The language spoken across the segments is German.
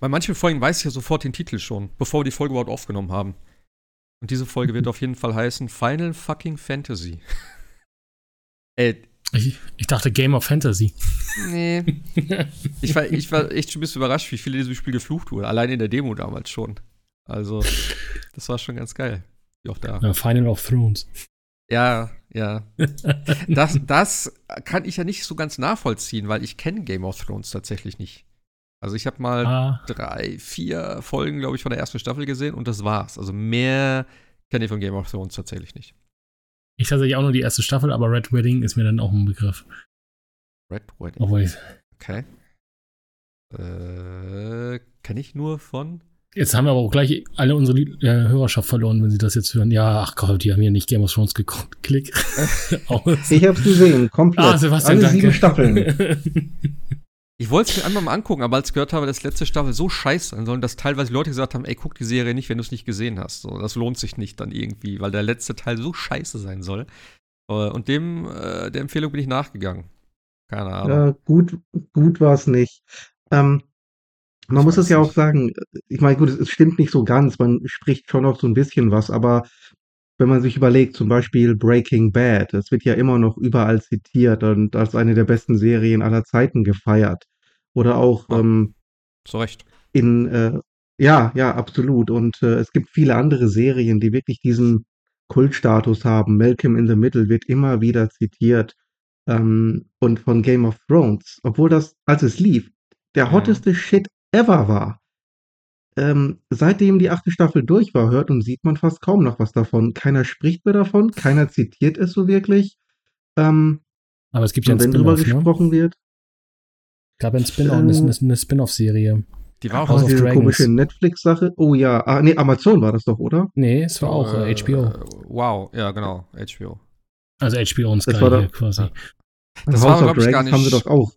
Bei manchen Folgen weiß ich ja sofort den Titel schon, bevor wir die Folge überhaupt aufgenommen haben. Und diese Folge wird auf jeden Fall heißen Final Fucking Fantasy. äh, ich, ich, dachte Game of Fantasy. Nee. ich, war, ich war echt schon ein bisschen überrascht, wie viele in diesem Spiel geflucht wurden. Allein in der Demo damals schon. Also, das war schon ganz geil. Wie auch da. Ja, Final of Thrones. Ja, ja. Das, das kann ich ja nicht so ganz nachvollziehen, weil ich kenne Game of Thrones tatsächlich nicht. Also ich habe mal ah. drei, vier Folgen, glaube ich, von der ersten Staffel gesehen und das war's. Also mehr kenne ich von Game of Thrones tatsächlich nicht. Ich tatsächlich auch nur die erste Staffel, aber Red Wedding ist mir dann auch ein Begriff. Red Wedding. Obwohl okay. Äh, kenne ich nur von Jetzt haben wir aber auch gleich alle unsere äh, Hörerschaft verloren, wenn sie das jetzt hören. Ja, ach Gott, die haben hier nicht Game of Thrones geguckt. Klick. ich hab's gesehen, komplett. Ah, Sebastian, Alle danke. sieben Staffeln. Ich wollte es mir einmal mal angucken, aber als ich gehört habe, dass letzte Staffel so scheiße sein soll, dass teilweise Leute gesagt haben, ey, guck die Serie nicht, wenn du es nicht gesehen hast. So, das lohnt sich nicht dann irgendwie, weil der letzte Teil so scheiße sein soll. Äh, und dem, äh, der Empfehlung bin ich nachgegangen. Keine Ahnung. Ja, gut, gut war es nicht. Ähm, man muss es ja auch sagen, ich meine, gut, es, es stimmt nicht so ganz, man spricht schon auch so ein bisschen was, aber wenn man sich überlegt, zum Beispiel Breaking Bad, das wird ja immer noch überall zitiert und als eine der besten Serien aller Zeiten gefeiert. Oder auch Ja, ähm, zu Recht. in, äh, ja, ja, absolut. Und äh, es gibt viele andere Serien, die wirklich diesen Kultstatus haben. Malcolm in the Middle wird immer wieder zitiert. Ähm, und von Game of Thrones, obwohl das, als es lief, der Mhm. hotteste Shit ever war. Ähm, seitdem die achte Staffel durch war, hört und sieht man fast kaum noch was davon. Keiner spricht mehr davon, keiner zitiert es so wirklich. Ähm, Aber es gibt ja ein wenn drüber ne? gesprochen wird. gab ein Spin-off, ähm, eine, eine Spin-off-Serie. Die war auch House diese komische Netflix-Sache. Oh ja, ah, nee, Amazon war das doch, oder? Nee, es war auch äh, HBO. Wow, ja, genau, HBO. Also HBO und Sky das war da, quasi. Ja. Das, das House war, of Dragons haben sie doch auch.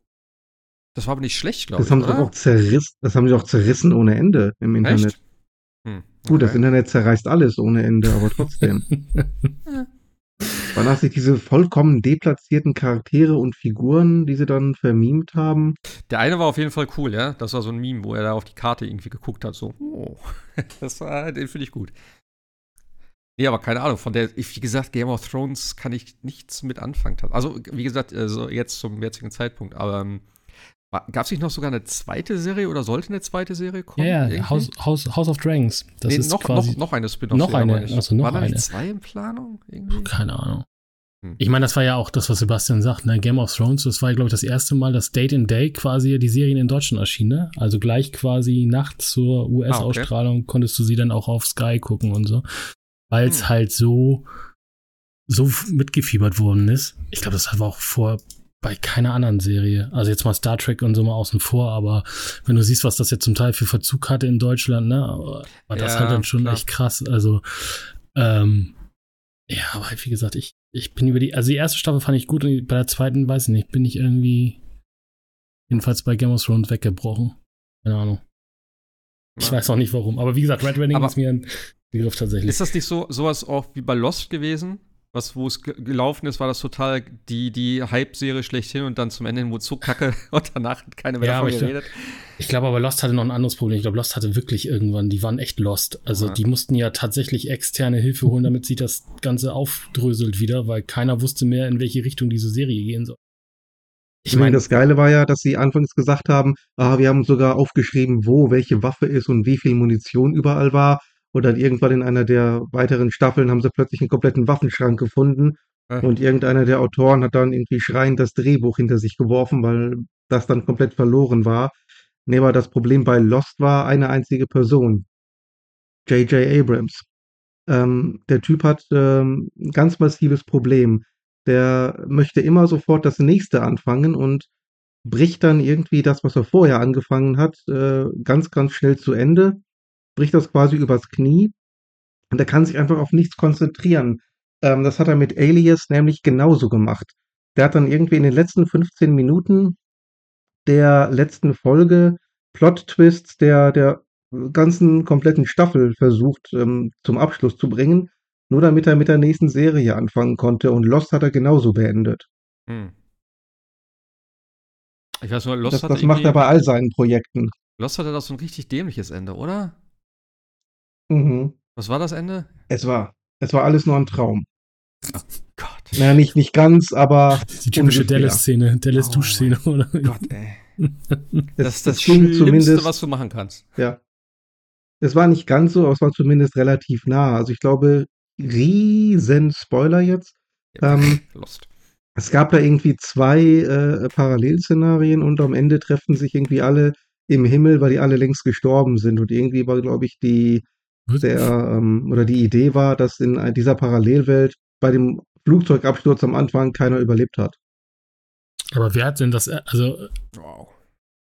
Das war aber nicht schlecht, glaube ich. Das haben sie auch zerrissen, das haben sie auch zerrissen ohne Ende im Internet. Hm, okay. Gut, das Internet zerreißt alles ohne Ende, aber trotzdem. Danach sich diese vollkommen deplatzierten Charaktere und Figuren, die sie dann vermimt haben. Der eine war auf jeden Fall cool, ja. Das war so ein Meme, wo er da auf die Karte irgendwie geguckt hat, so, oh, das war, den finde ich gut. Nee, aber keine Ahnung, von der, wie gesagt, Game of Thrones kann ich nichts mit anfangen. Also, wie gesagt, also jetzt zum jetzigen Zeitpunkt, aber ähm, Gab es nicht noch sogar eine zweite Serie oder sollte eine zweite Serie kommen? Ja, ja House, House, House of Dragons. Das nee, ist noch, quasi noch, noch eine Spin-off. Noch eine, also noch War da nicht zwei in Planung? Irgendwie? Keine Ahnung. Hm. Ich meine, das war ja auch das, was Sebastian sagt, ne? Game of Thrones, das war, glaube ich, das erste Mal, dass Date in Day quasi die Serien in Deutschland erschienen, ne? Also gleich quasi nachts zur US-Ausstrahlung ah, okay. konntest du sie dann auch auf Sky gucken und so. Weil es hm. halt so, so mitgefiebert worden ist. Ich glaube, das war auch vor bei keiner anderen Serie. Also jetzt mal Star Trek und so mal außen vor, aber wenn du siehst, was das jetzt zum Teil für Verzug hatte in Deutschland, ne, war das ja, halt dann schon klar. echt krass. Also, ähm, ja, aber halt, wie gesagt, ich, ich bin über die, also die erste Staffel fand ich gut und bei der zweiten, weiß ich nicht, bin ich irgendwie jedenfalls bei Game of Thrones weggebrochen. Keine Ahnung. Ich ja. weiß auch nicht warum, aber wie gesagt, Red Wedding aber ist mir ein Begriff tatsächlich. Ist das nicht so sowas auch wie bei Lost gewesen? Was, wo es gelaufen ist, war das total die, die Hype-Serie schlechthin und dann zum Ende wurde so kacke und danach hat keiner mehr ja, davon geredet. Ich glaube aber Lost hatte noch ein anderes Problem. Ich glaube, Lost hatte wirklich irgendwann, die waren echt lost. Also ja. die mussten ja tatsächlich externe Hilfe holen, damit sie das Ganze aufdröselt wieder, weil keiner wusste mehr, in welche Richtung diese Serie gehen soll. Ich meine, das Geile war ja, dass sie anfangs gesagt haben, ah, wir haben sogar aufgeschrieben, wo welche Waffe ist und wie viel Munition überall war. Und dann irgendwann in einer der weiteren Staffeln haben sie plötzlich einen kompletten Waffenschrank gefunden. Ach. Und irgendeiner der Autoren hat dann irgendwie schreiend das Drehbuch hinter sich geworfen, weil das dann komplett verloren war. Nee, aber das Problem bei Lost war eine einzige Person. J.J. Abrams. Ähm, der Typ hat ähm, ein ganz massives Problem. Der möchte immer sofort das nächste anfangen und bricht dann irgendwie das, was er vorher angefangen hat, äh, ganz, ganz schnell zu Ende bricht das quasi übers Knie und er kann sich einfach auf nichts konzentrieren. Ähm, das hat er mit Alias nämlich genauso gemacht. Der hat dann irgendwie in den letzten 15 Minuten der letzten Folge Plot-Twists der, der ganzen kompletten Staffel versucht ähm, zum Abschluss zu bringen, nur damit er mit der nächsten Serie anfangen konnte. Und Lost hat er genauso beendet. Hm. Ich weiß nur, Lost das, das macht er bei all seinen Projekten. Lost hatte doch so ein richtig dämliches Ende, oder? Mhm. Was war das Ende? Es war, es war alles nur ein Traum. Oh Gott. Naja, nicht, nicht ganz, aber. Die typische Dallas-Szene, Dallas-Duschszene, oh oder? Gott, ey. Es, Das ist das Schlimmste, was du machen kannst. Ja. Es war nicht ganz so, aber es war zumindest relativ nah. Also ich glaube, riesen Spoiler jetzt. Ähm, Lost. Es gab da irgendwie zwei äh, Parallelszenarien und am Ende treffen sich irgendwie alle im Himmel, weil die alle längst gestorben sind. Und irgendwie war, glaube ich, die der ähm, oder die Idee war, dass in dieser Parallelwelt bei dem Flugzeugabsturz am Anfang keiner überlebt hat. Aber wer hat denn das, also, Wow.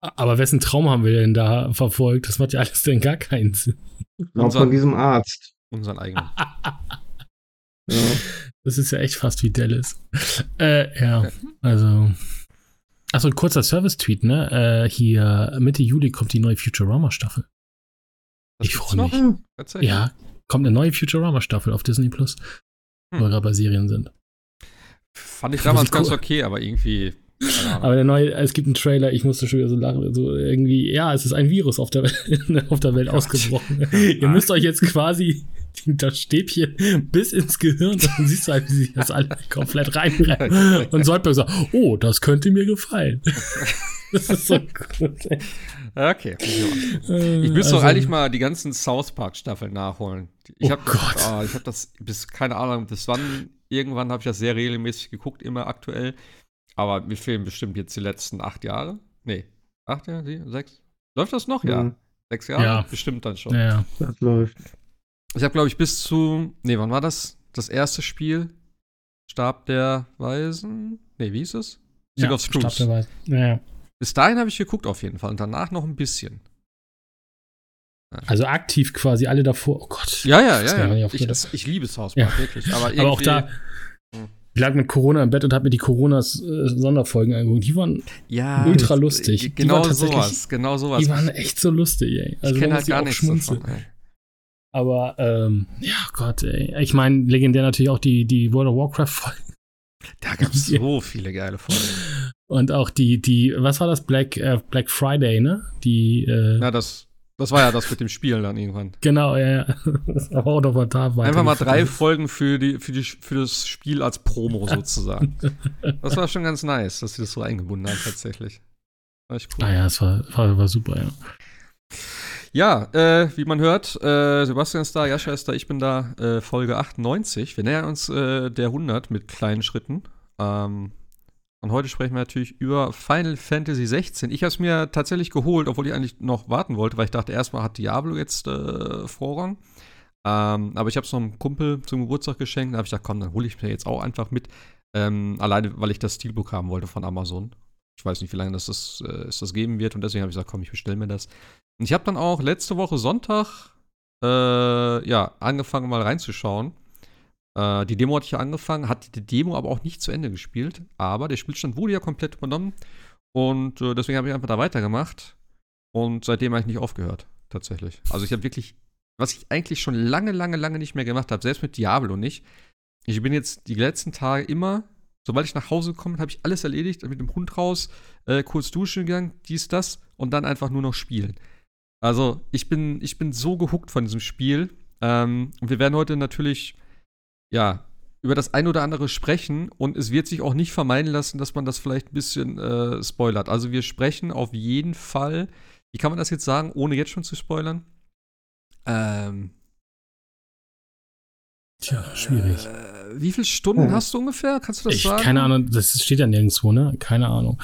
aber wessen Traum haben wir denn da verfolgt? Das macht ja alles denn gar keinen Sinn. Auch Unser- von diesem Arzt. Unseren eigenen. Ja. Das ist ja echt fast wie Dallas. Äh, ja, also. Achso, ein kurzer Service-Tweet, ne? Äh, hier Mitte Juli kommt die neue Futurama-Staffel. Das Ich gibt's freu noch? mich. Ja, kommt eine neue Futurama-Staffel auf Disney Plus, wo wir Hm. gerade bei Serien sind. Fand ich damals ganz okay, aber irgendwie. Aber der neue, es gibt einen Trailer, ich musste schon wieder so lachen, so irgendwie, ja, es ist ein Virus auf der, auf der Welt ausgebrochen. Ihr müsst euch jetzt quasi das Stäbchen bis ins Gehirn, dann siehst du halt, wie sich das alle komplett reinrennen. Und Soldberg sagt, oh, das könnte mir gefallen. Das ist so gut. ey. okay. Ich Äh, müsste doch also- eigentlich mal die ganzen South Park Staffeln nachholen. Ich Oh hab, Gott. ah, ich habe das bis keine Ahnung, bis wann irgendwann habe ich das sehr regelmäßig geguckt, immer aktuell. Aber mir fehlen bestimmt jetzt die letzten acht Jahre. Nee, acht Jahre, sieben, sechs. Läuft das noch? Ja. Mhm. Sechs Jahre? Ja. Bestimmt dann schon. Ja, ja. Das läuft. Ich habe, glaube ich, bis zu. Nee, wann war das? Das erste Spiel? Stab der Weisen? Nee, wie hieß es? Stick ja, of. Stab der Weisen. Ja, ja. Bis dahin habe ich geguckt auf jeden Fall und danach noch ein bisschen. Also aktiv quasi alle davor. Oh Gott. Ja, ja, ja. ja. Ich, ich liebe South Park, Ja. wirklich. Aber, Aber auch da. Ich lag mit Corona im Bett und habe mir die Corona-Sonderfolgen angeguckt. Die waren, ja, ultra lustig. Genau sowas, genau sowas. die waren echt so lustig, ey. Also ich da kenne halt gar nichts schmunzeln. davon. ey. Aber, ähm, ja Gott, ey. Ich meine, legendär natürlich auch die, die World of Warcraft-Folgen. Da gab es so viele geile Folgen. Und auch die, die, was war das? Black, äh, Black Friday, ne? Die, äh, Na, das, das war ja das mit dem Spiel dann irgendwann. genau, ja, ja. Aber auch noch mal da Einfach mal drei. Folgen für, die, für, die, für das Spiel als Promo sozusagen. das war schon ganz nice, dass sie das so eingebunden haben tatsächlich. War echt cool. Ah ja, es war, war, war super, ja. Ja, äh, wie man hört, äh, Sebastian ist da, Jascha ist da, ich bin da, äh, Folge 98. Wir nähern uns äh, der 100 mit kleinen Schritten. Ähm, und heute sprechen wir natürlich über Final Fantasy 16. Ich habe es mir tatsächlich geholt, obwohl ich eigentlich noch warten wollte, weil ich dachte, erstmal hat Diablo jetzt äh, Vorrang. Ähm, aber ich habe es noch einem Kumpel zum Geburtstag geschenkt. Da habe ich gedacht, komm, dann hole ich mir jetzt auch einfach mit. Ähm, alleine, weil ich das Steelbook haben wollte von Amazon. Ich weiß nicht, wie lange das, das, äh, es das geben wird. Und deswegen habe ich gesagt, komm, ich bestelle mir das. Und ich habe dann auch letzte Woche Sonntag äh, ja, angefangen mal reinzuschauen. Äh, die Demo hatte ich ja angefangen, hat die Demo aber auch nicht zu Ende gespielt. Aber der Spielstand wurde ja komplett übernommen. Und äh, deswegen habe ich einfach da weitergemacht. Und seitdem habe ich nicht aufgehört, tatsächlich. Also ich habe wirklich, was ich eigentlich schon lange, lange, lange nicht mehr gemacht habe, selbst mit Diablo nicht. Ich bin jetzt die letzten Tage immer, sobald ich nach Hause komme, habe ich alles erledigt, mit dem Hund raus, äh, kurz duschen gegangen, dies, das und dann einfach nur noch spielen. Also ich bin, ich bin so gehuckt von diesem Spiel. Ähm, und wir werden heute natürlich, ja, über das ein oder andere sprechen und es wird sich auch nicht vermeiden lassen, dass man das vielleicht ein bisschen äh, spoilert. Also wir sprechen auf jeden Fall, wie kann man das jetzt sagen, ohne jetzt schon zu spoilern? Ähm, Tja, schwierig. Äh, wie viele Stunden Hm. hast du ungefähr? Kannst du das Ich, sagen? keine Ahnung, das steht ja nirgendwo, ne? Keine Ahnung.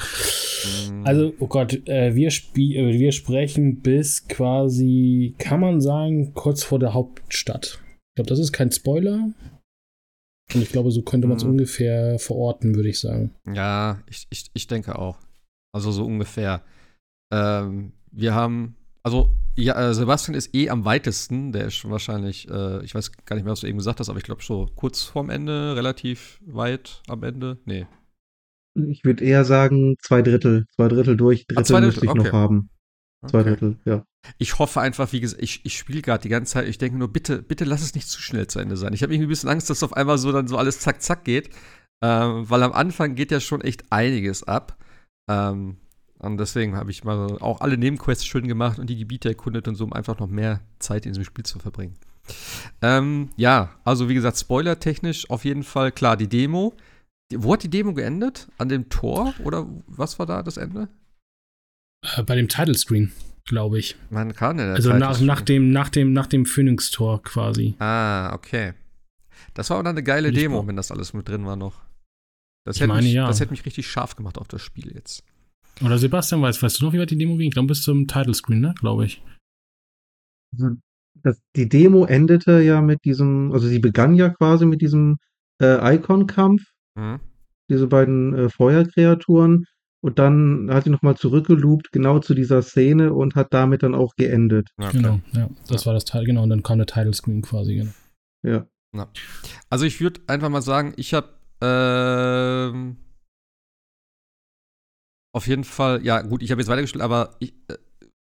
Hm. Also, oh Gott, äh, wir, äh, wir sprechen bis quasi, kann man sagen, kurz vor der Hauptstadt. Ich glaube, das ist kein Spoiler. Und ich glaube, so könnte man es Mhm. ungefähr verorten, würde ich sagen. Ja, ich, ich, ich denke auch. Also so ungefähr. Ähm, wir haben, also ja, äh, Sebastian ist eh am weitesten. Der ist schon wahrscheinlich, äh, ich weiß gar nicht mehr, was du eben gesagt hast, aber ich glaube so kurz vorm Ende, relativ weit am Ende. Nee. Ich würde eher sagen, zwei Drittel. Zwei Drittel durch, Drittel, Ah, zwei müsste ich Drittel, noch okay. haben. Zwei Okay. Drittel, ja. Ich hoffe einfach, wie gesagt, ich, ich spiele gerade die ganze Zeit. Ich denke nur, bitte, bitte lass es nicht zu schnell zu Ende sein. Ich habe irgendwie ein bisschen Angst, dass auf einmal so dann so alles zack, zack geht. Ähm, weil am Anfang geht ja schon echt einiges ab. Ähm, Und deswegen habe ich mal auch alle Nebenquests schön gemacht und die Gebiete erkundet und so, um einfach noch mehr Zeit in diesem Spiel zu verbringen. Ähm, ja, also wie gesagt, spoilertechnisch auf jeden Fall klar, die Demo. Wo hat die Demo geendet? An dem Tor? Oder was war da das Ende? Äh, bei dem Title Screen, glaube ich. Man kann ja. Also nach, nach, dem, nach dem, nach dem Phoenix-Tor quasi. Ah, okay. Das war auch dann eine geile Demo, wenn das alles mit drin war noch. Das, hätte, meine, mich, ja. das hätte mich richtig scharf gemacht auf das Spiel jetzt. Oder Sebastian, weißt, weißt du noch, wie weit die Demo ging? Ich glaube, bis zum Title Screen, ne? Glaube ich. Also, das, die Demo endete ja mit diesem, also sie begann ja quasi mit diesem äh, Icon-Kampf, mhm. diese beiden äh, Feuerkreaturen. Und dann hat sie nochmal zurückgeloopt, genau zu dieser Szene und hat damit dann auch geendet. Okay. Genau, ja. Das war das Teil, genau. Und dann kam der Title Screen quasi, genau. Ja. ja. Also ich würde einfach mal sagen, ich habe ähm, auf jeden Fall, ja gut, ich habe jetzt weitergespielt, aber ich, äh,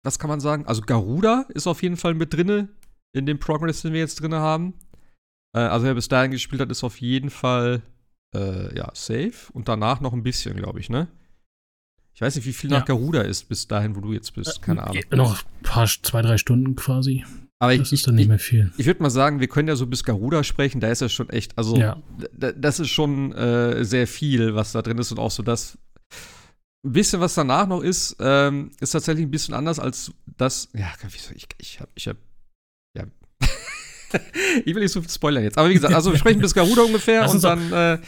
was kann man sagen? Also Garuda ist auf jeden Fall mit drinne in dem Progress, den wir jetzt drinne haben. Äh, also wer bis dahin gespielt hat, ist auf jeden Fall äh, ja safe und danach noch ein bisschen, glaube ich, ne? Ich weiß nicht, wie viel ja. nach Garuda ist bis dahin, wo du jetzt bist. Keine Ahnung. Noch ein paar, zwei, drei Stunden quasi. Aber das ich, ist dann nicht mehr viel. Ich, ich würde mal sagen, wir können ja so bis Garuda sprechen, da ist ja schon echt, also ja. das ist schon äh, sehr viel, was da drin ist und auch so das. Ein bisschen, was danach noch ist, ähm, ist tatsächlich ein bisschen anders als das. Ja, wieso? Ich, ich habe, ich habe, ja. ich will nicht so viel spoilern jetzt. Aber wie gesagt, also wir sprechen bis Garuda ungefähr und dann, äh,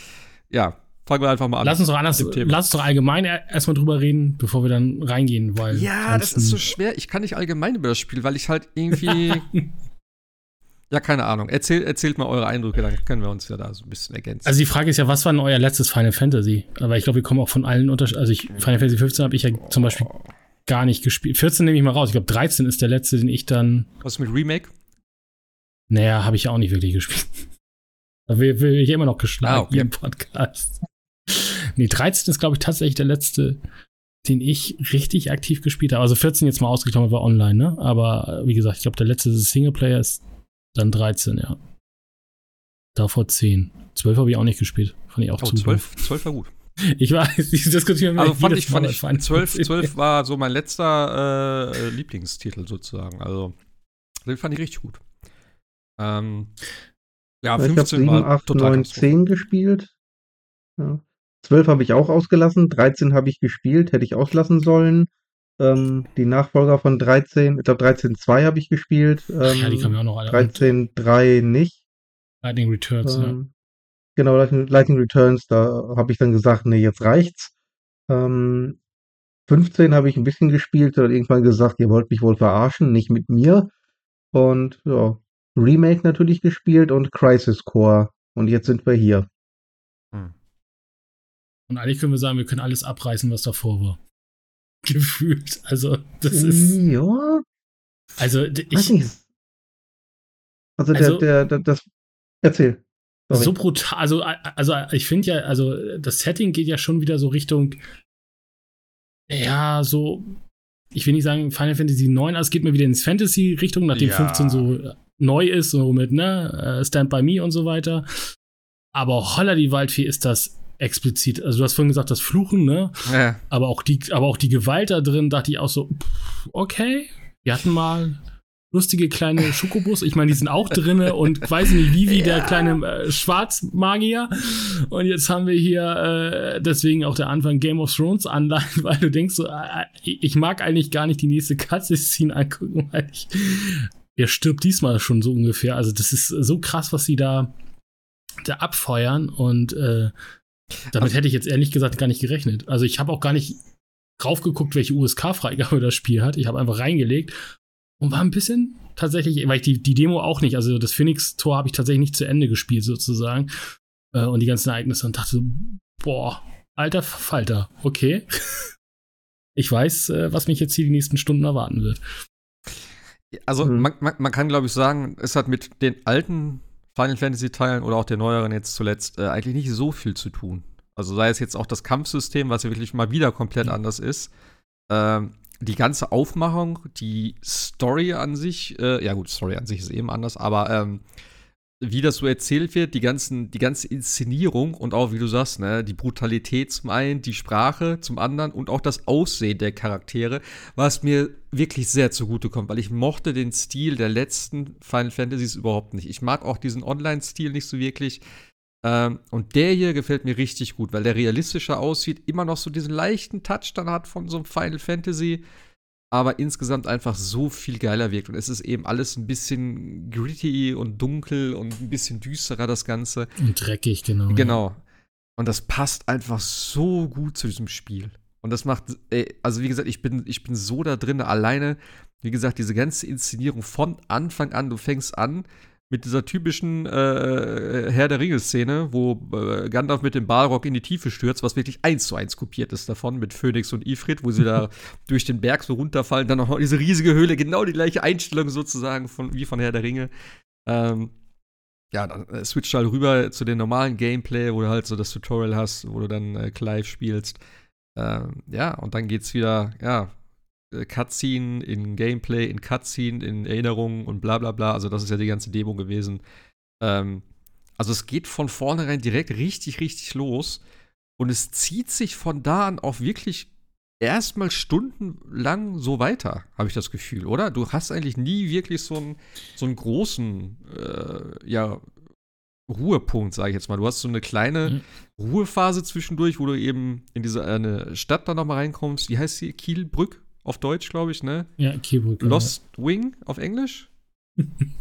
ja, fangen wir einfach mal an. Lass uns doch anders, lass uns doch allgemein erstmal drüber reden, bevor wir dann reingehen, weil. Ja, das ist so schwer. Ich kann nicht allgemein über das Spiel, weil ich halt irgendwie. ja, keine Ahnung. Erzähl, erzählt mal eure Eindrücke, dann können wir uns ja da so ein bisschen ergänzen. Also die Frage ist ja, was war denn euer letztes Final Fantasy? Aber ich glaube, wir kommen auch von allen Unterschieden. Also ich, Final Fantasy 15 habe ich ja zum Beispiel gar nicht gespielt. 14 nehme ich mal raus. Ich glaube, 13 ist der letzte, den ich dann. Was mit Remake? Naja, habe ich ja auch nicht wirklich gespielt. Da will, will ich immer noch geschlagen ah, okay. im Podcast. Nee, 13 ist, glaube ich, tatsächlich der letzte, den ich richtig aktiv gespielt habe. Also 14 jetzt mal ausgeklammert war online, ne? Aber wie gesagt, ich glaube, der letzte Singleplayer ist dann 13, ja. Davor 10. 12 habe ich auch nicht gespielt. Fand ich auch oh, zu 12, 12 war gut. Ich weiß, ich diskutiere Also fand ich, fand ich 12, 12 war so mein letzter äh, Lieblingstitel sozusagen. Also, den fand ich richtig gut. Ähm, ja, 15 ich 7, war 8, total 9, 10 gespielt. Ja. 12 habe ich auch ausgelassen, 13 habe ich gespielt, hätte ich auslassen sollen. Ähm, die Nachfolger von 13, ich glaube 13.2 habe ich gespielt. Ähm, ja, die kamen ja auch noch alle. 13.3 nicht. Lightning Returns, ähm, ja. Genau, Lightning, Lightning Returns, da habe ich dann gesagt, nee, jetzt reicht's. Ähm, 15 habe ich ein bisschen gespielt und irgendwann gesagt, ihr wollt mich wohl verarschen, nicht mit mir. Und ja, Remake natürlich gespielt und Crisis Core. Und jetzt sind wir hier. Und eigentlich können wir sagen, wir können alles abreißen, was davor war. Gefühlt. Also, das ist. Ja. Also, ich. Also, der, also, der, der, das. Erzähl. Sorry. So brutal. Also, also, ich finde ja, also, das Setting geht ja schon wieder so Richtung. Ja, so. Ich will nicht sagen Final Fantasy 9, also es geht mir wieder ins Fantasy-Richtung, nachdem ja. 15 so neu ist, so mit, ne, äh, Stand by Me und so weiter. Aber holla die Waldfee ist das explizit. Also du hast vorhin gesagt, das Fluchen, ne? Ja. Aber auch die, aber auch die Gewalt da drin, dachte ich auch so, okay, wir hatten mal lustige kleine Schokobus. Ich meine, die sind auch drinne und weiß nicht, wie wie ja. der kleine äh, Schwarzmagier. Und jetzt haben wir hier äh, deswegen auch der Anfang Game of Thrones Anleihen, weil du denkst so, äh, ich mag eigentlich gar nicht die nächste Cutscene angucken, weil ich, er stirbt diesmal schon so ungefähr. Also das ist so krass, was sie da da abfeuern und äh, damit also, hätte ich jetzt ehrlich gesagt gar nicht gerechnet. Also ich habe auch gar nicht raufgeguckt, welche USK-Freigabe das Spiel hat. Ich habe einfach reingelegt und war ein bisschen tatsächlich, weil ich die, die Demo auch nicht, also das Phoenix-Tor habe ich tatsächlich nicht zu Ende gespielt sozusagen. Äh, und die ganzen Ereignisse und dachte so, boah, alter Falter, okay. ich weiß, äh, was mich jetzt hier die nächsten Stunden erwarten wird. Also mhm. man, man, man, kann, glaube ich, sagen, es hat mit den alten Final Fantasy-Teilen oder auch der neueren jetzt zuletzt äh, eigentlich nicht so viel zu tun. Also sei es jetzt auch das Kampfsystem, was ja wirklich mal wieder komplett mhm. anders ist. Ähm, die ganze Aufmachung, die Story an sich, äh, ja gut, Story an sich ist eben anders, aber ähm, wie das so erzählt wird, die, ganzen, die ganze Inszenierung und auch, wie du sagst, ne, die Brutalität zum einen, die Sprache zum anderen und auch das Aussehen der Charaktere, was mir wirklich sehr zugutekommt, weil ich mochte den Stil der letzten Final Fantasies überhaupt nicht. Ich mag auch diesen Online-Stil nicht so wirklich. Ähm, und der hier gefällt mir richtig gut, weil der realistischer aussieht, immer noch so diesen leichten Touch dann hat von so einem Final Fantasy aber insgesamt einfach so viel geiler wirkt. Und es ist eben alles ein bisschen gritty und dunkel und ein bisschen düsterer, das Ganze. Und dreckig, genau. Genau. Und das passt einfach so gut zu diesem Spiel. Und das macht, ey, also wie gesagt, ich bin, ich bin so da drin, alleine, wie gesagt, diese ganze Inszenierung von Anfang an, du fängst an mit dieser typischen äh, Herr der Ringe-Szene, wo äh, Gandalf mit dem Balrog in die Tiefe stürzt, was wirklich eins zu eins kopiert ist davon mit Phoenix und Ifrit, wo sie da durch den Berg so runterfallen, dann noch diese riesige Höhle, genau die gleiche Einstellung sozusagen von, wie von Herr der Ringe. Ähm, ja, dann äh, switcht halt rüber zu den normalen Gameplay, wo du halt so das Tutorial hast, wo du dann äh, Clive spielst. Ähm, ja, und dann geht's wieder, ja, äh, Cutscene, in Gameplay, in Cutscene, in Erinnerungen und bla bla bla. Also, das ist ja die ganze Demo gewesen. Ähm, also, es geht von vornherein direkt richtig, richtig los. Und es zieht sich von da an auch wirklich erstmal stundenlang so weiter, habe ich das Gefühl, oder? Du hast eigentlich nie wirklich so einen, so einen großen, äh, ja, Ruhepunkt, sage ich jetzt mal. Du hast so eine kleine mhm. Ruhephase zwischendurch, wo du eben in diese eine Stadt dann nochmal reinkommst. Wie heißt sie? Kielbrück? Auf Deutsch, glaube ich, ne? Ja, Keyboard. Lost ja. Wing auf Englisch.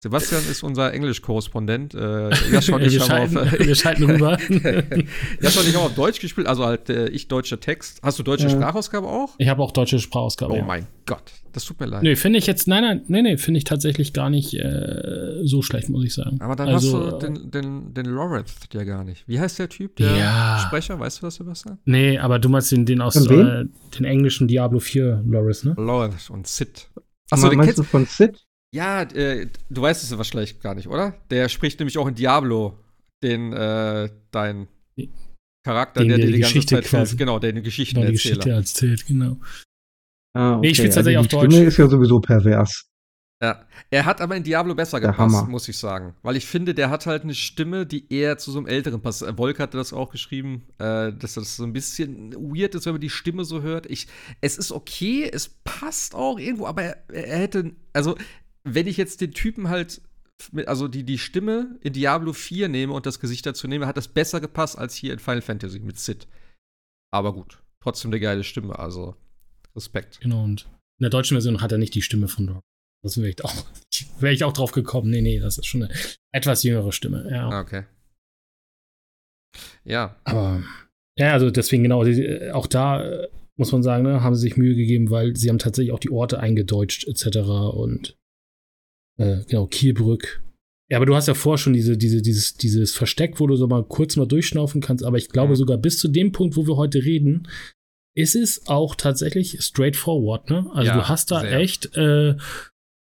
Sebastian ist unser Englisch-Korrespondent. Äh, Jascha und ich haben auf, wir schalten rüber. Jascha und ich haben auf Deutsch gespielt, also halt äh, ich deutscher Text. Hast du deutsche äh, Sprachausgabe auch? Ich habe auch deutsche Sprachausgabe. Oh ja. mein Gott, das tut mir leid. Nee, finde ich jetzt, nein, nein, nee, nee, finde ich tatsächlich gar nicht äh, so schlecht, muss ich sagen. Aber dann also, hast du den, den, den Loreth ja gar nicht. Wie heißt der Typ, der ja. Sprecher? Weißt du das, Sebastian? Nee, aber du meinst den, den aus äh, den englischen Diablo 4 Loreth, ne? Loreth und Sid. Achso, den meinst du von Sid? Ja, äh, du weißt es wahrscheinlich gar nicht, oder? Der spricht nämlich auch in Diablo den, äh, dein Charakter, den, der, dir die, die Geschichte ganze Zeit quasi. genau, der eine Geschichte genau, die Geschichte erzählt, genau. Ah, okay. Nee, ich spiele tatsächlich also auf Deutsch. Stimme ist ja sowieso pervers. Ja, er hat aber in Diablo besser gepasst, muss ich sagen. Weil ich finde, der hat halt eine Stimme, die eher zu so einem älteren passt. Volk hatte das auch geschrieben, äh, dass das so ein bisschen weird ist, wenn man die Stimme so hört. Ich, es ist okay, es passt auch irgendwo, aber er, er hätte, also wenn ich jetzt den Typen halt, mit, also die, die Stimme in Diablo 4 nehme und das Gesicht dazu nehme, hat das besser gepasst als hier in Final Fantasy mit Sid. Aber gut, trotzdem eine geile Stimme, also Respekt. Genau, und in der deutschen Version hat er nicht die Stimme von Dog. Das wäre ich, auch, ich auch drauf gekommen. Nee, nee, das ist schon eine etwas jüngere Stimme. Ja. Ah, okay. Ja. Aber, ja, also deswegen genau, auch da äh, muss man sagen, ne, haben sie sich Mühe gegeben, weil sie haben tatsächlich auch die Orte eingedeutscht etc. und äh, genau, Kielbrück. Ja, aber du hast ja vorher schon diese, diese, dieses, dieses Versteck, wo du so mal kurz mal durchschnaufen kannst, aber ich glaube mhm. sogar bis zu dem Punkt, wo wir heute reden, ist es auch tatsächlich straightforward, ne? Also ja, du hast da sehr. echt, äh,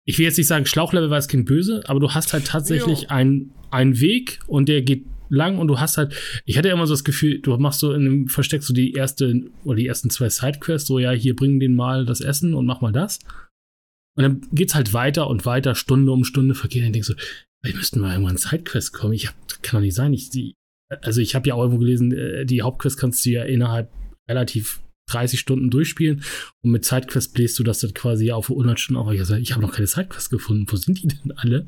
ich will jetzt nicht sagen, Schlauchlevel war es Kind böse, aber du hast halt tatsächlich einen Weg und der geht lang und du hast halt, ich hatte ja immer so das Gefühl, du machst so in einem Versteck so die erste oder die ersten zwei Sidequests, so ja, hier bringen den mal das Essen und mach mal das. Und dann geht's halt weiter und weiter, Stunde um Stunde vergeht. Und ich denke so, wir müssten mal irgendwann Sidequest kommen. Ich hab, kann doch nicht sein. Ich, die, also ich habe ja auch irgendwo gelesen, äh, die Hauptquest kannst du ja innerhalb relativ 30 Stunden durchspielen und mit Sidequest bläst du das dann quasi auf 100 Stunden auf. Ich, ich habe noch keine Sidequest gefunden. Wo sind die denn alle?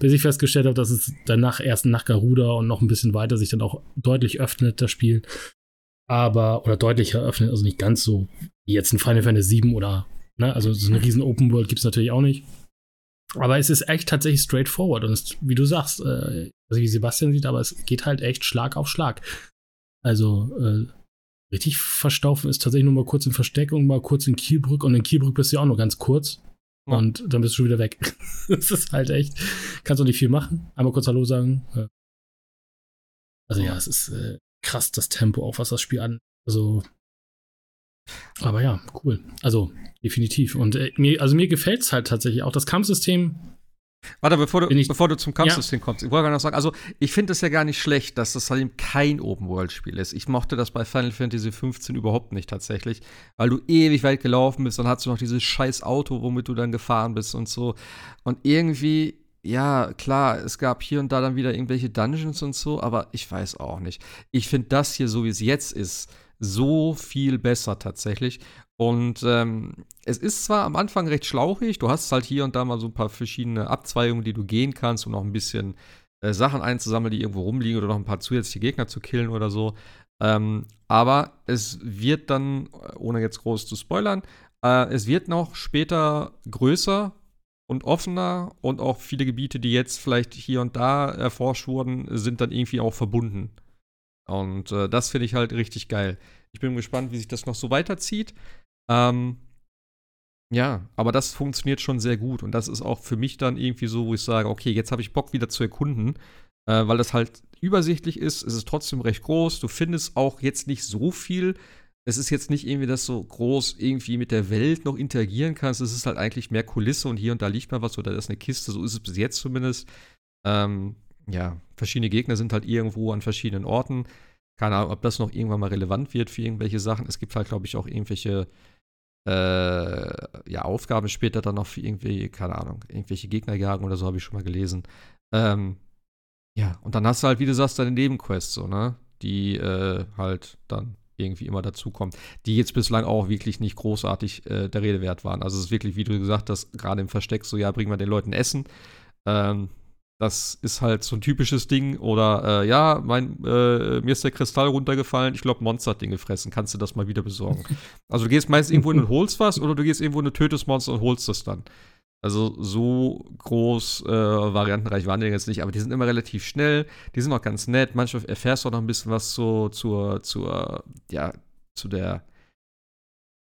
Bis ich festgestellt habe, dass es danach erst nach Garuda und noch ein bisschen weiter sich dann auch deutlich öffnet, das Spiel. Aber, oder deutlicher öffnet, also nicht ganz so wie jetzt ein Final Fantasy 7 oder Ne? Also so eine riesen Open World gibt es natürlich auch nicht. Aber es ist echt tatsächlich straightforward. Und es, wie du sagst, äh, also wie Sebastian sieht, aber es geht halt echt Schlag auf Schlag. Also äh, richtig verstaufen ist tatsächlich nur mal kurz in Versteck und mal kurz in Kielbrück. Und in Kielbrück bist du ja auch nur ganz kurz. Ja. Und dann bist du schon wieder weg. das ist halt echt, kannst du nicht viel machen. Einmal kurz Hallo sagen. Also ja, es ist äh, krass, das Tempo, auch was das Spiel an. Also aber ja, cool. Also, definitiv. Und äh, mir, also mir gefällt es halt tatsächlich auch. Das Kampfsystem. Warte, bevor du, bevor du zum Kampfsystem ja. kommst, ich wollte noch sagen, also ich finde es ja gar nicht schlecht, dass das halt kein Open-World-Spiel ist. Ich mochte das bei Final Fantasy 15 überhaupt nicht tatsächlich, weil du ewig weit gelaufen bist, dann hast du noch dieses scheiß Auto, womit du dann gefahren bist und so. Und irgendwie ja, klar, es gab hier und da dann wieder irgendwelche Dungeons und so, aber ich weiß auch nicht. Ich finde das hier, so wie es jetzt ist, so viel besser tatsächlich. Und ähm, es ist zwar am Anfang recht schlauchig, du hast halt hier und da mal so ein paar verschiedene Abzweigungen, die du gehen kannst, um noch ein bisschen äh, Sachen einzusammeln, die irgendwo rumliegen oder noch ein paar zusätzliche Gegner zu killen oder so. Ähm, aber es wird dann, ohne jetzt groß zu spoilern, äh, es wird noch später größer und offener und auch viele Gebiete, die jetzt vielleicht hier und da erforscht wurden, sind dann irgendwie auch verbunden. Und äh, das finde ich halt richtig geil. Ich bin gespannt, wie sich das noch so weiterzieht. Ähm, ja, aber das funktioniert schon sehr gut und das ist auch für mich dann irgendwie so, wo ich sage, okay, jetzt habe ich Bock wieder zu erkunden, äh, weil das halt übersichtlich ist, es ist trotzdem recht groß, du findest auch jetzt nicht so viel. Es ist jetzt nicht irgendwie, dass du groß irgendwie mit der Welt noch interagieren kannst. Es ist halt eigentlich mehr Kulisse und hier und da liegt mal was oder da ist eine Kiste. So ist es bis jetzt zumindest. Ähm, ja, verschiedene Gegner sind halt irgendwo an verschiedenen Orten. Keine Ahnung, ob das noch irgendwann mal relevant wird für irgendwelche Sachen. Es gibt halt, glaube ich, auch irgendwelche äh, ja, Aufgaben später dann noch für irgendwie, keine Ahnung, irgendwelche Gegner jagen oder so, habe ich schon mal gelesen. Ähm, ja, und dann hast du halt, wie du sagst, deine Nebenquests, so, ne? Die äh, halt dann irgendwie immer dazukommen, die jetzt bislang auch wirklich nicht großartig äh, der Rede wert waren. Also es ist wirklich, wie du gesagt hast, gerade im Versteck so, ja, bringen wir den Leuten Essen. Ähm, das ist halt so ein typisches Ding. Oder äh, ja, mein, äh, mir ist der Kristall runtergefallen, ich glaube, Monster hat den gefressen. Kannst du das mal wieder besorgen? Also du gehst meist irgendwo hin und holst was oder du gehst irgendwo in ein tötes Monster und holst es dann. Also so groß äh, variantenreich waren die jetzt nicht, aber die sind immer relativ schnell, die sind auch ganz nett. Manchmal erfährst du auch noch ein bisschen was so zur, zur, ja, zu der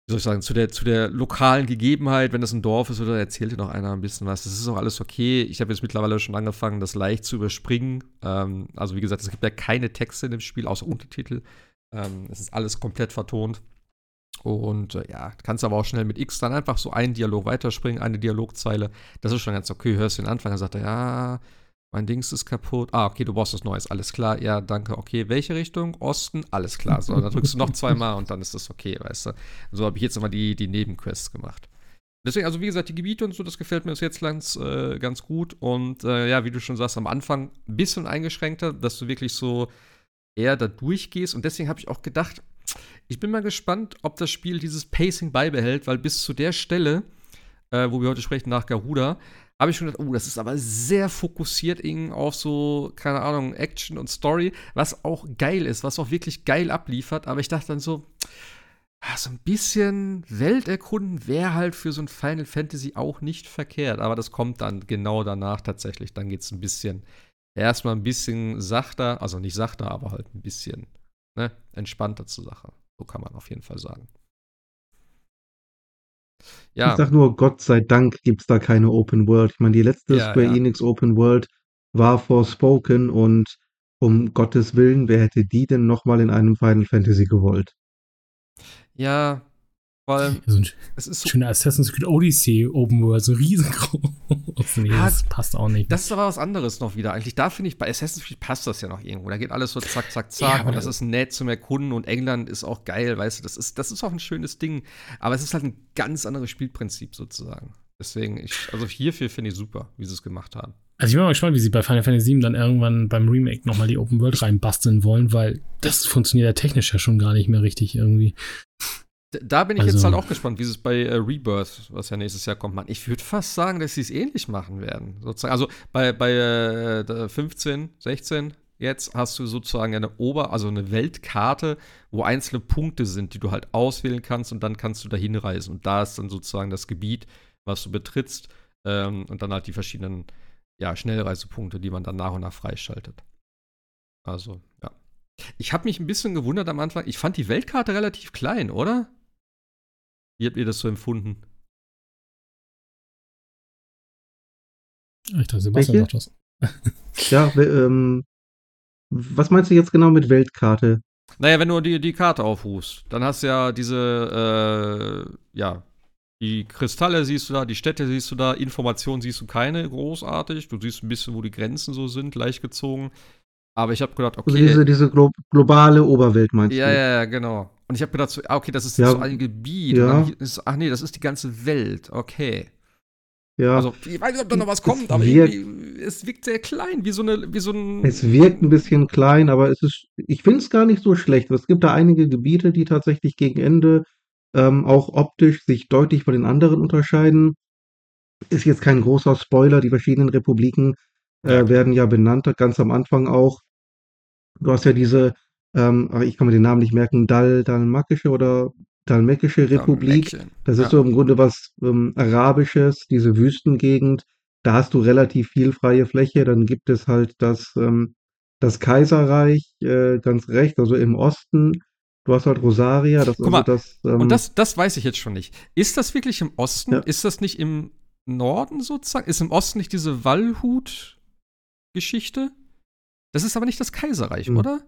wie soll ich sagen, zu der, zu der lokalen Gegebenheit, wenn das ein Dorf ist oder erzählt dir noch einer ein bisschen was. Das ist auch alles okay. Ich habe jetzt mittlerweile schon angefangen, das leicht zu überspringen. Ähm, also wie gesagt, es gibt ja keine Texte in dem Spiel, außer Untertitel. Ähm, es ist alles komplett vertont. Und äh, ja, kannst aber auch schnell mit X dann einfach so einen Dialog weiterspringen, eine Dialogzeile. Das ist schon ganz okay. Hörst du den Anfang, dann sagt er, ja, mein Dings ist kaputt. Ah, okay, du brauchst was Neues. Alles klar. Ja, danke. Okay, welche Richtung? Osten? Alles klar. So, dann drückst du noch zweimal und dann ist das okay, weißt du. So habe ich jetzt immer die, die Nebenquests gemacht. Deswegen, also wie gesagt, die Gebiete und so, das gefällt mir jetzt ganz, äh, ganz gut. Und äh, ja, wie du schon sagst, am Anfang ein bisschen eingeschränkter, dass du wirklich so eher da durchgehst. Und deswegen habe ich auch gedacht, ich bin mal gespannt, ob das Spiel dieses Pacing beibehält, weil bis zu der Stelle, äh, wo wir heute sprechen, nach Garuda, habe ich schon gedacht, oh, das ist aber sehr fokussiert auf so, keine Ahnung, Action und Story, was auch geil ist, was auch wirklich geil abliefert. Aber ich dachte dann so, ah, so ein bisschen Welterkunden wäre halt für so ein Final Fantasy auch nicht verkehrt. Aber das kommt dann genau danach tatsächlich. Dann geht es ein bisschen, erstmal ein bisschen sachter, also nicht sachter, aber halt ein bisschen ne, entspannter zur Sache. So kann man auf jeden Fall sagen. Ja. Ich sag nur, Gott sei Dank gibt es da keine Open World. Ich meine, die letzte ja, Square ja. Enix Open World war Forspoken und um Gottes Willen, wer hätte die denn nochmal in einem Final Fantasy gewollt? Ja, weil so ein es ist so schöner Assassin's Creed Odyssey Open World, so riesengroß. nee, ja, das passt auch nicht. Das ist aber was anderes noch wieder. Eigentlich da finde ich, bei Assassin's Creed passt das ja noch irgendwo. Da geht alles so zack, zack, zack. Ja, und das ist nett zum Erkunden und England ist auch geil, weißt du. Das ist, das ist auch ein schönes Ding. Aber es ist halt ein ganz anderes Spielprinzip sozusagen. Deswegen, ich, also hierfür finde ich super, wie sie es gemacht haben. Also ich bin mal gespannt, wie sie bei Final Fantasy VII dann irgendwann beim Remake nochmal die Open World reinbasteln wollen, weil das funktioniert ja technisch ja schon gar nicht mehr richtig irgendwie. Da bin ich also, jetzt halt auch gespannt, wie sie es bei äh, Rebirth, was ja nächstes Jahr kommt, machen. Ich würde fast sagen, dass sie es ähnlich machen werden. Sozusagen. Also bei, bei äh, 15, 16 jetzt hast du sozusagen eine Ober-, also eine Weltkarte, wo einzelne Punkte sind, die du halt auswählen kannst und dann kannst du da hinreisen. Und da ist dann sozusagen das Gebiet, was du betrittst ähm, und dann halt die verschiedenen ja, Schnellreisepunkte, die man dann nach und nach freischaltet. Also, ja. Ich habe mich ein bisschen gewundert am Anfang. Ich fand die Weltkarte relativ klein, oder? Wie habt ihr das so empfunden? Ich dachte, Sebastian sagt was. ja, ähm, was meinst du jetzt genau mit Weltkarte? Naja, wenn du die, die Karte aufrufst, dann hast du ja diese, äh, ja, die Kristalle siehst du da, die Städte siehst du da, Informationen siehst du keine großartig. Du siehst ein bisschen, wo die Grenzen so sind, leicht gezogen. Aber ich habe gedacht, also okay. Also diese, diese glo globale Oberwelt meinst ja, du? Ja, ja, genau. Und ich habe gedacht, so, ah, okay, das ist ja, so ein Gebiet. Ja. Ist, ach nee, das ist die ganze Welt. Okay. Ja. Also, ich weiß nicht, ob da noch was kommt, aber es wirkt sehr klein, wie so, eine, wie so ein. Es wirkt ein bisschen klein, aber es ist, ich finde es gar nicht so schlecht. Es gibt da einige Gebiete, die tatsächlich gegen Ende ähm, auch optisch sich deutlich von den anderen unterscheiden. Ist jetzt kein großer Spoiler, die verschiedenen Republiken äh, werden ja benannt, ganz am Anfang auch. Du hast ja diese, ähm, ich kann mir den Namen nicht merken, Dal, Dalmakische oder Dalmekische Republik. Das ist ja. so im Grunde was ähm, Arabisches, diese Wüstengegend. Da hast du relativ viel freie Fläche. Dann gibt es halt das, ähm, das Kaiserreich äh, ganz rechts, also im Osten. Du hast halt Rosaria. Das Guck also mal, das, ähm, und das, das weiß ich jetzt schon nicht. Ist das wirklich im Osten? Ja. Ist das nicht im Norden sozusagen? Ist im Osten nicht diese Wallhut-Geschichte? Das ist aber nicht das Kaiserreich, mhm. oder?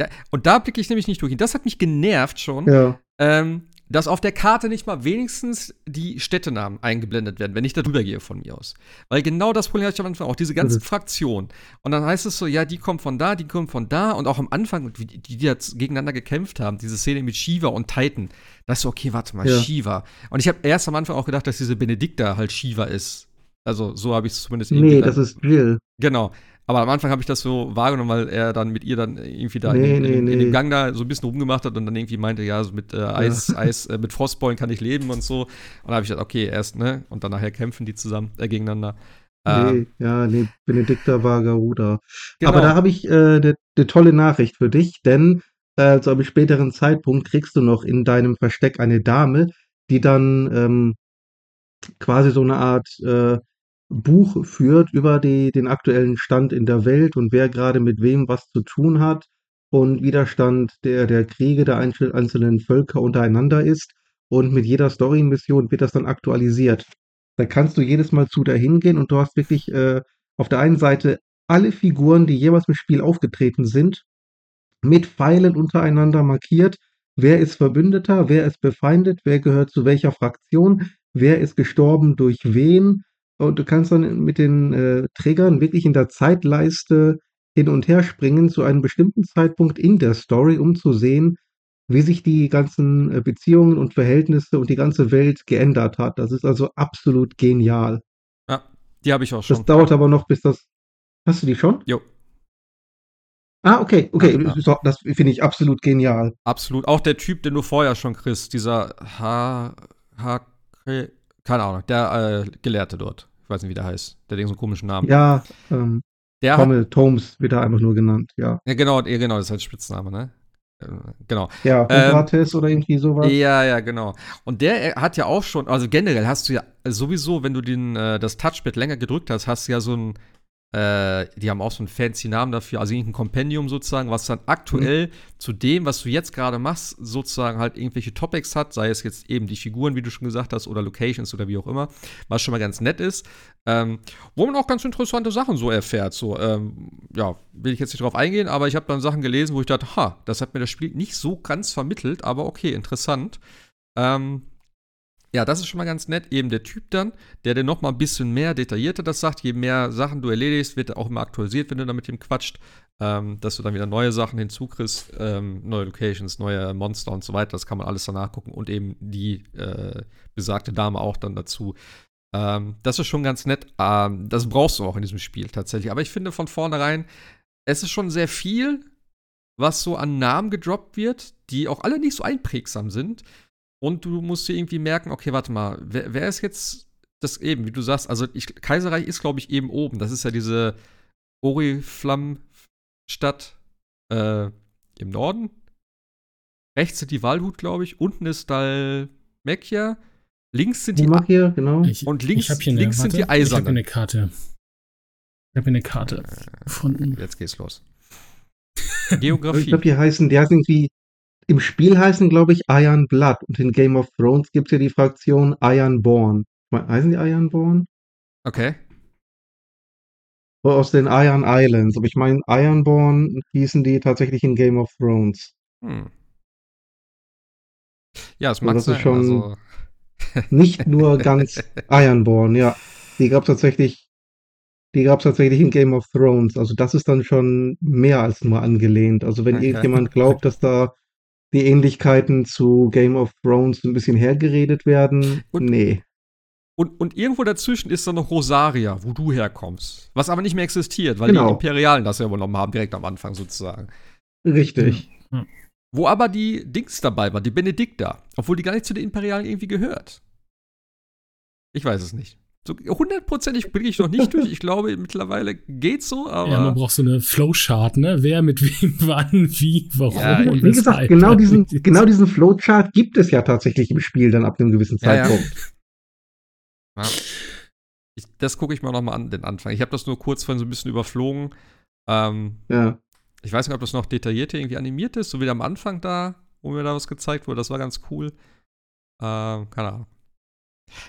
Ja, und da blicke ich nämlich nicht durch. Das hat mich genervt schon, ja. ähm, dass auf der Karte nicht mal wenigstens die Städtenamen eingeblendet werden, wenn ich da drüber gehe von mir aus. Weil genau das Problem hatte ich am Anfang auch, diese ganzen mhm. Fraktionen. Und dann heißt es so, ja, die kommen von da, die kommen von da. Und auch am Anfang, die, die jetzt gegeneinander gekämpft haben, diese Szene mit Shiva und Titan, da ist so, okay, warte mal, ja. Shiva. Und ich habe erst am Anfang auch gedacht, dass diese Benedikta halt Shiva ist. Also so habe ich es zumindest Nee, das ist Jill. Genau. Aber am Anfang habe ich das so wahrgenommen, weil er dann mit ihr dann irgendwie da nee, in, in, nee, in, dem Gang da so ein bisschen rumgemacht hat und dann irgendwie meinte, ja, so mit äh, Eis, ja. Eis, äh, mit Frostbeulen kann ich leben und so. Und dann habe ich gesagt, okay, erst, ne? Und dann nachher kämpfen die zusammen äh, gegeneinander. Nee, ähm, ja, nee, Benedikta war Garuda. Genau. Aber da habe ich eine äh, ne tolle Nachricht für dich, denn äh, zu einem späteren Zeitpunkt kriegst du noch in deinem Versteck eine Dame, die dann ähm, quasi so eine Art äh, Buch führt über die, den aktuellen Stand in der Welt und wer gerade mit wem was zu tun hat und Widerstand der, der Kriege der einzelnen Völker untereinander ist. Und mit jeder Story-Mission wird das dann aktualisiert. Da kannst du jedes Mal zu dahin gehen und du hast wirklich äh, auf der einen Seite alle Figuren, die jemals im Spiel aufgetreten sind, mit Pfeilen untereinander markiert. Wer ist Verbündeter, wer ist befeindet, wer gehört zu welcher Fraktion, wer ist gestorben durch wen, und du kannst dann mit den äh, Trägern wirklich in der Zeitleiste hin und her springen zu einem bestimmten Zeitpunkt in der Story, um zu sehen, wie sich die ganzen äh, Beziehungen und Verhältnisse und die ganze Welt geändert hat. Das ist also absolut genial. Ja, die habe ich auch schon. Das dauert aber noch, bis das. Hast du die schon? Jo. Ah, okay, okay. Ja, ja. Das finde ich absolut genial. Absolut. Auch der Typ, den du vorher schon kriegst, dieser H. H. Keine Ahnung, der äh, Gelehrte dort. Ich weiß nicht, wie der heißt. Der hat so einen komischen Namen. Ja, ähm, der Tommel, hat, Tomes wird er einfach nur genannt, ja. Ja, genau, ja, genau, das ist halt Spitzname, ne? Äh, genau. Ja, ähm, oder irgendwie sowas. Ja, ja, genau. Und der hat ja auch schon, also generell hast du ja sowieso, wenn du den, äh, das Touchpad länger gedrückt hast, hast du ja so ein äh, die haben auch so einen fancy Namen dafür, also irgendein Kompendium sozusagen, was dann aktuell mhm. zu dem, was du jetzt gerade machst, sozusagen halt irgendwelche Topics hat, sei es jetzt eben die Figuren, wie du schon gesagt hast, oder Locations oder wie auch immer, was schon mal ganz nett ist, ähm, wo man auch ganz interessante Sachen so erfährt. So, ähm, ja, will ich jetzt nicht drauf eingehen, aber ich habe dann Sachen gelesen, wo ich dachte, ha, das hat mir das Spiel nicht so ganz vermittelt, aber okay, interessant. Ähm, ja, das ist schon mal ganz nett. Eben der Typ dann, der dir noch mal ein bisschen mehr detaillierter das sagt. Je mehr Sachen du erledigst, wird er auch immer aktualisiert, wenn du da mit ihm quatscht. Ähm, dass du dann wieder neue Sachen hinzukriegst, ähm, neue Locations, neue Monster und so weiter. Das kann man alles danach gucken und eben die äh, besagte Dame auch dann dazu. Ähm, das ist schon ganz nett. Ähm, das brauchst du auch in diesem Spiel tatsächlich. Aber ich finde von vornherein, es ist schon sehr viel, was so an Namen gedroppt wird, die auch alle nicht so einprägsam sind. Und du musst dir irgendwie merken, okay, warte mal, wer, wer ist jetzt das eben, wie du sagst, also ich, Kaiserreich ist, glaube ich, eben oben. Das ist ja diese Oriflamm-Stadt äh, im Norden. Rechts sind die Walhut, glaube ich. Unten ist Dalmekia. Links sind die Makia, genau. Ich, und links, eine, links warte, sind die Eisernen. Ich habe eine Karte. Ich habe eine Karte äh, gefunden. Jetzt geht's los. Geografie. Ich glaube, die heißen, die heißen irgendwie im Spiel heißen, glaube ich, Iron Blood und in Game of Thrones gibt es ja die Fraktion Ironborn. Heißen die Ironborn? Okay. Aus den Iron Islands. Aber ich meine, Ironborn hießen die tatsächlich in Game of Thrones. Hm. Ja, es mag also das sein. Ist schon also... nicht nur ganz Ironborn, ja. Die gab es tatsächlich, die gab es tatsächlich in Game of Thrones. Also das ist dann schon mehr als nur angelehnt. Also wenn okay. irgendjemand glaubt, dass da die Ähnlichkeiten zu Game of Thrones ein bisschen hergeredet werden. Und, nee. Und, und irgendwo dazwischen ist dann noch Rosaria, wo du herkommst. Was aber nicht mehr existiert, weil genau. die Imperialen das ja übernommen haben, direkt am Anfang sozusagen. Richtig. Mhm. Wo aber die Dings dabei war, die Benedikta, obwohl die gar nicht zu den Imperialen irgendwie gehört. Ich weiß es nicht. So hundertprozentig blicke ich noch nicht durch. Ich glaube, mittlerweile geht's so, aber. Ja, man braucht so eine Flowchart, ne? Wer mit wem, wann, wie, warum ja, und Wie gesagt, genau diesen, genau diesen Flowchart gibt es ja tatsächlich im Spiel dann ab einem gewissen Zeitpunkt. Ja, ja. Ich, das gucke ich mir nochmal an, den Anfang. Ich habe das nur kurz vorhin so ein bisschen überflogen. Ähm, ja. Ich weiß nicht, ob das noch detaillierter irgendwie animiert ist, so wie am Anfang da, wo mir da was gezeigt wurde. Das war ganz cool. Ähm, keine Ahnung.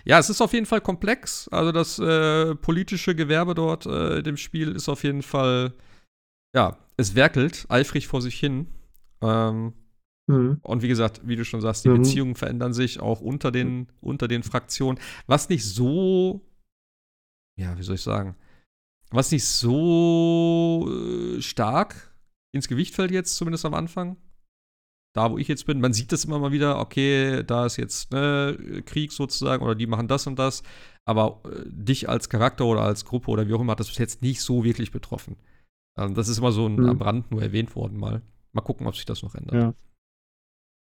Ja, es ist auf jeden Fall komplex. Also das äh, politische Gewerbe dort äh, in dem Spiel ist auf jeden Fall, ja, es werkelt eifrig vor sich hin. Ähm, mhm. Und wie gesagt, wie du schon sagst, die mhm. Beziehungen verändern sich auch unter den, unter den Fraktionen. Was nicht so, ja, wie soll ich sagen, was nicht so äh, stark ins Gewicht fällt jetzt, zumindest am Anfang da, wo ich jetzt bin, man sieht das immer mal wieder, okay, da ist jetzt ne, Krieg sozusagen oder die machen das und das, aber äh, dich als Charakter oder als Gruppe oder wie auch immer hat das bis jetzt nicht so wirklich betroffen. Ähm, das ist immer so ein, mhm. am Rand nur erwähnt worden mal. Mal gucken, ob sich das noch ändert. Ja.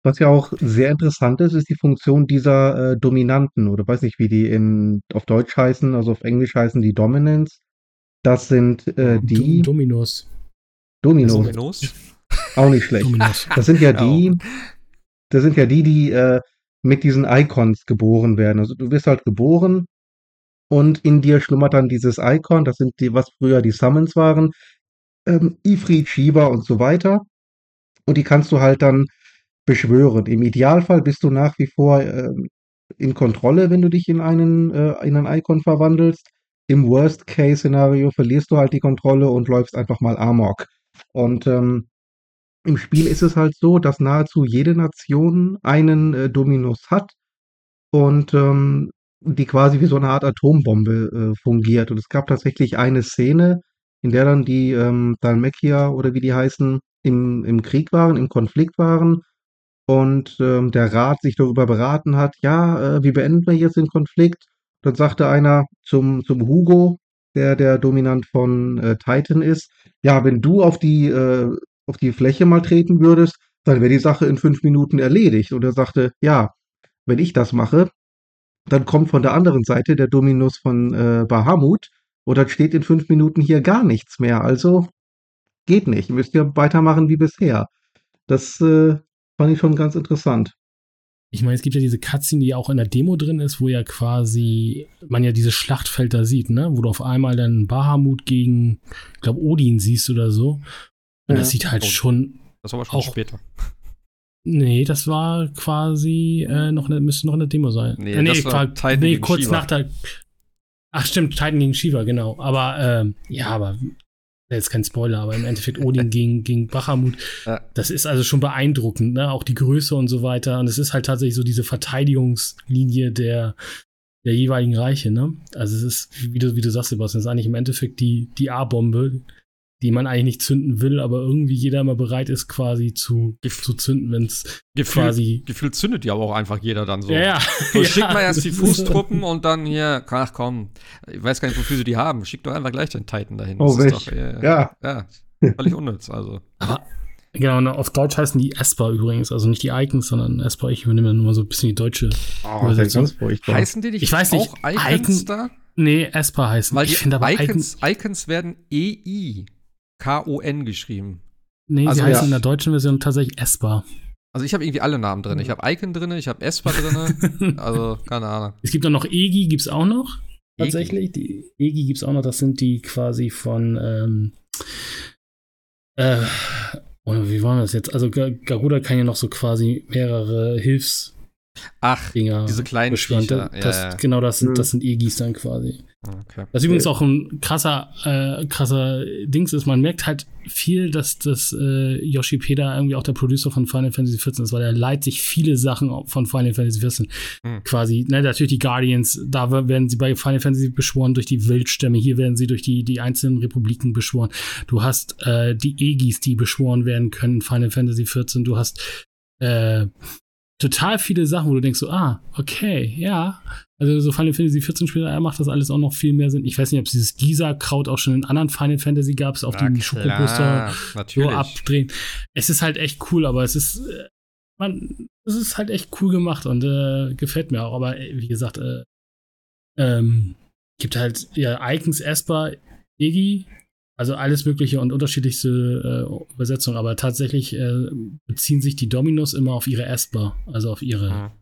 Was ja auch sehr interessant ist, ist die Funktion dieser äh, Dominanten oder weiß nicht, wie die in, auf Deutsch heißen, also auf Englisch heißen die Dominants. Das sind äh, die. Dominos. Dominos. Dominos. Auch nicht schlecht. Dominos. Das sind ja die, das sind ja die, die äh, mit diesen Icons geboren werden. Also du wirst halt geboren und in dir schlummert dann dieses Icon, das sind die, was früher die Summons waren, ähm, Ifrit, Shiva und so weiter. Und die kannst du halt dann beschwören. Im Idealfall bist du nach wie vor ähm, in Kontrolle, wenn du dich in einen, äh, in ein Icon verwandelst. Im Worst-Case-Szenario verlierst du halt die Kontrolle und läufst einfach mal Amok. Und ähm, im Spiel ist es halt so, dass nahezu jede Nation einen äh, Dominus hat und ähm, die quasi wie so eine Art Atombombe äh, fungiert. Und es gab tatsächlich eine Szene, in der dann die ähm, Dalmekia oder wie die heißen, im, im Krieg waren, im Konflikt waren und ähm, der Rat sich darüber beraten hat, ja, äh, wie beenden wir jetzt den Konflikt? Dann sagte einer zum, zum Hugo, der der Dominant von äh, Titan ist, ja, wenn du auf die äh, auf die Fläche mal treten würdest, dann wäre die Sache in fünf Minuten erledigt. Und er sagte, ja, wenn ich das mache, dann kommt von der anderen Seite der Dominus von äh, Bahamut und dann steht in fünf Minuten hier gar nichts mehr. Also geht nicht. Müsst ihr weitermachen wie bisher. Das äh, fand ich schon ganz interessant. Ich meine, es gibt ja diese Cutscene, die auch in der Demo drin ist, wo ja quasi man ja diese Schlachtfelder sieht, ne? Wo du auf einmal dann Bahamut gegen, ich glaube, Odin siehst oder so. Und das sieht halt oh, schon. Das war aber schon auch, später. Nee, das war quasi äh, noch eine, müsste noch eine Demo sein. Nee, äh, nee, das war Titan nee kurz Shiva. nach der. Ach stimmt, Titan gegen Shiva, genau. Aber ähm, ja, aber jetzt kein Spoiler, aber im Endeffekt Odin gegen, gegen Bachamut. Ja. Das ist also schon beeindruckend, ne? Auch die Größe und so weiter. Und es ist halt tatsächlich so diese Verteidigungslinie der, der jeweiligen Reiche, ne? Also es ist, wie du, wie du sagst, Sebastian, es ist eigentlich im Endeffekt die, die A-Bombe, die man eigentlich nicht zünden will, aber irgendwie jeder immer bereit ist, quasi zu, Gef zu zünden, wenn es quasi. Gefühlt zündet ja aber auch einfach jeder dann so. Ja, ja. So, ja. Schick mal erst die Fußtruppen und dann hier, ach komm, ich weiß gar nicht, wofür sie die haben. Schick doch einfach gleich den Titan dahin. Oh, das ist doch, äh, ja. Ja, völlig unnütz, also. Aber, genau, auf Deutsch heißen die Esper übrigens, also nicht die Icons, sondern Esper. Ich übernehme nur so ein bisschen die deutsche oh, Übersetzung. Heißen die nicht ich weiß nicht, auch Icons Icon, da? Nee, Esper heißen. Weil ich die aber Icons, Icons werden EI K-O-N geschrieben. Nee, also, sie heißen ja. in der deutschen Version tatsächlich Esper. Also ich habe irgendwie alle Namen drin. Ich habe Icon drin, ich habe Esper drin. also, keine Ahnung. Es gibt dann noch Egi, gibt es auch noch. Tatsächlich. Egi. Die Egi gibt es auch noch. Das sind die quasi von ähm, äh, oder wie war das jetzt? Also Garuda kann ja noch so quasi mehrere Hilfs Ach, Dinger diese kleinen Viecher. Ja, ja. Genau, das sind, das sind Egis dann quasi. Okay. Was übrigens auch ein krasser, äh, krasser Dings ist. Man merkt halt viel, dass das äh, Yoshi Peda irgendwie auch der Producer von Final Fantasy XIV ist, weil er leitet sich viele Sachen von Final Fantasy XIV. Hm. Quasi, ne, natürlich die Guardians, da werden sie bei Final Fantasy beschworen durch die Wildstämme, hier werden sie durch die, die einzelnen Republiken beschworen. Du hast äh, die Egis, die beschworen werden können in Final Fantasy XIV. Du hast äh, total viele Sachen, wo du denkst so, ah, okay, ja, Also so Final Fantasy 14 Spieler macht das alles auch noch viel mehr Sinn. Ich weiß nicht, ob es dieses Giza-Kraut auch schon in anderen Final Fantasy gab, es auf dem Schokoposter so abdrehen. Es ist halt echt cool, aber es ist, äh, man, es ist halt echt cool gemacht und äh, gefällt mir auch. Aber äh, wie gesagt, äh, ähm, gibt halt ja Icons, Esper, Iggy, also alles mögliche und unterschiedlichste äh, Übersetzungen, aber tatsächlich äh, beziehen sich die Dominos immer auf ihre Esper, also auf ihre mhm.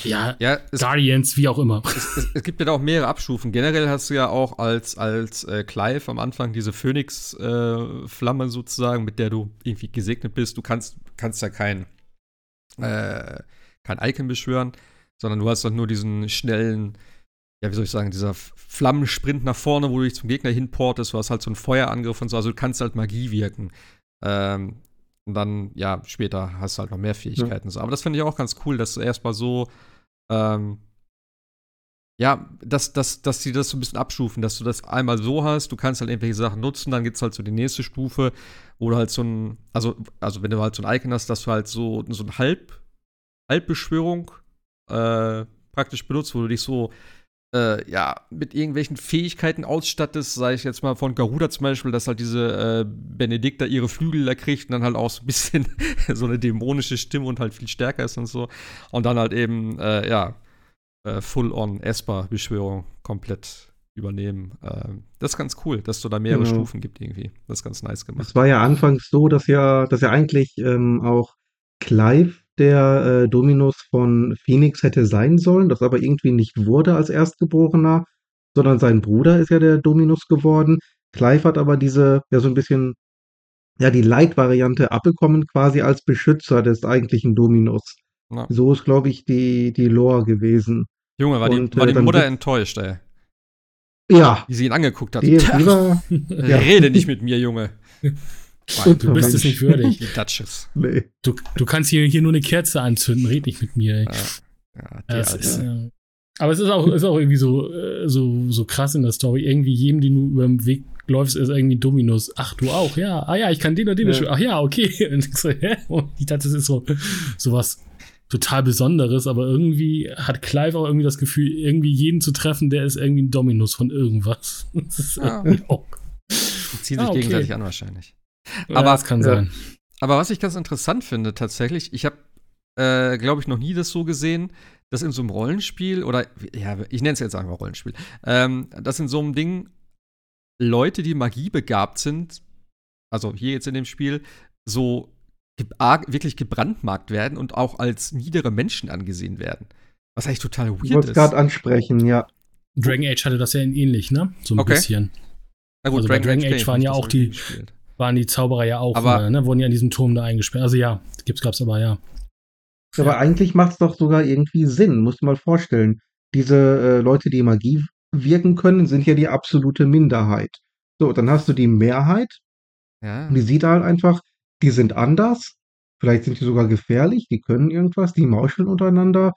Ja, ja es, Guardians, wie auch immer. Es, es, es, gibt ja da auch mehrere Abstufen. Generell hast du ja auch als, als äh, Clive am Anfang diese Phoenix-Flamme äh, sozusagen, mit der du irgendwie gesegnet bist. Du kannst, kannst ja kein, äh, kein Icon beschwören, sondern du hast dann nur diesen schnellen, ja, wie soll ich sagen, dieser Flammensprint nach vorne, wo du dich zum Gegner hinportest. Du hast halt so einen Feuerangriff und so. Also du kannst halt Magie wirken. Ähm, und dann, ja, später hast du halt noch mehr Fähigkeiten. Ja. Aber das finde ich auch ganz cool, dass du erstmal so, ähm, ja, dass, dass, dass sie das so ein bisschen abstufen, dass du das einmal so hast, du kannst halt irgendwelche Sachen nutzen, dann gibt es halt so die nächste Stufe, wo du halt so ein, also, also wenn du halt so ein Icon hast, dass du halt so, so ein Halb, Halbbeschwörung äh, praktisch benutzt, wo du dich so äh, ja, mit irgendwelchen Fähigkeiten ausstattest, sage ich jetzt mal von Garuda zum Beispiel, dass halt diese äh, Benedikta ihre Flügel da kriegt und dann halt auch so ein bisschen so eine dämonische Stimme und halt viel stärker ist und so. Und dann halt eben, äh, ja, äh, Full-on Esper-Beschwörung komplett übernehmen. Ähm, das ist ganz cool, dass du da mehrere genau. Stufen gibt irgendwie. Das ist ganz nice gemacht. Es war ja anfangs so, dass ja, dass ja eigentlich ähm, auch Clive der äh, Dominus von Phoenix hätte sein sollen, das aber irgendwie nicht wurde als Erstgeborener, sondern sein Bruder ist ja der Dominus geworden. Clive hat aber diese, ja so ein bisschen, ja die Light-Variante abbekommen, quasi als Beschützer des eigentlichen Dominus. Ja. So ist, glaube ich, die, die Lore gewesen. Junge, war Und, die, war die äh, Mutter enttäuscht, ey. Ja. Wie sie ihn angeguckt hat. Die, die war, ja. Rede nicht mit mir, Junge. du bist es nicht würdig. Die. Nee. Du, du kannst hier, hier nur eine Kerze anzünden, red nicht mit mir. Ja, ja, ist, äh, aber es ist auch, ist auch irgendwie so, äh, so, so krass in der Story. Irgendwie jedem, den du über den Weg läufst, ist irgendwie Dominus. Ach, du auch, ja. Ah ja, ich kann den und den ja. Ach ja, okay. Und so, und ich dachte, das ist so, so was total Besonderes, aber irgendwie hat Clive auch irgendwie das Gefühl, irgendwie jeden zu treffen, der ist irgendwie ein Dominus von irgendwas. Das ist ja. irgendwie auch. Die ziehen sich ah, okay. gegenseitig an wahrscheinlich. Ja, aber das kann sein. Aber was ich ganz interessant finde, tatsächlich, ich habe, äh, glaube ich, noch nie das so gesehen, dass in so einem Rollenspiel, oder ja, ich nenne es jetzt einfach Rollenspiel, ähm, dass in so einem Ding Leute, die magiebegabt sind, also hier jetzt in dem Spiel, so ge wirklich gebrandmarkt werden und auch als niedere Menschen angesehen werden. Was eigentlich total weird ich ist. Ich gerade ansprechen, ja. Dragon Age hatte das ja ähnlich, ne? So ein okay. bisschen. Na gut, also Dragon, Dragon Age, Age waren ja auch die, gespielt waren die Zauberer ja auch, aber, ne, wurden ja in diesem Turm da eingesperrt. Also ja, gibt's, gab's aber ja. Aber ja. eigentlich macht es doch sogar irgendwie Sinn, musst du mal vorstellen. Diese äh, Leute, die Magie wirken können, sind ja die absolute Minderheit. So, dann hast du die Mehrheit, ja. die sieht halt einfach, die sind anders, vielleicht sind die sogar gefährlich, die können irgendwas, die mauscheln untereinander.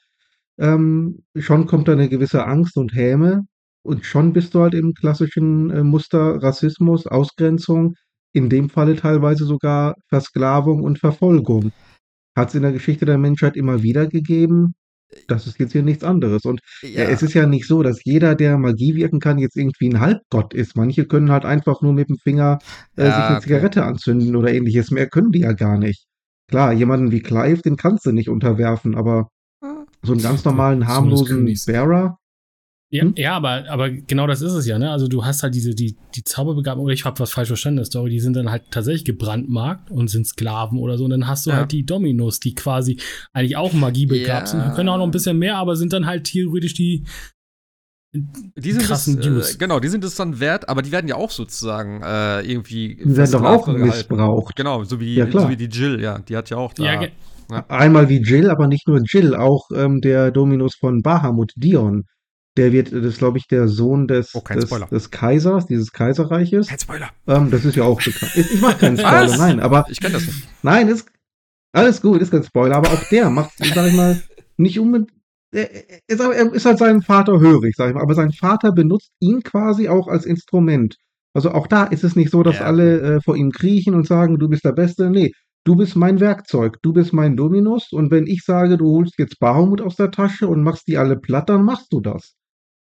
Ähm, schon kommt da eine gewisse Angst und Häme und schon bist du halt im klassischen äh, Muster Rassismus, Ausgrenzung, in dem Falle teilweise sogar Versklavung und Verfolgung. Hat es in der Geschichte der Menschheit immer wieder gegeben. Das ist jetzt hier nichts anderes. Und ja. es ist ja nicht so, dass jeder, der Magie wirken kann, jetzt irgendwie ein Halbgott ist. Manche können halt einfach nur mit dem Finger äh, ja, sich eine okay. Zigarette anzünden oder ähnliches. Mehr können die ja gar nicht. Klar, jemanden wie Clive, den kannst du nicht unterwerfen, aber ah. so einen ganz normalen, harmlosen Bearer, ja, hm? ja, aber, aber genau das ist es ja, ne? Also du hast halt diese, die, die Zauberbegabung, oder ich habe was falsch verstanden, der Story, die sind dann halt tatsächlich gebrandmarkt und sind Sklaven oder so. Und dann hast du ja. halt die Dominos, die quasi eigentlich auch magiebegabt ja. sind. können auch noch ein bisschen mehr, aber sind dann halt theoretisch die, die sind krassen es, äh, genau, die sind es dann wert, aber die werden ja auch sozusagen äh, irgendwie. Die werden doch auch missbraucht. Genau, so wie, ja, so wie die Jill, ja. Die hat ja auch da. Ja, ja. Einmal wie Jill, aber nicht nur Jill, auch ähm, der Dominus von Bahamut, Dion. Der wird, das ist, glaube ich, der Sohn des, oh, des, des, Kaisers, dieses Kaiserreiches. Kein Spoiler. Ähm, das ist ja auch bekannt. Ich, ich mache keinen Spoiler, Was? nein, aber. Ich kenne das nicht. Nein, ist alles gut, ist kein Spoiler, aber auch der macht, sag ich mal, nicht unbedingt. Er, er ist halt seinem Vater hörig, sag ich mal, aber sein Vater benutzt ihn quasi auch als Instrument. Also auch da ist es nicht so, dass ja. alle äh, vor ihm kriechen und sagen, du bist der Beste. Nee, du bist mein Werkzeug, du bist mein Dominus und wenn ich sage, du holst jetzt Bahamut aus der Tasche und machst die alle platt, dann machst du das.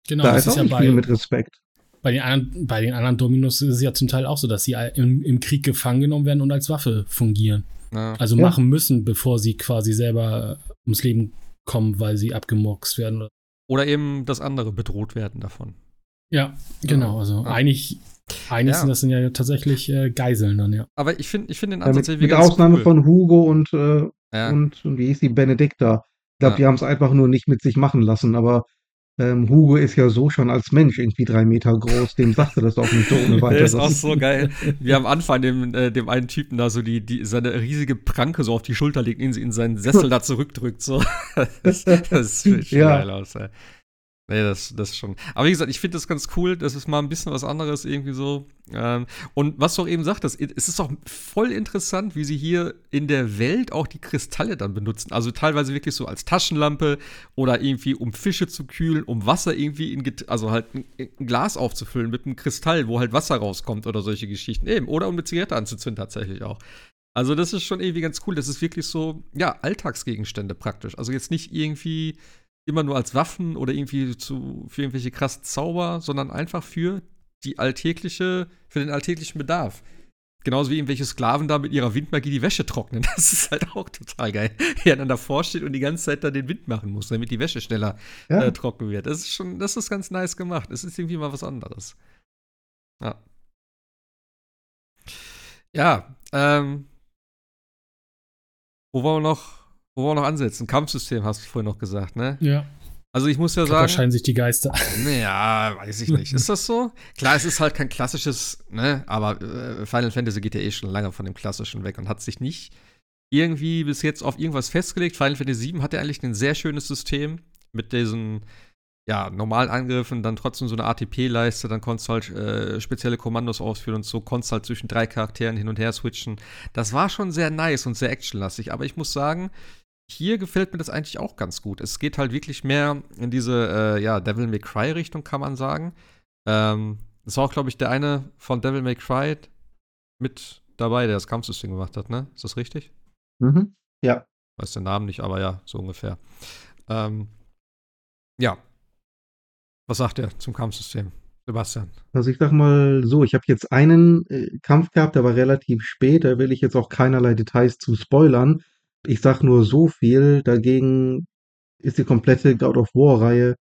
Genau, da das ist, ist ja bei, viel mit Respekt. Bei den, anderen, bei den anderen Dominus ist es ja zum Teil auch so, dass sie im, im Krieg gefangen genommen werden und als Waffe fungieren. Ja. Also ja. machen müssen, bevor sie quasi selber ums Leben kommen, weil sie abgemurkst werden. Oder eben das andere bedroht werden davon. Ja, genau. Also ja. eigentlich, eigentlich ja. sind das sind ja tatsächlich äh, Geiseln dann, ja. Aber ich finde ich find den Ansatz ja, mit, mit Ausnahme cool. von Hugo und, äh, und, und, wie hieß die, Benedikta. Ich glaube, die haben es einfach nur nicht mit sich machen lassen, aber ähm, Hugo ist ja so schon als Mensch irgendwie drei Meter groß, dem sagte das auch nicht so ohne weiteres. Der ist auch so geil. Wie am Anfang dem, äh, dem einen Typen da so die, die, seine riesige Pranke so auf die Schulter legt, ihn in seinen Sessel da zurückdrückt. So. Das, das sieht ja. geil aus, ey. Nee, das, das schon. Aber wie gesagt, ich finde das ganz cool. Das ist mal ein bisschen was anderes irgendwie so. Ähm, und was du auch eben sagtest, es ist auch voll interessant, wie sie hier in der Welt auch die Kristalle dann benutzen. Also teilweise wirklich so als Taschenlampe oder irgendwie um Fische zu kühlen, um Wasser irgendwie in, also halt ein, ein Glas aufzufüllen mit einem Kristall, wo halt Wasser rauskommt oder solche Geschichten. Eben. Oder um eine Zigarette anzuzünden tatsächlich auch. Also das ist schon irgendwie ganz cool. Das ist wirklich so, ja, Alltagsgegenstände praktisch. Also jetzt nicht irgendwie immer nur als Waffen oder irgendwie zu, für irgendwelche krassen Zauber, sondern einfach für die alltägliche, für den alltäglichen Bedarf. Genauso wie irgendwelche Sklaven da mit ihrer Windmagie die Wäsche trocknen. Das ist halt auch total geil. Er dann davor steht und die ganze Zeit da den Wind machen muss, damit die Wäsche schneller ja. äh, trocken wird. Das ist schon, das ist ganz nice gemacht. Es ist irgendwie mal was anderes. Ja. Ja, ähm. Wo wollen wir noch wo wir noch ansetzen? Kampfsystem hast du vorhin noch gesagt, ne? Ja. Also ich muss ja sagen. Wahrscheinlich sich die Geister. Naja, weiß ich nicht. Ist das so? Klar, es ist halt kein klassisches, ne? Aber äh, Final Fantasy geht ja eh schon lange von dem klassischen weg und hat sich nicht irgendwie bis jetzt auf irgendwas festgelegt. Final Fantasy VII hat ja eigentlich ein sehr schönes System mit diesen ja, normalen Angriffen, dann trotzdem so eine ATP-Leiste, dann konntest du halt äh, spezielle Kommandos ausführen und so konntest halt zwischen drei Charakteren hin und her switchen. Das war schon sehr nice und sehr actionlastig, aber ich muss sagen, hier gefällt mir das eigentlich auch ganz gut. Es geht halt wirklich mehr in diese, äh, ja, Devil May Cry-Richtung, kann man sagen. Ähm, das war auch, glaube ich, der eine von Devil May Cry mit dabei, der das Kampfsystem gemacht hat, ne? Ist das richtig? Mhm. Ja. Weiß den Namen nicht, aber ja, so ungefähr. Ähm, ja. Was sagt er zum Kampfsystem? Sebastian. Also ich sag mal so, ich habe jetzt einen äh, Kampf gehabt, der war relativ spät, da will ich jetzt auch keinerlei Details zu spoilern. Ich sag nur so viel, dagegen ist die komplette God of War-Reihe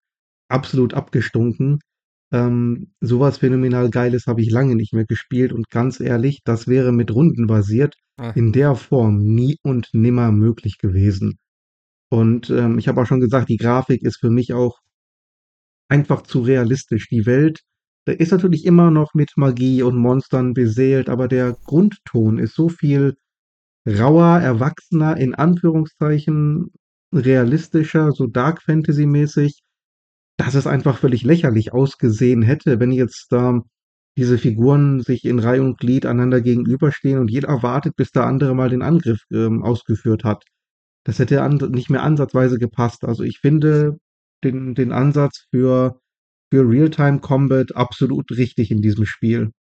absolut abgestunken. Ähm, sowas phänomenal Geiles habe ich lange nicht mehr gespielt und ganz ehrlich, das wäre mit Runden basiert ah. in der Form nie und nimmer möglich gewesen. Und ähm, ich habe auch schon gesagt, die Grafik ist für mich auch einfach zu realistisch. Die Welt, da ist natürlich immer noch mit Magie und Monstern beseelt, aber der Grundton ist so viel rauer, erwachsener, in Anführungszeichen realistischer, so Dark Fantasy mäßig, dass es einfach völlig lächerlich ausgesehen hätte, wenn jetzt da diese Figuren sich in Reihe und Glied einander gegenüberstehen und jeder wartet, bis der andere mal den Angriff ähm, ausgeführt hat. Das hätte nicht mehr ansatzweise gepasst. Also ich finde den, den Ansatz für, für Realtime Combat absolut richtig in diesem Spiel.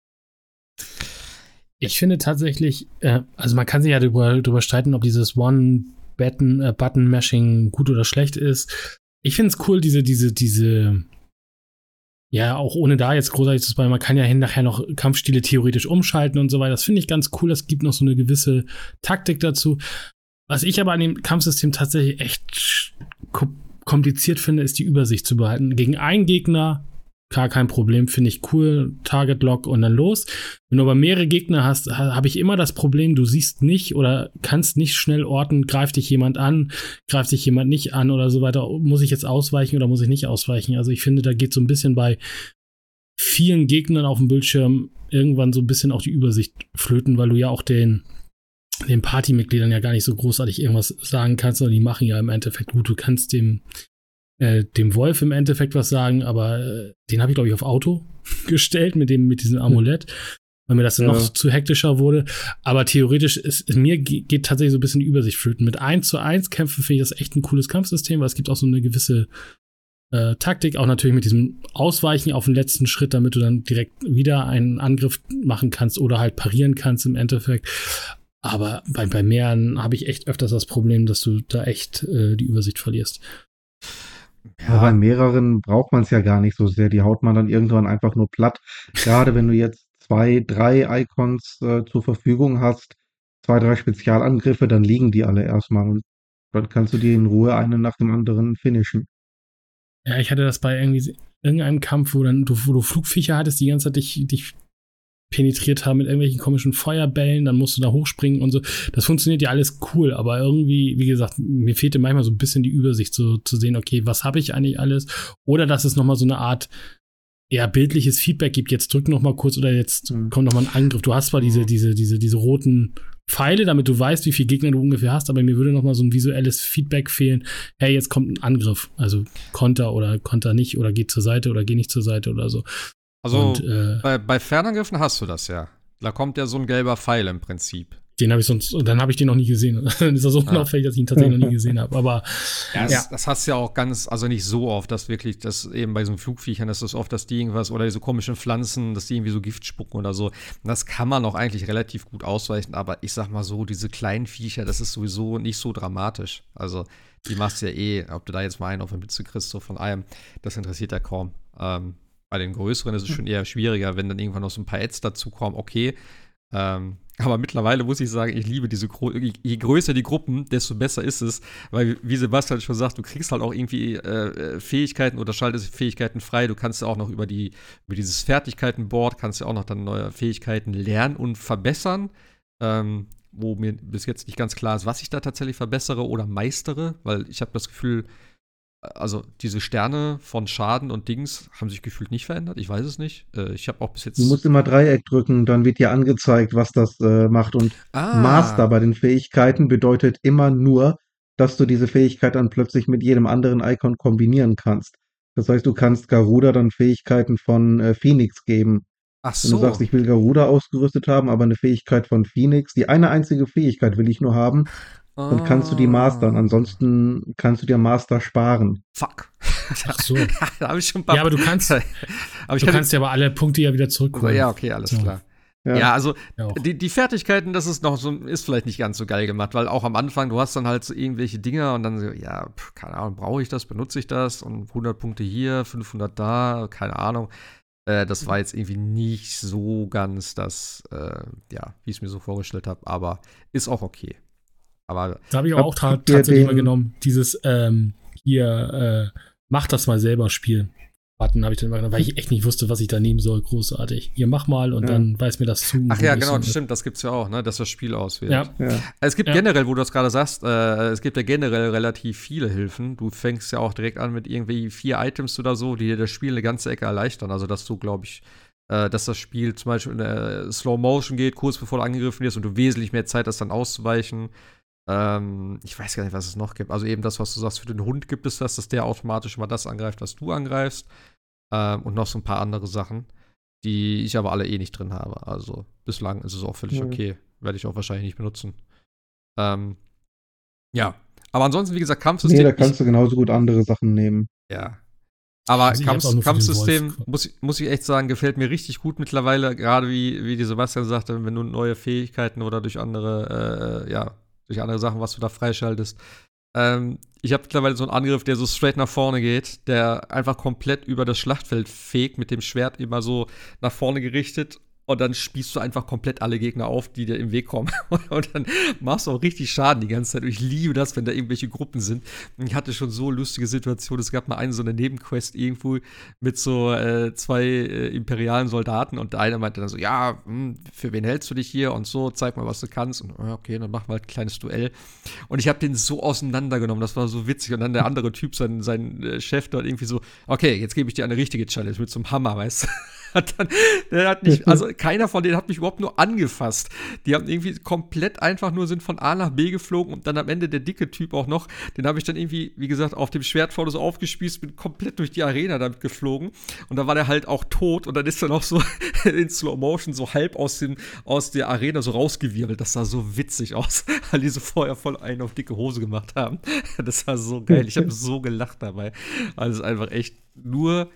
Ich finde tatsächlich, äh, also man kann sich ja darüber, darüber streiten, ob dieses One-Button-Mashing äh, gut oder schlecht ist. Ich finde es cool, diese, diese, diese, ja, auch ohne da jetzt großartig zu spoilern, man kann ja nachher noch Kampfstile theoretisch umschalten und so weiter. Das finde ich ganz cool. Das gibt noch so eine gewisse Taktik dazu. Was ich aber an dem Kampfsystem tatsächlich echt kompliziert finde, ist die Übersicht zu behalten. Gegen einen Gegner gar kein Problem, finde ich cool, Target Lock und dann los. Wenn du aber mehrere Gegner hast, habe ich immer das Problem, du siehst nicht oder kannst nicht schnell orten, greift dich jemand an, greift dich jemand nicht an oder so weiter. Muss ich jetzt ausweichen oder muss ich nicht ausweichen? Also ich finde, da geht so ein bisschen bei vielen Gegnern auf dem Bildschirm irgendwann so ein bisschen auch die Übersicht flöten, weil du ja auch den den Partymitgliedern ja gar nicht so großartig irgendwas sagen kannst, sondern die machen ja im Endeffekt gut. Du kannst dem äh, dem Wolf im Endeffekt was sagen, aber äh, den habe ich, glaube ich, auf Auto gestellt mit dem, mit diesem Amulett, weil mir das dann ja. noch zu hektischer wurde. Aber theoretisch ist, mir geht tatsächlich so ein bisschen die Übersicht flöten. Mit 1 zu 1 Kämpfen finde ich das echt ein cooles Kampfsystem, weil es gibt auch so eine gewisse äh, Taktik, auch natürlich mit diesem Ausweichen auf den letzten Schritt, damit du dann direkt wieder einen Angriff machen kannst oder halt parieren kannst im Endeffekt. Aber bei, bei Meeren habe ich echt öfters das Problem, dass du da echt äh, die Übersicht verlierst. Ja, bei mehreren braucht man es ja gar nicht so sehr. Die haut man dann irgendwann einfach nur platt. Gerade wenn du jetzt zwei, drei Icons äh, zur Verfügung hast, zwei, drei Spezialangriffe, dann liegen die alle erstmal und dann kannst du die in Ruhe einen nach dem anderen finishen. Ja, ich hatte das bei irgendwie irgendeinem Kampf, wo dann du, wo du Flugviecher hattest, die ganze Zeit dich, dich penetriert haben mit irgendwelchen komischen Feuerbällen, dann musst du da hochspringen und so. Das funktioniert ja alles cool, aber irgendwie, wie gesagt, mir fehlte manchmal so ein bisschen die Übersicht, so zu sehen, okay, was habe ich eigentlich alles? Oder dass es nochmal so eine Art eher bildliches Feedback gibt, jetzt drück noch mal kurz oder jetzt mhm. kommt noch mal ein Angriff. Du hast zwar diese, diese, diese, diese roten Pfeile, damit du weißt, wie viele Gegner du ungefähr hast, aber mir würde noch mal so ein visuelles Feedback fehlen. Hey, jetzt kommt ein Angriff. Also Konter oder Konter nicht oder geht zur Seite oder geh nicht zur Seite oder so. Also Und, äh, bei, bei Fernangriffen hast du das ja. Da kommt ja so ein gelber Pfeil im Prinzip. Den habe ich sonst, dann habe ich den noch nie gesehen. dann ist das so unauffällig, dass ich ihn tatsächlich noch nie gesehen habe. Aber ja, ja. Das, hast du ja auch ganz, also nicht so oft, dass wirklich, dass eben bei so Flugviechern, dass das oft, dass die irgendwas oder diese komischen Pflanzen, dass die irgendwie so Gift spucken oder so. das kann man auch eigentlich relativ gut ausweichen, aber ich sag mal so, diese kleinen Viecher, das ist sowieso nicht so dramatisch. Also die machst du ja eh, ob du da jetzt mal einen auf den Mütze kriegst, so von einem, das interessiert ja kaum. Ähm, bei den größeren ist es schon eher schwieriger, wenn dann irgendwann noch so ein paar Ads dazukommen, okay. Ähm, aber mittlerweile muss ich sagen, ich liebe diese, Gro je größer die Gruppen, desto besser ist es, weil, wie Sebastian schon sagt, du kriegst halt auch irgendwie äh, Fähigkeiten oder schaltest Fähigkeiten frei. Du kannst ja auch noch über, die, über dieses Fertigkeitenboard, kannst ja auch noch dann neue Fähigkeiten lernen und verbessern. Ähm, wo mir bis jetzt nicht ganz klar ist, was ich da tatsächlich verbessere oder meistere, weil ich habe das Gefühl, also diese Sterne von Schaden und Dings haben sich gefühlt nicht verändert. Ich weiß es nicht. Äh, ich habe auch bis jetzt. Du musst immer Dreieck drücken, dann wird dir angezeigt, was das äh, macht. Und ah. Master bei den Fähigkeiten bedeutet immer nur, dass du diese Fähigkeit dann plötzlich mit jedem anderen Icon kombinieren kannst. Das heißt, du kannst Garuda dann Fähigkeiten von äh, Phoenix geben. Ach so. Wenn du sagst, ich will Garuda ausgerüstet haben, aber eine Fähigkeit von Phoenix, die eine einzige Fähigkeit will ich nur haben, dann kannst du die mastern. Ah. Ansonsten kannst du dir Master sparen. Fuck. Ach so. da habe ich schon ein paar Ja, aber du kannst, aber du kannst ja aber alle Punkte ja wieder zurückholen. Ja, okay, alles ja. klar. Ja, ja also ja die, die Fertigkeiten, das ist noch so, ist vielleicht nicht ganz so geil gemacht, weil auch am Anfang, du hast dann halt so irgendwelche Dinger und dann so, ja, pff, keine Ahnung, brauche ich das, benutze ich das und 100 Punkte hier, 500 da, keine Ahnung. Äh, das war jetzt irgendwie nicht so ganz das, äh, ja, wie ich es mir so vorgestellt habe, aber ist auch okay. Aber da habe ich auch ta tatsächlich mal genommen. Dieses ähm, hier, äh, mach das mal selber Spiel. Button habe ich dann mal genommen, weil ich echt nicht wusste, was ich da nehmen soll. Großartig. Hier mach mal und ja. dann weiß mir das zu. Ach ja, genau, das stimmt, das gibt's ja auch, ne, dass das Spiel auswählt. Ja. ja. Es gibt ja. generell, wo du das gerade sagst, äh, es gibt ja generell relativ viele Hilfen. Du fängst ja auch direkt an mit irgendwie vier Items oder so, die dir das Spiel eine ganze Ecke erleichtern. Also, dass du, glaube ich, äh, dass das Spiel zum Beispiel in äh, Slow Motion geht, kurz bevor du angegriffen wirst und du wesentlich mehr Zeit hast, dann auszuweichen. Ähm, ich weiß gar nicht, was es noch gibt. Also eben das, was du sagst, für den Hund gibt es das, dass der automatisch mal das angreift, was du angreifst. Ähm, und noch so ein paar andere Sachen, die ich aber alle eh nicht drin habe. Also bislang ist es auch völlig mhm. okay. Werde ich auch wahrscheinlich nicht benutzen. Ähm, ja. Aber ansonsten, wie gesagt, Kampfsystem. Nee, da kannst du genauso gut andere Sachen nehmen. Ja. Aber also Kampf, Kampfsystem, muss, muss ich echt sagen, gefällt mir richtig gut mittlerweile. Gerade wie, wie die Sebastian sagte, wenn du neue Fähigkeiten oder durch andere, äh, ja, durch andere Sachen, was du da freischaltest. Ähm, ich habe mittlerweile so einen Angriff, der so straight nach vorne geht, der einfach komplett über das Schlachtfeld fegt, mit dem Schwert immer so nach vorne gerichtet und dann spießt du einfach komplett alle Gegner auf, die dir im Weg kommen. Und dann machst du auch richtig Schaden die ganze Zeit. Und ich liebe das, wenn da irgendwelche Gruppen sind. Ich hatte schon so lustige Situationen. Es gab mal eine so eine Nebenquest irgendwo mit so äh, zwei äh, imperialen Soldaten. Und der eine meinte dann so: Ja, mh, hm, für wen hältst du dich hier? Und so, zeig mal, was du kannst. Und okay, dann machen wir halt ein kleines Duell. Und ich habe den so auseinandergenommen. Das war so witzig. Und dann der andere Typ, sein, sein äh, Chef dort irgendwie so: Okay, jetzt gebe ich dir eine richtige Challenge mit so einem Hammer, weißt du? hat dann, der hat nicht, also keiner von denen hat mich überhaupt nur angefasst. Die haben irgendwie komplett einfach nur sind von A nach B geflogen und dann am Ende der dicke Typ auch noch, den habe ich dann irgendwie, wie gesagt, auf dem Schwert vorne so aufgespießt, bin komplett durch die Arena damit geflogen und da war der halt auch tot und dann ist er noch so in Slow Motion so halb aus, dem, aus der Arena so rausgewirbelt. Das sah so witzig aus, weil die so vorher voll einen auf dicke Hose gemacht haben. Das war so geil. Ich habe so gelacht dabei. Also einfach echt nur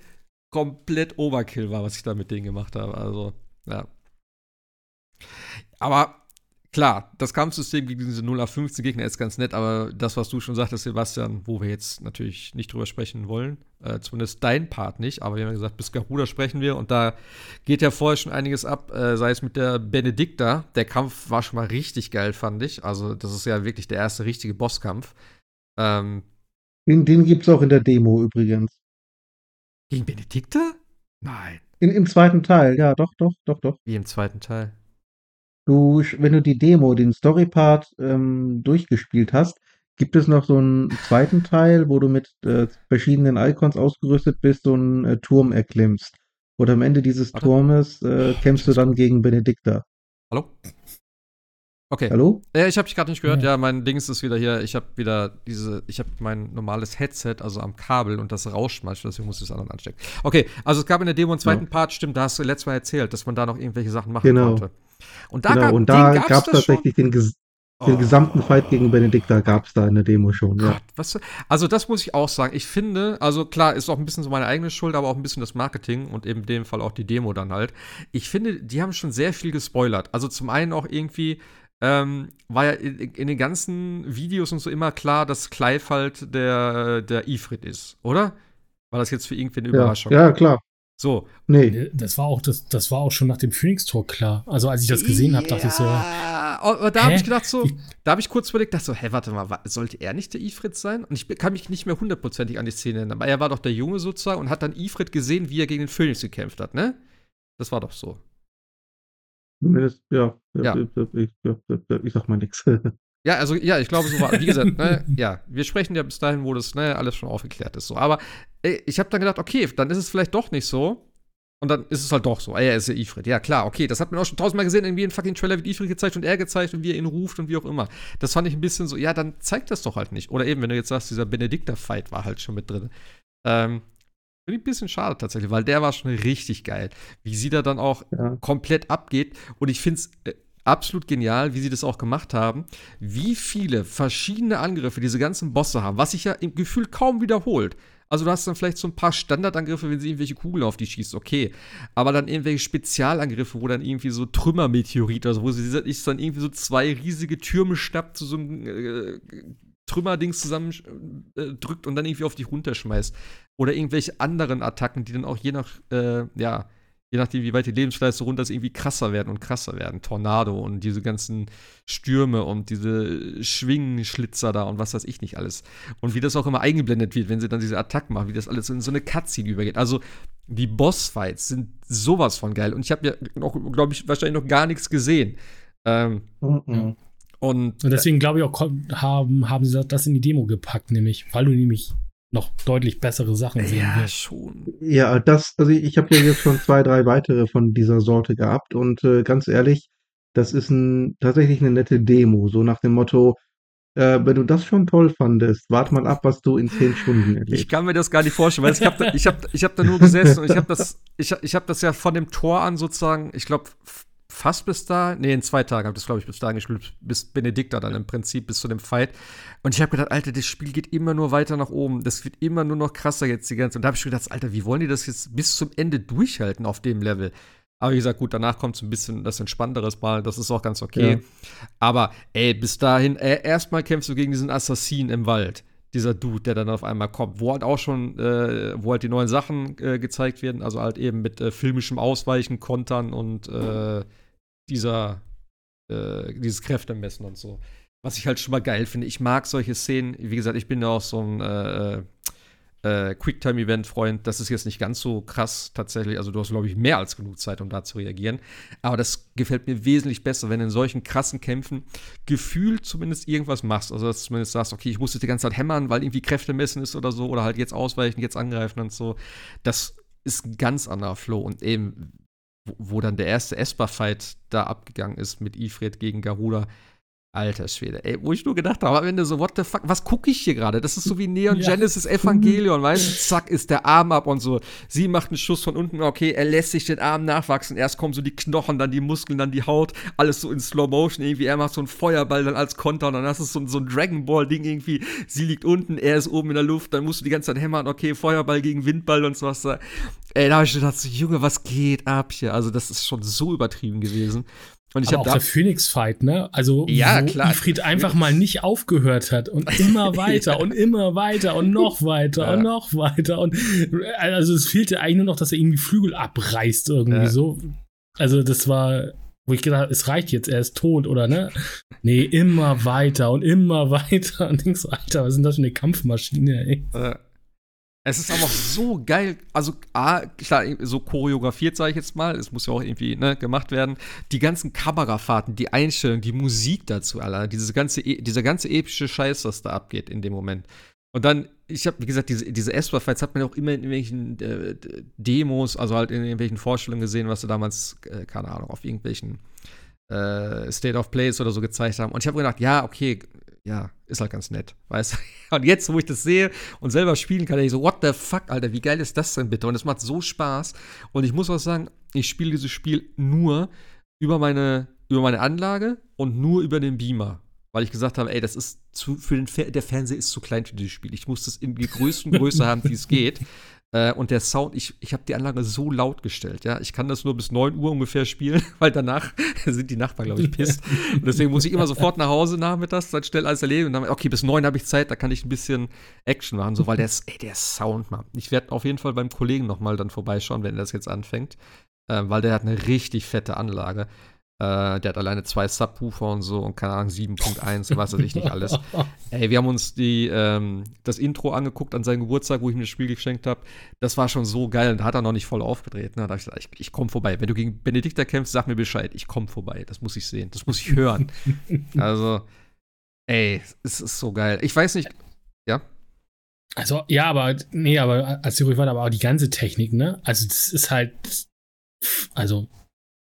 komplett Overkill war, was ich da mit denen gemacht habe. Also, ja. Aber klar, das Kampfsystem gegen diese 0 auf 15 Gegner ist ganz nett, aber das, was du schon sagtest, Sebastian, wo wir jetzt natürlich nicht drüber sprechen wollen, äh, zumindest dein Part nicht, aber wir haben ja gesagt, bis Garuda sprechen wir und da geht ja vorher schon einiges ab, äh, sei es mit der Benedikta. Der Kampf war schon mal richtig geil, fand ich. Also, das ist ja wirklich der erste richtige Bosskampf. Ähm, den den gibt es auch in der Demo übrigens. Gegen Benedikta? Nein. In, Im zweiten Teil, ja, doch, doch, doch, doch. Wie im zweiten Teil? Du, wenn du die Demo, den Story-Part ähm, durchgespielt hast, gibt es noch so einen zweiten Teil, wo du mit äh, verschiedenen Icons ausgerüstet bist, so einen äh, Turm erklimmst. Und am Ende dieses Warte. Turmes äh, kämpfst du dann gegen Benedikta. Hallo? Okay. Hallo? Ja, ich habe dich gerade nicht gehört. Ja. ja, mein Dings ist wieder hier. Ich habe wieder diese, ich habe mein normales Headset, also am Kabel und das rauscht manchmal, deswegen muss ich es anderen anstecken. Okay, also es gab in der Demo einen zweiten ja. Part, stimmt, da hast du letztes Mal erzählt, dass man da noch irgendwelche Sachen machen genau. konnte. Und da genau. gab es tatsächlich den, den oh. gesamten Fight gegen Benedikta gab es da in der Demo schon. Gott, ja. was, also das muss ich auch sagen. Ich finde, also klar, ist auch ein bisschen so meine eigene Schuld, aber auch ein bisschen das Marketing und eben in dem Fall auch die Demo dann halt. Ich finde, die haben schon sehr viel gespoilert. Also zum einen auch irgendwie ähm, war ja in, in, den ganzen Videos und so immer klar, dass Clive halt der, der Ifrit ist, oder? War das jetzt für irgendwie eine ja, Überraschung? Ja, klar. So. Nee. Das war auch, das, das war auch schon nach dem Phoenix-Tor klar. Also als ich das gesehen habe, dachte ich so. Aber da habe ich gedacht so, da habe ich kurz überlegt, dachte so, hä, warte mal, sollte er nicht der Ifrit sein? Und ich kann mich nicht mehr hundertprozentig an die Szene erinnern, aber er war doch der Junge sozusagen und hat dann Ifrit gesehen, wie er gegen den Phoenix gekämpft hat, ne? Das war doch so. Zumindest, ja. ja. Ich, ich, sag mal nichts. Ja, also ja, ich glaube, so war. Wie gesagt, ne, ja, wir sprechen ja bis dahin, wo das ne, alles schon aufgeklärt ist. So. Aber ey, ich habe dann gedacht, okay, dann ist es vielleicht doch nicht so. Und dann ist es halt doch so. Ey, er ist ja Ifrit. Ja, klar, okay. Das hat man auch schon tausendmal gesehen, irgendwie in fucking Trailer wird Ifrit gezeigt und er gezeigt und wie er ihn ruft und wie auch immer. Das fand ich ein bisschen so, ja, dann zeigt das doch halt nicht. Oder eben, wenn du jetzt sagst, dieser Benedikter-Fight war halt schon mit drin. Ähm, Finde ich ein bisschen schade tatsächlich, weil der war schon richtig geil. Wie sie da dann auch ja. komplett abgeht. Und ich finde es äh, absolut genial, wie sie das auch gemacht haben. Wie viele verschiedene Angriffe diese ganzen Bosse haben, was sich ja im Gefühl kaum wiederholt. Also du hast dann vielleicht so ein paar Standardangriffe, wenn sie irgendwelche Kugeln auf die schießt, okay. Aber dann irgendwelche Spezialangriffe, wo dann irgendwie so Trümmermeteorit, also wo sie sich dann irgendwie so zwei riesige Türme schnappt, zu so einem äh, Trümmerdings zusammendrückt äh, und dann irgendwie auf dich runterschmeißt. Oder irgendwelche anderen Attacken, die dann auch je nach, äh, ja, je nachdem, wie weit die Lebensleiste runter ist, irgendwie krasser werden und krasser werden. Tornado und diese ganzen Stürme und diese Schwingenschlitzer da und was weiß ich nicht alles. Und wie das auch immer eingeblendet wird, wenn sie dann diese Attacken machen, wie das alles in so eine Cutscene übergeht. Also die Bossfights sind sowas von geil. Und ich habe ja noch, glaube ich, wahrscheinlich noch gar nichts gesehen. Ähm, mhm. Und, und deswegen glaube ich auch, haben, haben sie das in die Demo gepackt, nämlich, weil du nämlich noch deutlich bessere Sachen sehen ja, wirst. schon. Ja, das, also ich habe ja jetzt schon zwei, drei weitere von dieser Sorte gehabt und äh, ganz ehrlich, das ist ein, tatsächlich eine nette Demo, so nach dem Motto, äh, wenn du das schon toll fandest, warte mal ab, was du in zehn Stunden erlebst. Ich kann mir das gar nicht vorstellen, weil ich habe da, ich hab, ich hab da nur gesessen und ich habe das, ich, ich hab das ja von dem Tor an sozusagen, ich glaube, fast bis da, nee, in zwei Tagen habe ich das, glaube ich, bis dahin gespielt, bis Benedikta dann im Prinzip, bis zu dem Fight. Und ich habe gedacht, Alter, das Spiel geht immer nur weiter nach oben. Das wird immer nur noch krasser jetzt die ganze Und da habe ich gedacht, Alter, wie wollen die das jetzt bis zum Ende durchhalten auf dem Level? Aber wie gesagt, gut, danach kommt so ein bisschen das Entspannteres Mal, das ist auch ganz okay. Ja. Aber ey, bis dahin, äh, erstmal kämpfst du gegen diesen Assassin im Wald dieser Dude, der dann auf einmal kommt, wo halt auch schon, äh, wo halt die neuen Sachen äh, gezeigt werden, also halt eben mit äh, filmischem Ausweichen, Kontern und äh, dieser, äh, dieses Kräftemessen und so. Was ich halt schon mal geil finde. Ich mag solche Szenen. Wie gesagt, ich bin ja auch so ein äh, äh, Quicktime-Event-Freund. Das ist jetzt nicht ganz so krass tatsächlich. Also, du hast, glaube ich, mehr als genug Zeit, um da zu reagieren. Aber das gefällt mir wesentlich besser, wenn du in solchen krassen Kämpfen gefühlt zumindest irgendwas machst. Also, dass du zumindest sagst, okay, ich muss jetzt die ganze Zeit hämmern, weil irgendwie Kräfte messen ist oder so. Oder halt jetzt ausweichen, jetzt angreifen und so. Das ist ein ganz anderer Flow. Und eben, wo, wo dann der erste Esper-Fight da abgegangen ist mit Ifrit gegen Garuda. Alter Schwede, ey, wo ich nur gedacht habe, am Ende so, what the fuck, was gucke ich hier gerade? Das ist so wie Neon ja. Genesis Evangelion, weißt du? Zack, ist der Arm ab und so. Sie macht einen Schuss von unten, okay, er lässt sich den Arm nachwachsen. Erst kommen so die Knochen, dann die Muskeln, dann die Haut, alles so in Slow Motion irgendwie. Er macht so einen Feuerball dann als Konter und dann hast du so, so ein Dragon Ball Ding irgendwie. Sie liegt unten, er ist oben in der Luft, dann musst du die ganze Zeit hämmern, okay, Feuerball gegen Windball und so was. Ey, da habe ich gedacht, so, Junge, was geht ab hier? Also, das ist schon so übertrieben gewesen. Und ich habe auch der Phoenix Fight, ne? Also ja, wo klar. Ifrit einfach mal nicht aufgehört hat und immer weiter ja. und immer weiter und noch weiter ja. und noch weiter und also es fehlte eigentlich nur noch, dass er irgendwie Flügel abreißt irgendwie ja. so. Also das war, wo ich gedacht, es reicht jetzt, er ist tot oder ne? Nee, immer weiter und immer weiter und denkst, Alter, was ist denn das für eine Kampfmaschine, ey? Es ist aber so geil, also A, klar, so choreografiert, sage ich jetzt mal, es muss ja auch irgendwie ne, gemacht werden. Die ganzen Kamerafahrten, die Einstellungen, die Musik dazu, Alter, diese ganze, e, dieser ganze epische Scheiß, was da abgeht in dem Moment. Und dann, ich habe, wie gesagt, diese, diese Esper-Fights hat man ja auch immer in irgendwelchen äh, Demos, also halt in irgendwelchen Vorstellungen gesehen, was sie damals, äh, keine Ahnung, auf irgendwelchen äh, State of Plays oder so gezeigt haben. Und ich habe gedacht, ja, okay, ja, ist halt ganz nett, weißt du? Und jetzt, wo ich das sehe und selber spielen kann, ich so, what the fuck, Alter, wie geil ist das denn bitte? Und es macht so Spaß. Und ich muss auch sagen, ich spiele dieses Spiel nur über meine, über meine Anlage und nur über den Beamer. Weil ich gesagt habe, ey, das ist zu, für den Fer der Fernseher ist zu klein für dieses Spiel. Ich muss das in die größten Größe haben, wie es geht. Äh, und der Sound, ich, ich habe die Anlage so laut gestellt, ja. Ich kann das nur bis 9 Uhr ungefähr spielen, weil danach sind die Nachbarn, glaube ich, pisst. und deswegen muss ich immer sofort nach Hause nachmittags, dann schnell alles erledigen und dann, okay, bis 9 habe ich Zeit, da kann ich ein bisschen Action machen, so, weil der, ey, der Sound, Mann. Ich werde auf jeden Fall beim Kollegen nochmal dann vorbeischauen, wenn er das jetzt anfängt, äh, weil der hat eine richtig fette Anlage. Äh, der hat alleine zwei Subwoofer und so und keine Ahnung, 7.1 was weiß ich nicht alles. Ey, wir haben uns die, ähm, das Intro angeguckt an seinem Geburtstag, wo ich ihm das Spiel geschenkt habe. Das war schon so geil und da hat er noch nicht voll aufgedreht. Ne? Da ich gesagt, ich, ich komme vorbei. Wenn du gegen Benedikta kämpfst, sag mir Bescheid. Ich komme vorbei. Das muss ich sehen. Das muss ich hören. also, ey, es ist so geil. Ich weiß nicht, ja? Also, ja, aber, nee, aber als die ruhig war, aber auch die ganze Technik, ne? Also, das ist halt, also,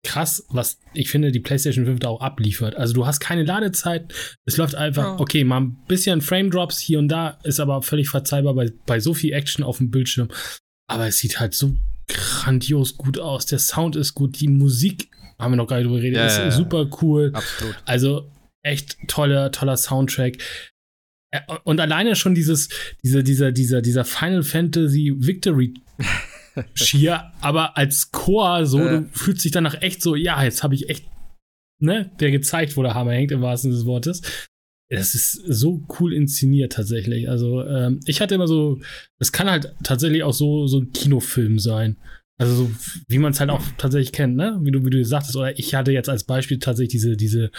krass, was ich finde, die PlayStation 5 da auch abliefert. Also du hast keine Ladezeit, es läuft einfach, oh. okay, mal ein bisschen Frame Drops hier und da, ist aber völlig verzeihbar bei, bei so viel Action auf dem Bildschirm. Aber es sieht halt so grandios gut aus. Der Sound ist gut, die Musik, haben wir noch gar nicht drüber geredet, ja, ist ja, super cool. Absolut. Also echt toller, toller Soundtrack. Und alleine schon dieses, diese, dieser, dieser, dieser Final Fantasy Victory schier, aber als Chor so, äh. du fühlst dich danach echt so, ja, jetzt habe ich echt, ne, der gezeigt, wo der Hammer hängt, im wahrsten des Wortes. Das ist so cool inszeniert tatsächlich. Also ähm, ich hatte immer so, es kann halt tatsächlich auch so so ein Kinofilm sein. Also so, wie man es halt auch tatsächlich kennt, ne? Wie du wie du sagtest. Oder ich hatte jetzt als Beispiel tatsächlich diese diese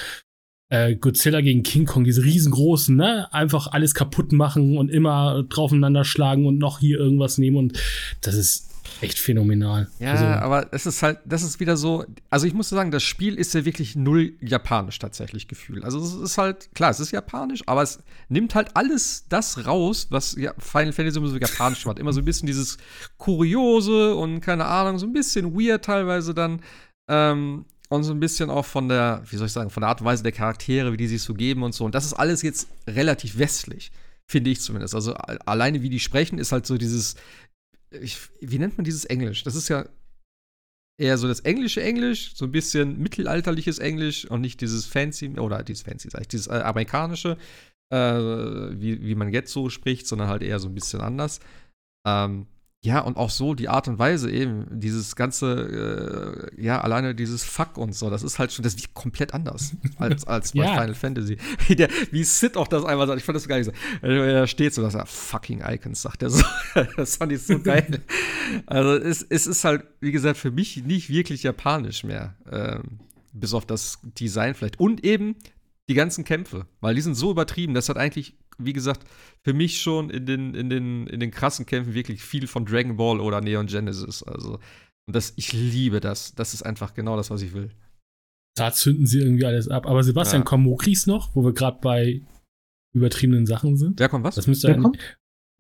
äh, Godzilla gegen King Kong, diese riesengroßen, ne? Einfach alles kaputt machen und immer draufeinander schlagen und noch hier irgendwas nehmen und das ist echt phänomenal. Ja, also, aber es ist halt, das ist wieder so, also ich muss sagen, das Spiel ist ja wirklich null japanisch tatsächlich gefühlt. Also es ist halt, klar, es ist japanisch, aber es nimmt halt alles das raus, was ja, Final Fantasy so japanisch macht. Immer so ein bisschen dieses Kuriose und keine Ahnung, so ein bisschen weird teilweise dann. Ähm, und so ein bisschen auch von der, wie soll ich sagen, von der Art und Weise der Charaktere, wie die sich so geben und so. Und das ist alles jetzt relativ westlich finde ich zumindest. Also alleine wie die sprechen, ist halt so dieses ich, wie nennt man dieses Englisch? Das ist ja eher so das englische Englisch, so ein bisschen mittelalterliches Englisch und nicht dieses fancy, oder dieses fancy, sag ich, dieses äh, amerikanische, äh, wie, wie man jetzt so spricht, sondern halt eher so ein bisschen anders. Ähm, ja, und auch so die Art und Weise eben, dieses ganze, äh, ja, alleine dieses Fuck und so, das ist halt schon, das ist komplett anders als, als bei ja. Final Fantasy. Wie, der, wie Sid auch das einmal sagt, ich fand das gar nicht so. Er steht so, dass er fucking Icons sagt er so. das fand ich so geil. also es, es ist halt, wie gesagt, für mich nicht wirklich japanisch mehr. Ähm, bis auf das Design vielleicht. Und eben die ganzen Kämpfe, weil die sind so übertrieben, das hat eigentlich wie gesagt, für mich schon in den, in den, in den krassen Kämpfen wirklich viel von Dragon Ball oder Neon Genesis. Also, und das, ich liebe das. Das ist einfach genau das, was ich will. Da zünden sie irgendwie alles ab. Aber Sebastian, ja. kommen Mokris noch, wo wir gerade bei übertriebenen Sachen sind? Wer kommt was? Das müsste ein,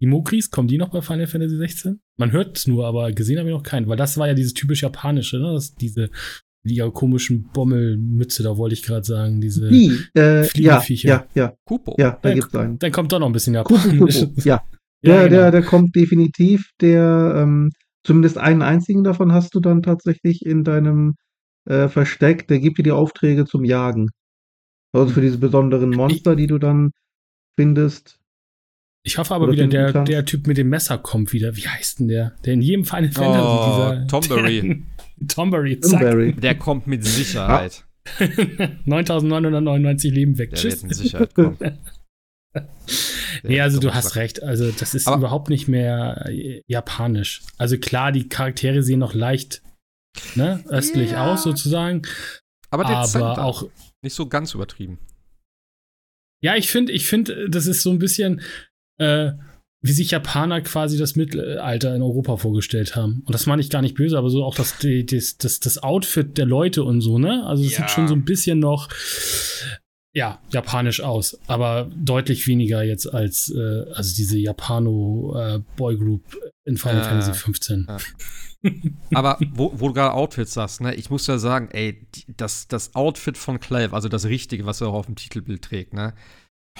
Die Mokris, kommen die noch bei Final Fantasy 16? Man hört es nur, aber gesehen habe ich noch keinen, weil das war ja dieses typisch japanische, ne? Das, diese die komischen Bommelmütze, da wollte ich gerade sagen, diese die, äh, Fliegeviecher. Ja, ja, ja. Kupo. Ja, da gibt's einen. Dann kommt doch noch ein bisschen Japanisch. Kupo, ja. Der, ja, genau. der, der kommt definitiv. Der, ähm, zumindest einen einzigen davon hast du dann tatsächlich in deinem äh, Versteck. Der gibt dir die Aufträge zum Jagen. Also für diese besonderen Monster, die du dann findest. Ich hoffe aber wieder, der, der Typ mit dem Messer kommt wieder. Wie heißt denn der? Der in jedem Final Fantasy oh, dieser. Tomberry. Tomberry, zack. Tomberry. Der kommt mit Sicherheit. 9999 Leben weg. Der Tschüss. wird in Sicherheit kommen. nee, also du hast recht. Also das ist aber überhaupt nicht mehr äh, japanisch. Also klar, die Charaktere sehen noch leicht ne, östlich ja. aus sozusagen. Aber, aber auch nicht so ganz übertrieben. Ja, ich finde, ich finde, das ist so ein bisschen äh, wie sich Japaner quasi das Mittelalter in Europa vorgestellt haben. Und das meine ich gar nicht böse, aber so auch das, das, das, das Outfit der Leute und so, ne? Also es ja. sieht schon so ein bisschen noch ja, japanisch aus, aber deutlich weniger jetzt als äh, also diese Japano äh, in Final äh, Fantasy 15. aber wo, wo du gerade Outfits sagst, ne, ich muss ja sagen, ey, das, das Outfit von Clive, also das Richtige, was er auch auf dem Titelbild trägt, ne,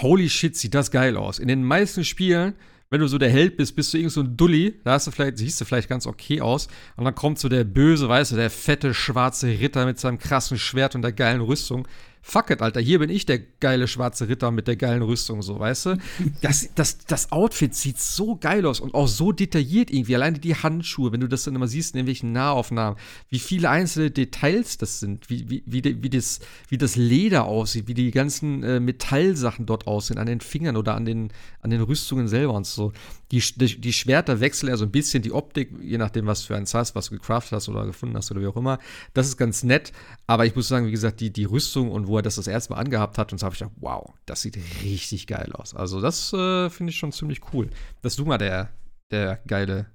holy shit, sieht das geil aus. In den meisten Spielen wenn du so der Held bist, bist du irgend so ein Dulli, da hast du vielleicht, siehst du vielleicht ganz okay aus. Und dann kommt so der böse, weißt du, der fette schwarze Ritter mit seinem krassen Schwert und der geilen Rüstung fuck it, Alter, hier bin ich der geile schwarze Ritter mit der geilen Rüstung, so, weißt du? Das, das, das Outfit sieht so geil aus und auch so detailliert irgendwie. Alleine die Handschuhe, wenn du das dann immer siehst in irgendwelchen Nahaufnahmen, wie viele einzelne Details das sind, wie, wie, wie, wie, das, wie das Leder aussieht, wie die ganzen äh, Metallsachen dort aussehen, an den Fingern oder an den, an den Rüstungen selber und so. Die, die, die Schwerter wechseln ja so ein bisschen die Optik, je nachdem, was für eins hast, was du gecraftet hast oder gefunden hast oder wie auch immer. Das ist ganz nett, aber ich muss sagen, wie gesagt, die, die Rüstung und wo er das das erste Mal angehabt hat und so habe ich gedacht, wow, das sieht richtig geil aus. Also das äh, finde ich schon ziemlich cool. Dass du mal der, der geile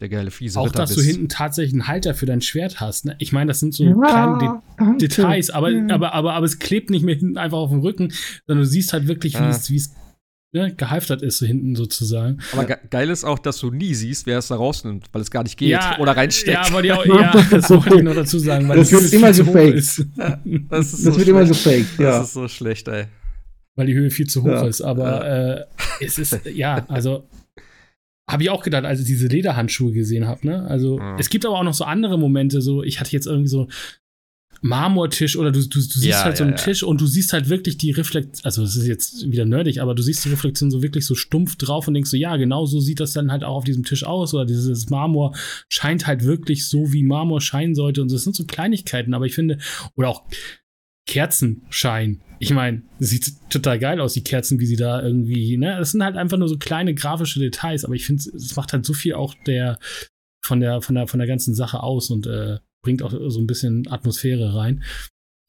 der geile fiese Auch, Ritter dass bist. du hinten tatsächlich einen Halter für dein Schwert hast. Ne? Ich meine, das sind so ja, kleine De Details, aber, ja. aber, aber, aber es klebt nicht mehr hinten einfach auf dem Rücken, sondern du siehst halt wirklich, wie ah. es ne, gehalftert ist, so hinten sozusagen. Aber ge geil ist auch, dass du nie siehst, wer es da rausnimmt, weil es gar nicht geht ja, oder reinsteckt. Ja, aber die auch, ja, das wollte ich noch dazu sagen. Weil das wird immer gefaked. Ja, das, das so wird immer gefaked, ja. Das ist so schlecht, ey. Weil die Höhe viel zu hoch ja. ist. Aber äh, es ist, ja, also habe ich auch gedacht, als ich diese Lederhandschuhe gesehen habe. Ne? Also mhm. es gibt aber auch noch so andere Momente. So, ich hatte jetzt irgendwie so Marmortisch oder du, du, du siehst ja, halt so einen ja. Tisch und du siehst halt wirklich die Reflexion, also es ist jetzt wieder nerdig, aber du siehst die Reflexion so wirklich so stumpf drauf und denkst so, ja, genau so sieht das dann halt auch auf diesem Tisch aus oder dieses Marmor scheint halt wirklich so, wie Marmor scheinen sollte und das sind so Kleinigkeiten, aber ich finde, oder auch Kerzenschein. Ich meine, sieht total geil aus, die Kerzen, wie sie da irgendwie, ne? Das sind halt einfach nur so kleine grafische Details, aber ich finde, es macht halt so viel auch der von der, von der, von der ganzen Sache aus und äh, bringt auch so ein bisschen Atmosphäre rein.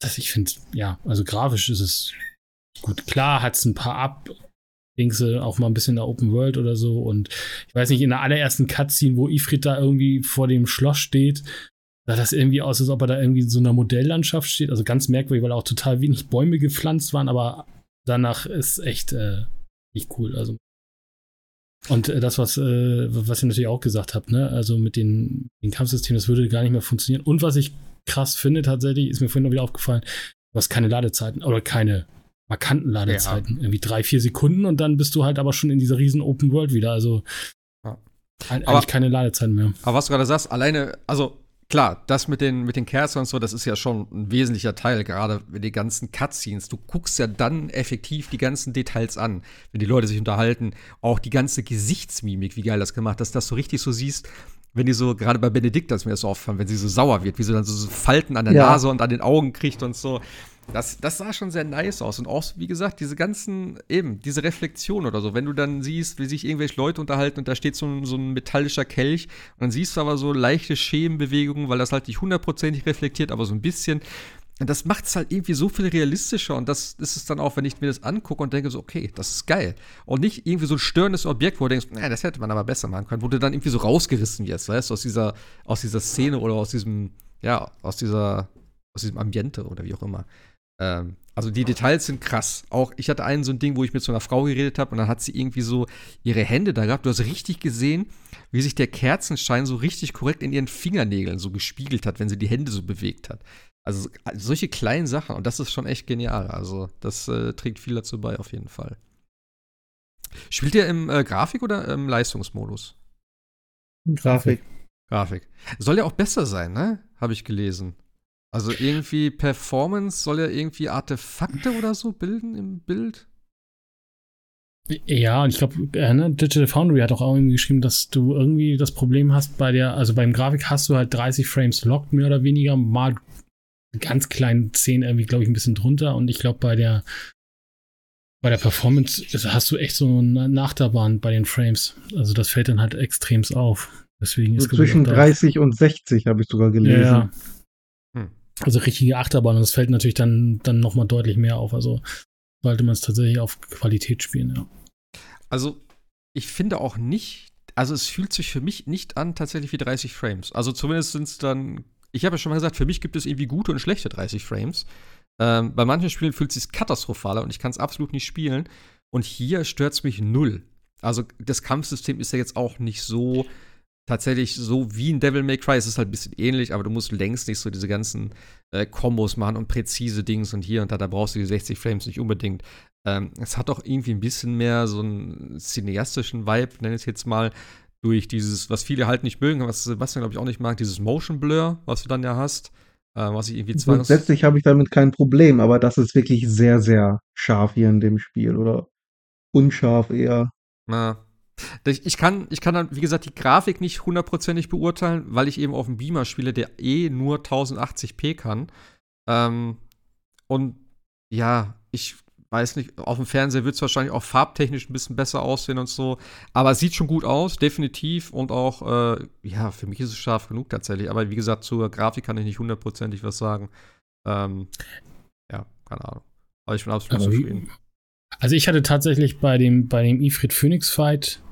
Das ich finde, ja, also grafisch ist es gut. Klar hat es ein paar Ab, Dingse, auch mal ein bisschen in der Open World oder so. Und ich weiß nicht, in der allerersten Cutscene, wo Ifrit da irgendwie vor dem Schloss steht, sah das irgendwie aus, als ob er da irgendwie in so einer Modelllandschaft steht. Also ganz merkwürdig, weil auch total wenig Bäume gepflanzt waren, aber danach ist echt äh, nicht cool. Also und äh, das, was, äh, was ihr natürlich auch gesagt habt, ne? also mit den, den Kampfsystemen, das würde gar nicht mehr funktionieren. Und was ich krass finde tatsächlich, ist mir vorhin noch wieder aufgefallen, du hast keine Ladezeiten oder keine markanten Ladezeiten. Ja. Irgendwie drei, vier Sekunden und dann bist du halt aber schon in dieser riesen Open World wieder. Also ja. eigentlich aber, keine Ladezeiten mehr. Aber was du gerade sagst, alleine, also klar, das mit den, mit den Kerzen und so, das ist ja schon ein wesentlicher Teil, gerade mit den ganzen Cutscenes. Du guckst ja dann effektiv die ganzen Details an, wenn die Leute sich unterhalten. Auch die ganze Gesichtsmimik, wie geil das gemacht, dass das so richtig so siehst, wenn die so, gerade bei Benedikt, das mir das so auffallen, wenn sie so sauer wird, wie sie dann so, so Falten an der ja. Nase und an den Augen kriegt und so. Das, das sah schon sehr nice aus. Und auch, wie gesagt, diese ganzen, eben, diese Reflexion oder so. Wenn du dann siehst, wie sich irgendwelche Leute unterhalten und da steht so ein, so ein metallischer Kelch und dann siehst du aber so leichte Schemenbewegungen, weil das halt nicht hundertprozentig reflektiert, aber so ein bisschen. Und das macht es halt irgendwie so viel realistischer. Und das ist es dann auch, wenn ich mir das angucke und denke so, okay, das ist geil. Und nicht irgendwie so ein störendes Objekt, wo du denkst, naja, das hätte man aber besser machen können, wo du dann irgendwie so rausgerissen wirst, weißt du, aus dieser, aus dieser Szene oder aus diesem, ja, aus dieser, aus diesem Ambiente oder wie auch immer. Ähm, also die Details sind krass. Auch ich hatte einen so ein Ding, wo ich mit so einer Frau geredet habe und dann hat sie irgendwie so ihre Hände da gehabt. Du hast richtig gesehen, wie sich der Kerzenschein so richtig korrekt in ihren Fingernägeln so gespiegelt hat, wenn sie die Hände so bewegt hat. Also solche kleinen Sachen und das ist schon echt genial. Also das äh, trägt viel dazu bei auf jeden Fall. Spielt ihr im äh, Grafik oder im Leistungsmodus? Grafik. Grafik. Soll ja auch besser sein, ne? Habe ich gelesen. Also irgendwie Performance soll ja irgendwie Artefakte oder so bilden im Bild. Ja, und ich glaube, äh, ne, Digital Foundry hat auch irgendwie geschrieben, dass du irgendwie das Problem hast bei der, also beim Grafik hast du halt 30 Frames locked, mehr oder weniger, mal ganz kleinen 10 irgendwie, glaube ich, ein bisschen drunter. Und ich glaube, bei der bei der Performance hast du echt so eine Nachterbahn bei den Frames. Also das fällt dann halt extremst auf. Deswegen so ist zwischen 30 und 60 habe ich sogar gelesen. Ja. Also richtige Achterbahn. Und das fällt natürlich dann, dann nochmal deutlich mehr auf. Also sollte man es tatsächlich auf Qualität spielen, ja. Also ich finde auch nicht, also es fühlt sich für mich nicht an tatsächlich wie 30 Frames. Also zumindest sind es dann, ich habe ja schon mal gesagt, für mich gibt es irgendwie gute und schlechte 30 Frames. Ähm, bei manchen Spielen fühlt es sich katastrophaler und ich kann es absolut nicht spielen. Und hier stört es mich null. Also das Kampfsystem ist ja jetzt auch nicht so tatsächlich so wie ein Devil May Cry. Es ist halt ein bisschen ähnlich, aber du musst längst nicht so diese ganzen äh, Kombos machen und präzise Dings und hier und da. Da brauchst du die 60 Frames nicht unbedingt. Ähm, es hat auch irgendwie ein bisschen mehr so einen cineastischen Vibe, nenne ich es jetzt mal, durch dieses, was viele halt nicht mögen, was Sebastian, glaube ich, auch nicht mag, dieses Motion Blur, was du dann ja hast. Äh, was ich irgendwie Grundsätzlich habe ich damit kein Problem, aber das ist wirklich sehr, sehr scharf hier in dem Spiel oder unscharf eher. Na, ich kann, ich kann dann, wie gesagt, die Grafik nicht hundertprozentig beurteilen, weil ich eben auf dem Beamer spiele, der eh nur 1080p kann. Ähm, und ja, ich weiß nicht, auf dem Fernseher wird es wahrscheinlich auch farbtechnisch ein bisschen besser aussehen und so. Aber es sieht schon gut aus, definitiv. Und auch, äh, ja, für mich ist es scharf genug tatsächlich. Aber wie gesagt, zur Grafik kann ich nicht hundertprozentig was sagen. Ähm, ja, keine Ahnung. Aber ich bin absolut zufrieden. Also ich hatte tatsächlich bei dem, bei dem Ifrit Phoenix Fight,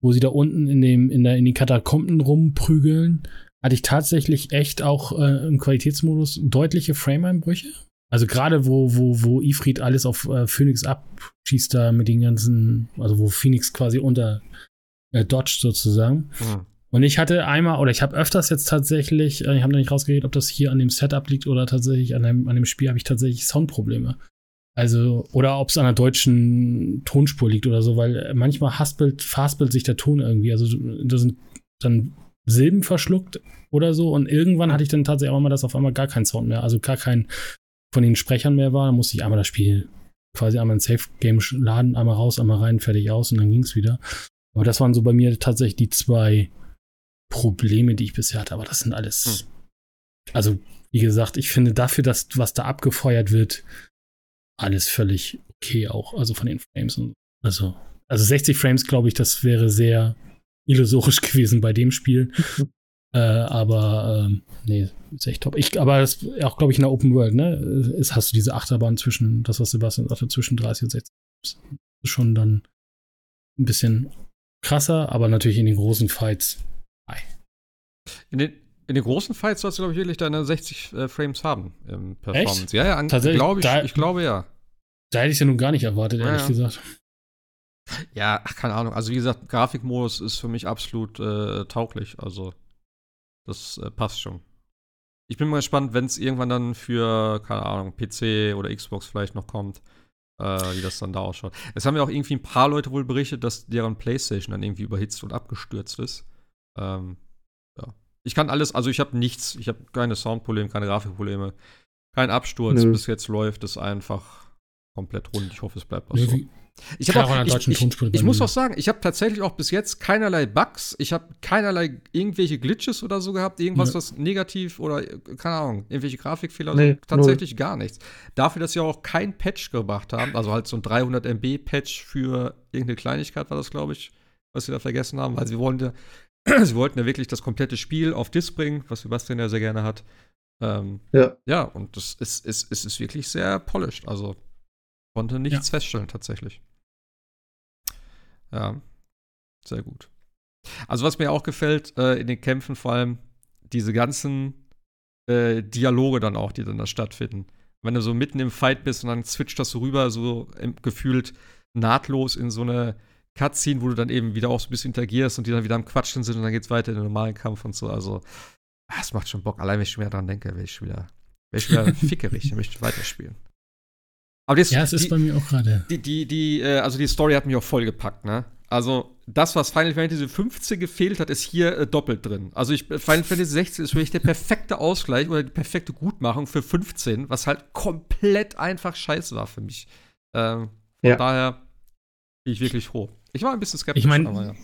wo sie da unten in dem, in der, in die Katakomben rumprügeln, hatte ich tatsächlich echt auch äh, im Qualitätsmodus deutliche Frame-Einbrüche. Also gerade wo, wo, wo Ifrit alles auf äh, Phoenix abschießt da mit den ganzen, also wo Phoenix quasi unter äh, dodgt sozusagen. Mhm. Und ich hatte einmal, oder ich habe öfters jetzt tatsächlich, äh, ich habe noch nicht rausgekriegt, ob das hier an dem Setup liegt oder tatsächlich an dem, an dem Spiel habe ich tatsächlich Soundprobleme. Also, oder ob es an der deutschen Tonspur liegt oder so, weil manchmal haspelt, verhaspelt sich der Ton irgendwie. Also, da sind dann Silben verschluckt oder so. Und irgendwann hatte ich dann tatsächlich auch mal, dass auf einmal gar kein Sound mehr, also gar kein von den Sprechern mehr war, dann musste ich einmal das Spiel quasi einmal ein Safe-Game laden, einmal raus, einmal rein, fertig aus und dann ging es wieder. Aber das waren so bei mir tatsächlich die zwei Probleme, die ich bisher hatte. Aber das sind alles. Hm. Also, wie gesagt, ich finde dafür, dass was da abgefeuert wird, alles völlig okay auch. Also von den Frames und also. Also 60 Frames, glaube ich, das wäre sehr illusorisch gewesen bei dem Spiel. Äh, aber ähm, nee, ist echt top. Ich, aber das auch, glaube ich, in der Open World, ne? Ist, hast du diese Achterbahn zwischen, das, was Sebastian sagte, zwischen 30 und 60. Das ist schon dann ein bisschen krasser, aber natürlich in den großen Fights. Nein. In den, in den großen Fights sollst du, glaube ich, wirklich deine 60 äh, Frames haben im Performance. Echt? Ja, ja, Tatsächlich, glaub ich, da, ich glaube ja. Da hätte ich es ja nun gar nicht erwartet, ehrlich ja, gesagt. Ja, ach, keine Ahnung. Also wie gesagt, Grafikmodus ist für mich absolut äh, tauglich. Also das äh, passt schon. Ich bin mal gespannt, wenn es irgendwann dann für, keine Ahnung, PC oder Xbox vielleicht noch kommt, äh, wie das dann da ausschaut. Es haben ja auch irgendwie ein paar Leute wohl berichtet, dass deren PlayStation dann irgendwie überhitzt und abgestürzt ist. Ähm, ja. Ich kann alles, also ich habe nichts, ich habe keine Soundprobleme, keine Grafikprobleme, kein Absturz. Nö. Bis jetzt läuft es einfach komplett rund. Ich hoffe, es bleibt auch so. Ich, auch, ich, ich, ich muss auch sagen, ich habe tatsächlich auch bis jetzt keinerlei Bugs, ich habe keinerlei irgendwelche Glitches oder so gehabt, irgendwas, ja. was negativ oder, keine Ahnung, irgendwelche Grafikfehler, nee, so, tatsächlich null. gar nichts. Dafür, dass sie auch kein Patch gemacht haben, also halt so ein 300 MB Patch für irgendeine Kleinigkeit war das, glaube ich, was sie da vergessen haben, weil sie wollten, sie wollten ja wirklich das komplette Spiel auf Disc bringen, was Sebastian ja sehr gerne hat. Ähm, ja. Ja, und das ist, ist, ist, ist wirklich sehr polished, also Konnte nichts ja. feststellen, tatsächlich. Ja, sehr gut. Also, was mir auch gefällt äh, in den Kämpfen, vor allem diese ganzen äh, Dialoge dann auch, die dann da stattfinden. Wenn du so mitten im Fight bist und dann switcht das so rüber, so gefühlt nahtlos in so eine Cutscene, wo du dann eben wieder auch so ein bisschen interagierst und die dann wieder am Quatschen sind und dann geht's weiter in den normalen Kampf und so. Also, das macht schon Bock. Allein, wenn ich schon wieder dran denke, wäre ich schon wieder, wär ich wieder fickerig, dann möchte ich weiterspielen. Aber das, ja, es ist die, bei mir auch gerade. Die, die, die, äh, also die Story hat mich auch voll gepackt, ne? Also, das, was Final Fantasy 15 gefehlt hat, ist hier äh, doppelt drin. Also, ich, Final Fantasy 16 ist wirklich der perfekte Ausgleich oder die perfekte Gutmachung für 15, was halt komplett einfach scheiße war für mich. Ähm, von ja. daher bin ich wirklich froh. Ich war ein bisschen skeptisch, ich mein, aber ja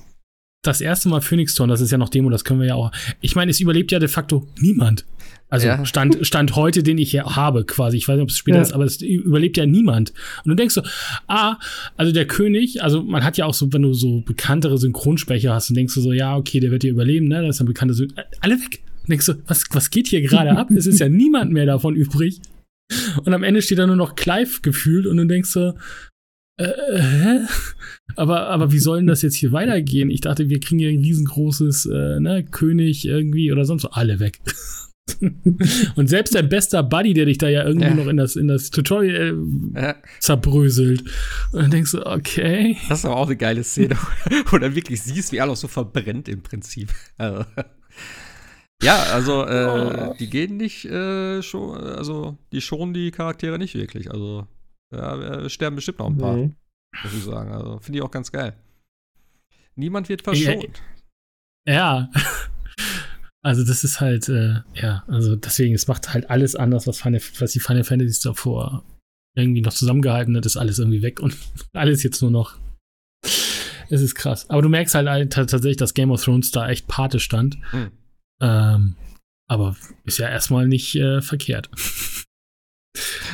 das erste Mal Phoenix Torn, das ist ja noch Demo, das können wir ja auch. Ich meine, es überlebt ja de facto niemand. Also ja. Stand, Stand heute, den ich hier habe, quasi. Ich weiß nicht, ob es später ja. ist, aber es überlebt ja niemand. Und du denkst so, ah, also der König, also man hat ja auch so, wenn du so bekanntere Synchronsprecher hast, dann denkst du so, ja, okay, der wird hier überleben, ne? Das ist ein bekannter Syn Alle weg. Und denkst du, was, was geht hier gerade ab? es ist ja niemand mehr davon übrig. Und am Ende steht da nur noch Clive gefühlt und du denkst so, äh, hä? Aber, aber wie soll denn das jetzt hier weitergehen? Ich dachte, wir kriegen hier ein riesengroßes äh, ne, König irgendwie oder sonst so. Alle weg. und selbst dein bester Buddy, der dich da ja irgendwie ja. noch in das, in das Tutorial äh, ja. zerbröselt. Und dann denkst du, okay. Das ist aber auch eine geile Szene, wo du wirklich siehst, wie alles so verbrennt im Prinzip. Also, ja, also äh, oh. die gehen nicht äh, schon, also die schonen die Charaktere nicht wirklich. Also ja, wir sterben bestimmt noch ein paar, nee. muss ich sagen. Also finde ich auch ganz geil. Niemand wird verschont. Ja. Also das ist halt, äh, ja, also deswegen, es macht halt alles anders, was, Final, was die Final Fantasies davor irgendwie noch zusammengehalten hat, ist alles irgendwie weg und alles jetzt nur noch. Es ist krass. Aber du merkst halt tatsächlich, dass Game of Thrones da echt Pate stand. Mhm. Ähm, aber ist ja erstmal nicht äh, verkehrt.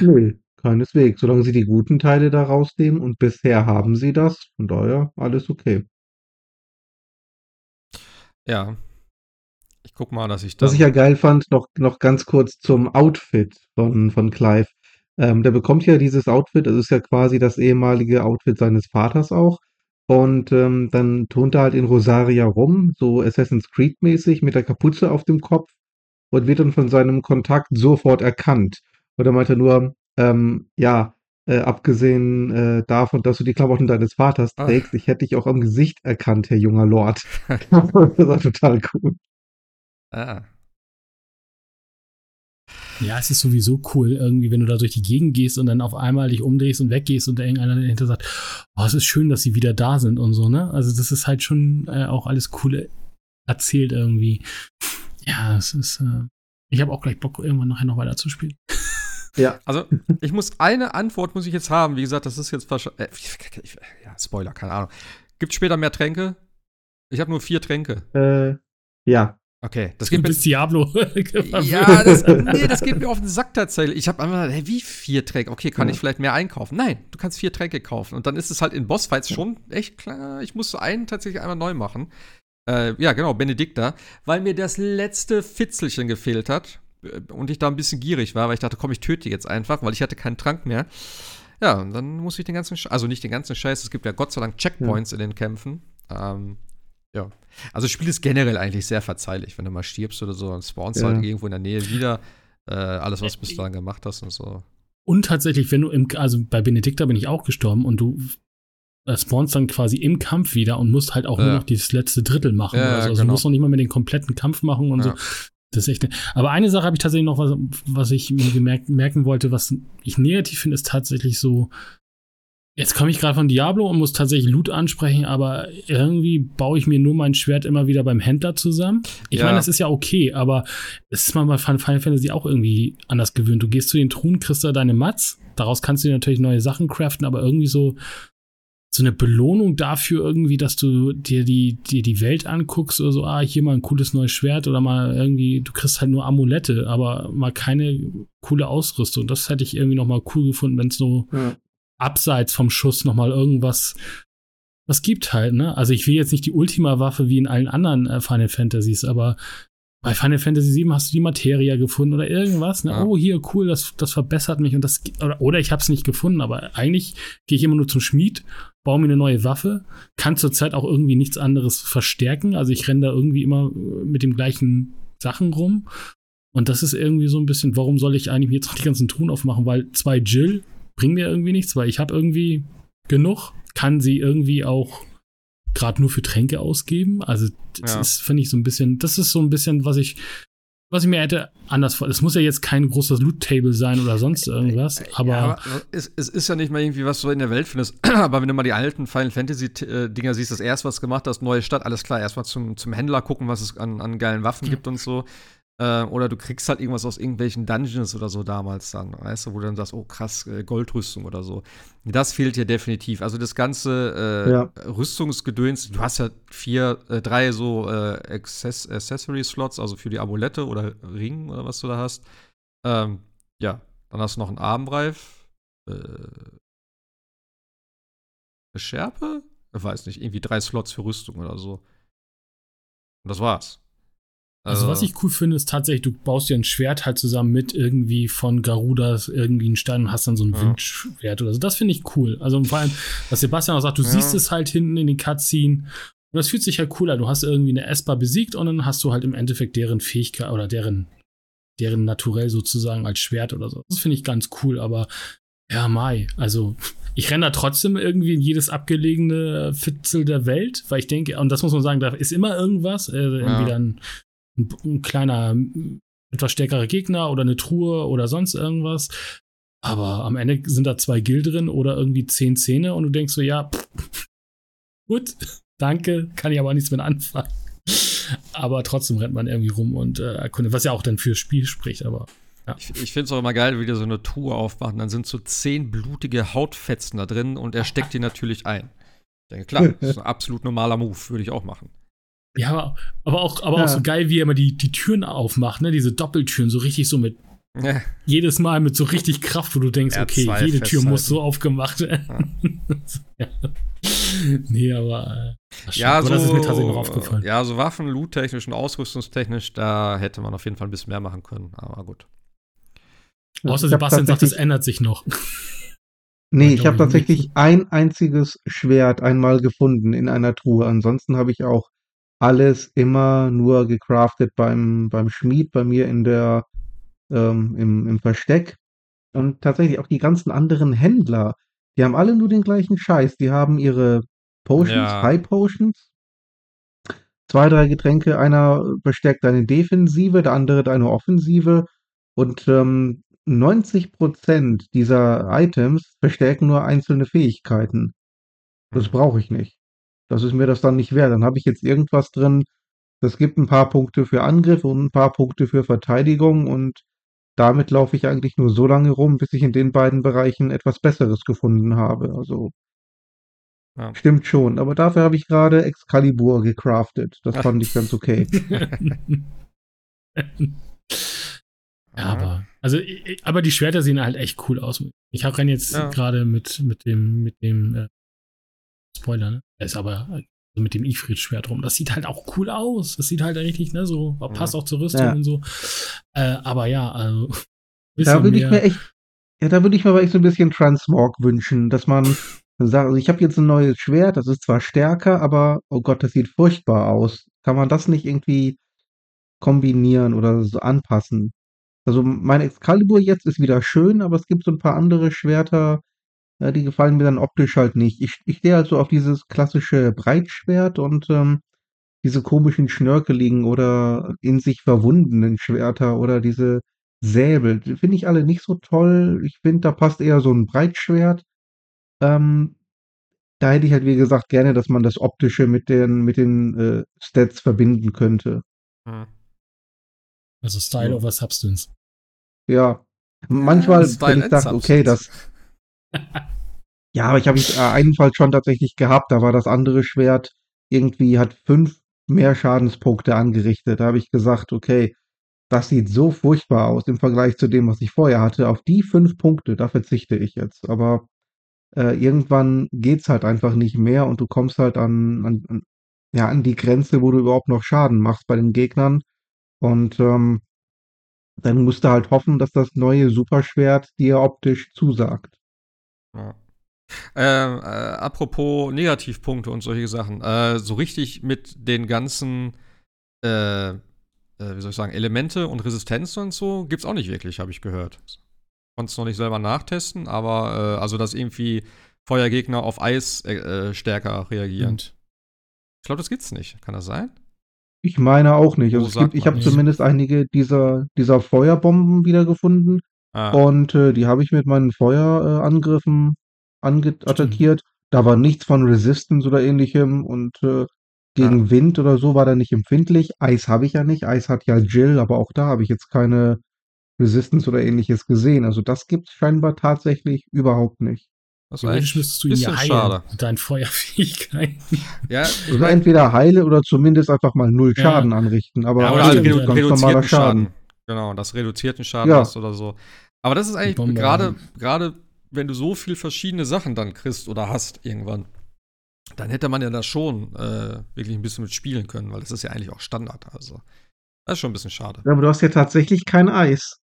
Null. Keineswegs, solange sie die guten Teile da rausnehmen und bisher haben sie das, von daher alles okay. Ja. Ich guck mal, dass ich da. Was ich ja geil fand, noch, noch ganz kurz zum Outfit von, von Clive. Ähm, der bekommt ja dieses Outfit, das ist ja quasi das ehemalige Outfit seines Vaters auch. Und ähm, dann turnt er halt in Rosaria rum, so Assassin's Creed-mäßig, mit der Kapuze auf dem Kopf und wird dann von seinem Kontakt sofort erkannt. Und er meinte nur, ähm, ja, äh, abgesehen äh, davon, dass du die Klamotten deines Vaters ah. trägst, ich hätte dich auch am Gesicht erkannt, Herr junger Lord. das war total cool. Ah. Ja, es ist sowieso cool, irgendwie, wenn du da durch die Gegend gehst und dann auf einmal dich umdrehst und weggehst und da irgendeiner dahinter sagt, oh, es ist schön, dass sie wieder da sind und so, ne? Also das ist halt schon äh, auch alles cool erzählt irgendwie. Ja, es ist, äh, ich habe auch gleich Bock, irgendwann nachher noch weiter zu spielen. Ja. Also, ich muss eine Antwort muss ich jetzt haben. Wie gesagt, das ist jetzt wahrscheinlich. Äh, ja, Spoiler, keine Ahnung. Gibt später mehr Tränke? Ich habe nur vier Tränke. Äh, ja. Okay, das geht mir. Diablo. ja, das, nee, das geht mir auf den Sack tatsächlich. Ich habe einmal, hey, wie vier Tränke? Okay, kann ja. ich vielleicht mehr einkaufen? Nein, du kannst vier Tränke kaufen. Und dann ist es halt in Bossfights schon echt klar. Ich muss einen tatsächlich einmal neu machen. Äh, ja, genau, Benedikta, weil mir das letzte Fitzelchen gefehlt hat. Äh, und ich da ein bisschen gierig war, weil ich dachte, komm, ich töte jetzt einfach, weil ich hatte keinen Trank mehr. Ja, und dann muss ich den ganzen Scheiß, also nicht den ganzen Scheiß, es gibt ja Gott sei Dank Checkpoints ja. in den Kämpfen. Ähm, ja. Also das Spiel ist generell eigentlich sehr verzeihlich, wenn du mal stirbst oder so, dann spawnst ja. halt irgendwo in der Nähe wieder. Äh, alles, was du bis dahin gemacht hast und so. Und tatsächlich, wenn du im, also bei Benedikta bin ich auch gestorben und du äh, spawnst dann quasi im Kampf wieder und musst halt auch ja. nur noch dieses letzte Drittel machen. Ja, also, also genau. du musst noch nicht mal mehr den kompletten Kampf machen und ja. so. Das ist echt. Aber eine Sache habe ich tatsächlich noch, was, was ich mir gemerkt, merken wollte, was ich negativ finde, ist tatsächlich so. Jetzt komme ich gerade von Diablo und muss tatsächlich Loot ansprechen, aber irgendwie baue ich mir nur mein Schwert immer wieder beim Händler zusammen. Ich ja. meine, das ist ja okay, aber es ist man bei Final Fantasy auch irgendwie anders gewöhnt. Du gehst zu den Truhen, kriegst da deine Mats, daraus kannst du dir natürlich neue Sachen craften, aber irgendwie so so eine Belohnung dafür irgendwie, dass du dir die, dir die Welt anguckst oder so, ah, hier mal ein cooles neues Schwert oder mal irgendwie, du kriegst halt nur Amulette, aber mal keine coole Ausrüstung. Das hätte ich irgendwie noch mal cool gefunden, wenn es so ja. abseits vom Schuss noch mal irgendwas was gibt halt, ne? Also ich will jetzt nicht die Ultima-Waffe wie in allen anderen äh, Final Fantasies, aber bei Final Fantasy VII hast du die Materia gefunden oder irgendwas. Ne? Ja. Oh, hier, cool, das, das verbessert mich und das oder, oder ich habe es nicht gefunden, aber eigentlich gehe ich immer nur zum Schmied, baue mir eine neue Waffe, kann zurzeit auch irgendwie nichts anderes verstärken. Also ich renne da irgendwie immer äh, mit dem gleichen Sachen rum. Und das ist irgendwie so ein bisschen, warum soll ich eigentlich jetzt noch die ganzen Truhen aufmachen? Weil zwei Jill bringen mir irgendwie nichts, weil ich habe irgendwie genug, kann sie irgendwie auch gerade nur für Tränke ausgeben. Also das ja. ist, finde ich, so ein bisschen, das ist so ein bisschen, was ich, was ich mir hätte anders vor. Es muss ja jetzt kein großes Loot-Table sein oder sonst irgendwas, aber. Ja, aber es, es, ist ja nicht mal irgendwie, was du in der Welt findest. aber wenn du mal die alten Final Fantasy-Dinger siehst, das erste, was gemacht hast, neue Stadt, alles klar, erstmal zum, zum Händler gucken, was es an, an geilen Waffen gibt und so. Äh, oder du kriegst halt irgendwas aus irgendwelchen Dungeons oder so damals dann, weißt du, wo du dann sagst, oh krass, äh, Goldrüstung oder so. Das fehlt dir definitiv. Also das ganze äh, ja. Rüstungsgedöns, du hast ja vier, äh, drei so äh, Access Accessory-Slots, also für die Amulette oder Ring oder was du da hast. Ähm, ja, dann hast du noch einen Armreif. Äh, eine Schärpe? Ich weiß nicht, irgendwie drei Slots für Rüstung oder so. Und das war's. Also, was ich cool finde, ist tatsächlich, du baust dir ein Schwert halt zusammen mit irgendwie von Garudas irgendwie einen Stein und hast dann so ein ja. Windschwert oder so. Das finde ich cool. Also vor allem, was Sebastian auch sagt, du ja. siehst es halt hinten in den Cutscene. Und das fühlt sich halt cool an. Du hast irgendwie eine Esper besiegt und dann hast du halt im Endeffekt deren Fähigkeit oder deren, deren Naturell sozusagen als Schwert oder so. Das finde ich ganz cool, aber ja, Mai. Also, ich renne da trotzdem irgendwie in jedes abgelegene Fitzel der Welt, weil ich denke, und das muss man sagen, da ist immer irgendwas. Äh, ja. Entweder ein ein, ein kleiner, etwas stärkerer Gegner oder eine Truhe oder sonst irgendwas. Aber am Ende sind da zwei Gil drin oder irgendwie zehn Zähne und du denkst so, ja, pff, gut, danke, kann ich aber nichts mit anfangen. Aber trotzdem rennt man irgendwie rum und äh, erkundet, was ja auch dann fürs Spiel spricht, aber. Ja. Ich, ich finde es auch immer geil, wie der so eine Truhe aufmacht. Dann sind so zehn blutige Hautfetzen da drin und er steckt die natürlich ein. Ich denke, klar, das ist ein absolut normaler Move, würde ich auch machen. Ja, aber auch, aber ja. auch so geil, wie er immer die, die Türen aufmacht, ne? Diese Doppeltüren, so richtig so mit. Ja. Jedes Mal mit so richtig Kraft, wo du denkst, ja, okay, jede Tür muss so aufgemacht werden. ja. Nee, aber. Äh, ja, so, das ist mir tatsächlich noch aufgefallen. Ja, so Waffen, Loot-technisch und Ausrüstungstechnisch, da hätte man auf jeden Fall ein bisschen mehr machen können, aber gut. Außer Sebastian sagt, es ändert sich noch. Nee, ich habe tatsächlich ein einziges Schwert einmal gefunden in einer Truhe. Ansonsten habe ich auch alles immer nur gecraftet beim, beim Schmied, bei mir in der, ähm, im, im Versteck. Und tatsächlich auch die ganzen anderen Händler, die haben alle nur den gleichen Scheiß. Die haben ihre Potions, ja. High Potions, zwei, drei Getränke. Einer verstärkt eine Defensive, der andere eine Offensive. Und ähm, 90% dieser Items verstärken nur einzelne Fähigkeiten. Das mhm. brauche ich nicht das ist mir das dann nicht wert. Dann habe ich jetzt irgendwas drin, das gibt ein paar Punkte für Angriff und ein paar Punkte für Verteidigung und damit laufe ich eigentlich nur so lange rum, bis ich in den beiden Bereichen etwas Besseres gefunden habe. Also ja. stimmt schon. Aber dafür habe ich gerade Excalibur gecraftet. Das fand ich ganz okay. ja, aber also, aber die Schwerter sehen halt echt cool aus. Ich habe jetzt ja. gerade mit mit dem mit dem äh, Spoiler, ne? Er ist aber also mit dem Ifrit-Schwert rum. Das sieht halt auch cool aus. Das sieht halt richtig, ne, so, passt auch zur Rüstung ja. und so. Äh, aber ja, also. Da würde ich mir echt, ja, da würde ich mir aber echt so ein bisschen Transmog wünschen, dass man sagt, also ich habe jetzt ein neues Schwert, das ist zwar stärker, aber oh Gott, das sieht furchtbar aus. Kann man das nicht irgendwie kombinieren oder so anpassen? Also mein Excalibur jetzt ist wieder schön, aber es gibt so ein paar andere Schwerter, ja, die gefallen mir dann optisch halt nicht. Ich, ich stehe halt so auf dieses klassische Breitschwert und ähm, diese komischen schnörkeligen oder in sich verwundenen Schwerter oder diese Säbel. Die finde ich alle nicht so toll. Ich finde, da passt eher so ein Breitschwert. Ähm, da hätte ich halt, wie gesagt, gerne, dass man das Optische mit den, mit den äh, Stats verbinden könnte. Hm. Also Style ja. over Substance. Ja. Manchmal, ja, wenn ich dachte, okay, das, ja, aber ich habe äh, einen Fall schon tatsächlich gehabt, da war das andere Schwert irgendwie, hat fünf mehr Schadenspunkte angerichtet. Da habe ich gesagt, okay, das sieht so furchtbar aus im Vergleich zu dem, was ich vorher hatte. Auf die fünf Punkte, da verzichte ich jetzt. Aber äh, irgendwann geht's halt einfach nicht mehr und du kommst halt an, an, an, ja, an die Grenze, wo du überhaupt noch Schaden machst bei den Gegnern. Und ähm, dann musst du halt hoffen, dass das neue Superschwert dir optisch zusagt. Ja. Ähm, äh, apropos Negativpunkte und solche Sachen. Äh, so richtig mit den ganzen, äh, äh, wie soll ich sagen, Elemente und Resistenz und so gibt's auch nicht wirklich, habe ich gehört. Konntest noch nicht selber nachtesten, aber äh, also, dass irgendwie Feuergegner auf Eis äh, stärker reagieren. Und? Ich glaube, das gibt's nicht. Kann das sein? Ich meine auch nicht. Also gibt, ich habe zumindest einige dieser, dieser Feuerbomben wiedergefunden. Ah. Und äh, die habe ich mit meinen Feuerangriffen attackiert. Da war nichts von Resistance oder ähnlichem und äh, gegen ja. Wind oder so war der nicht empfindlich. Eis habe ich ja nicht. Eis hat ja Jill, aber auch da habe ich jetzt keine Resistance oder ähnliches gesehen. Also das gibt es scheinbar tatsächlich überhaupt nicht. Das war müsstest du ihn ja heilen mit deinen Feuerfähigkeiten. Ja, also entweder heile oder zumindest einfach mal null Schaden ja. anrichten. Aber ja, oder halt redu ganz normaler Schaden. Schaden. Genau, das reduzierten Schaden ja. hast oder so. Aber das ist eigentlich gerade, gerade wenn du so viel verschiedene Sachen dann kriegst oder hast irgendwann, dann hätte man ja da schon äh, wirklich ein bisschen mit spielen können, weil das ist ja eigentlich auch Standard. Also, das ist schon ein bisschen schade. Ja, aber du hast ja tatsächlich kein Eis.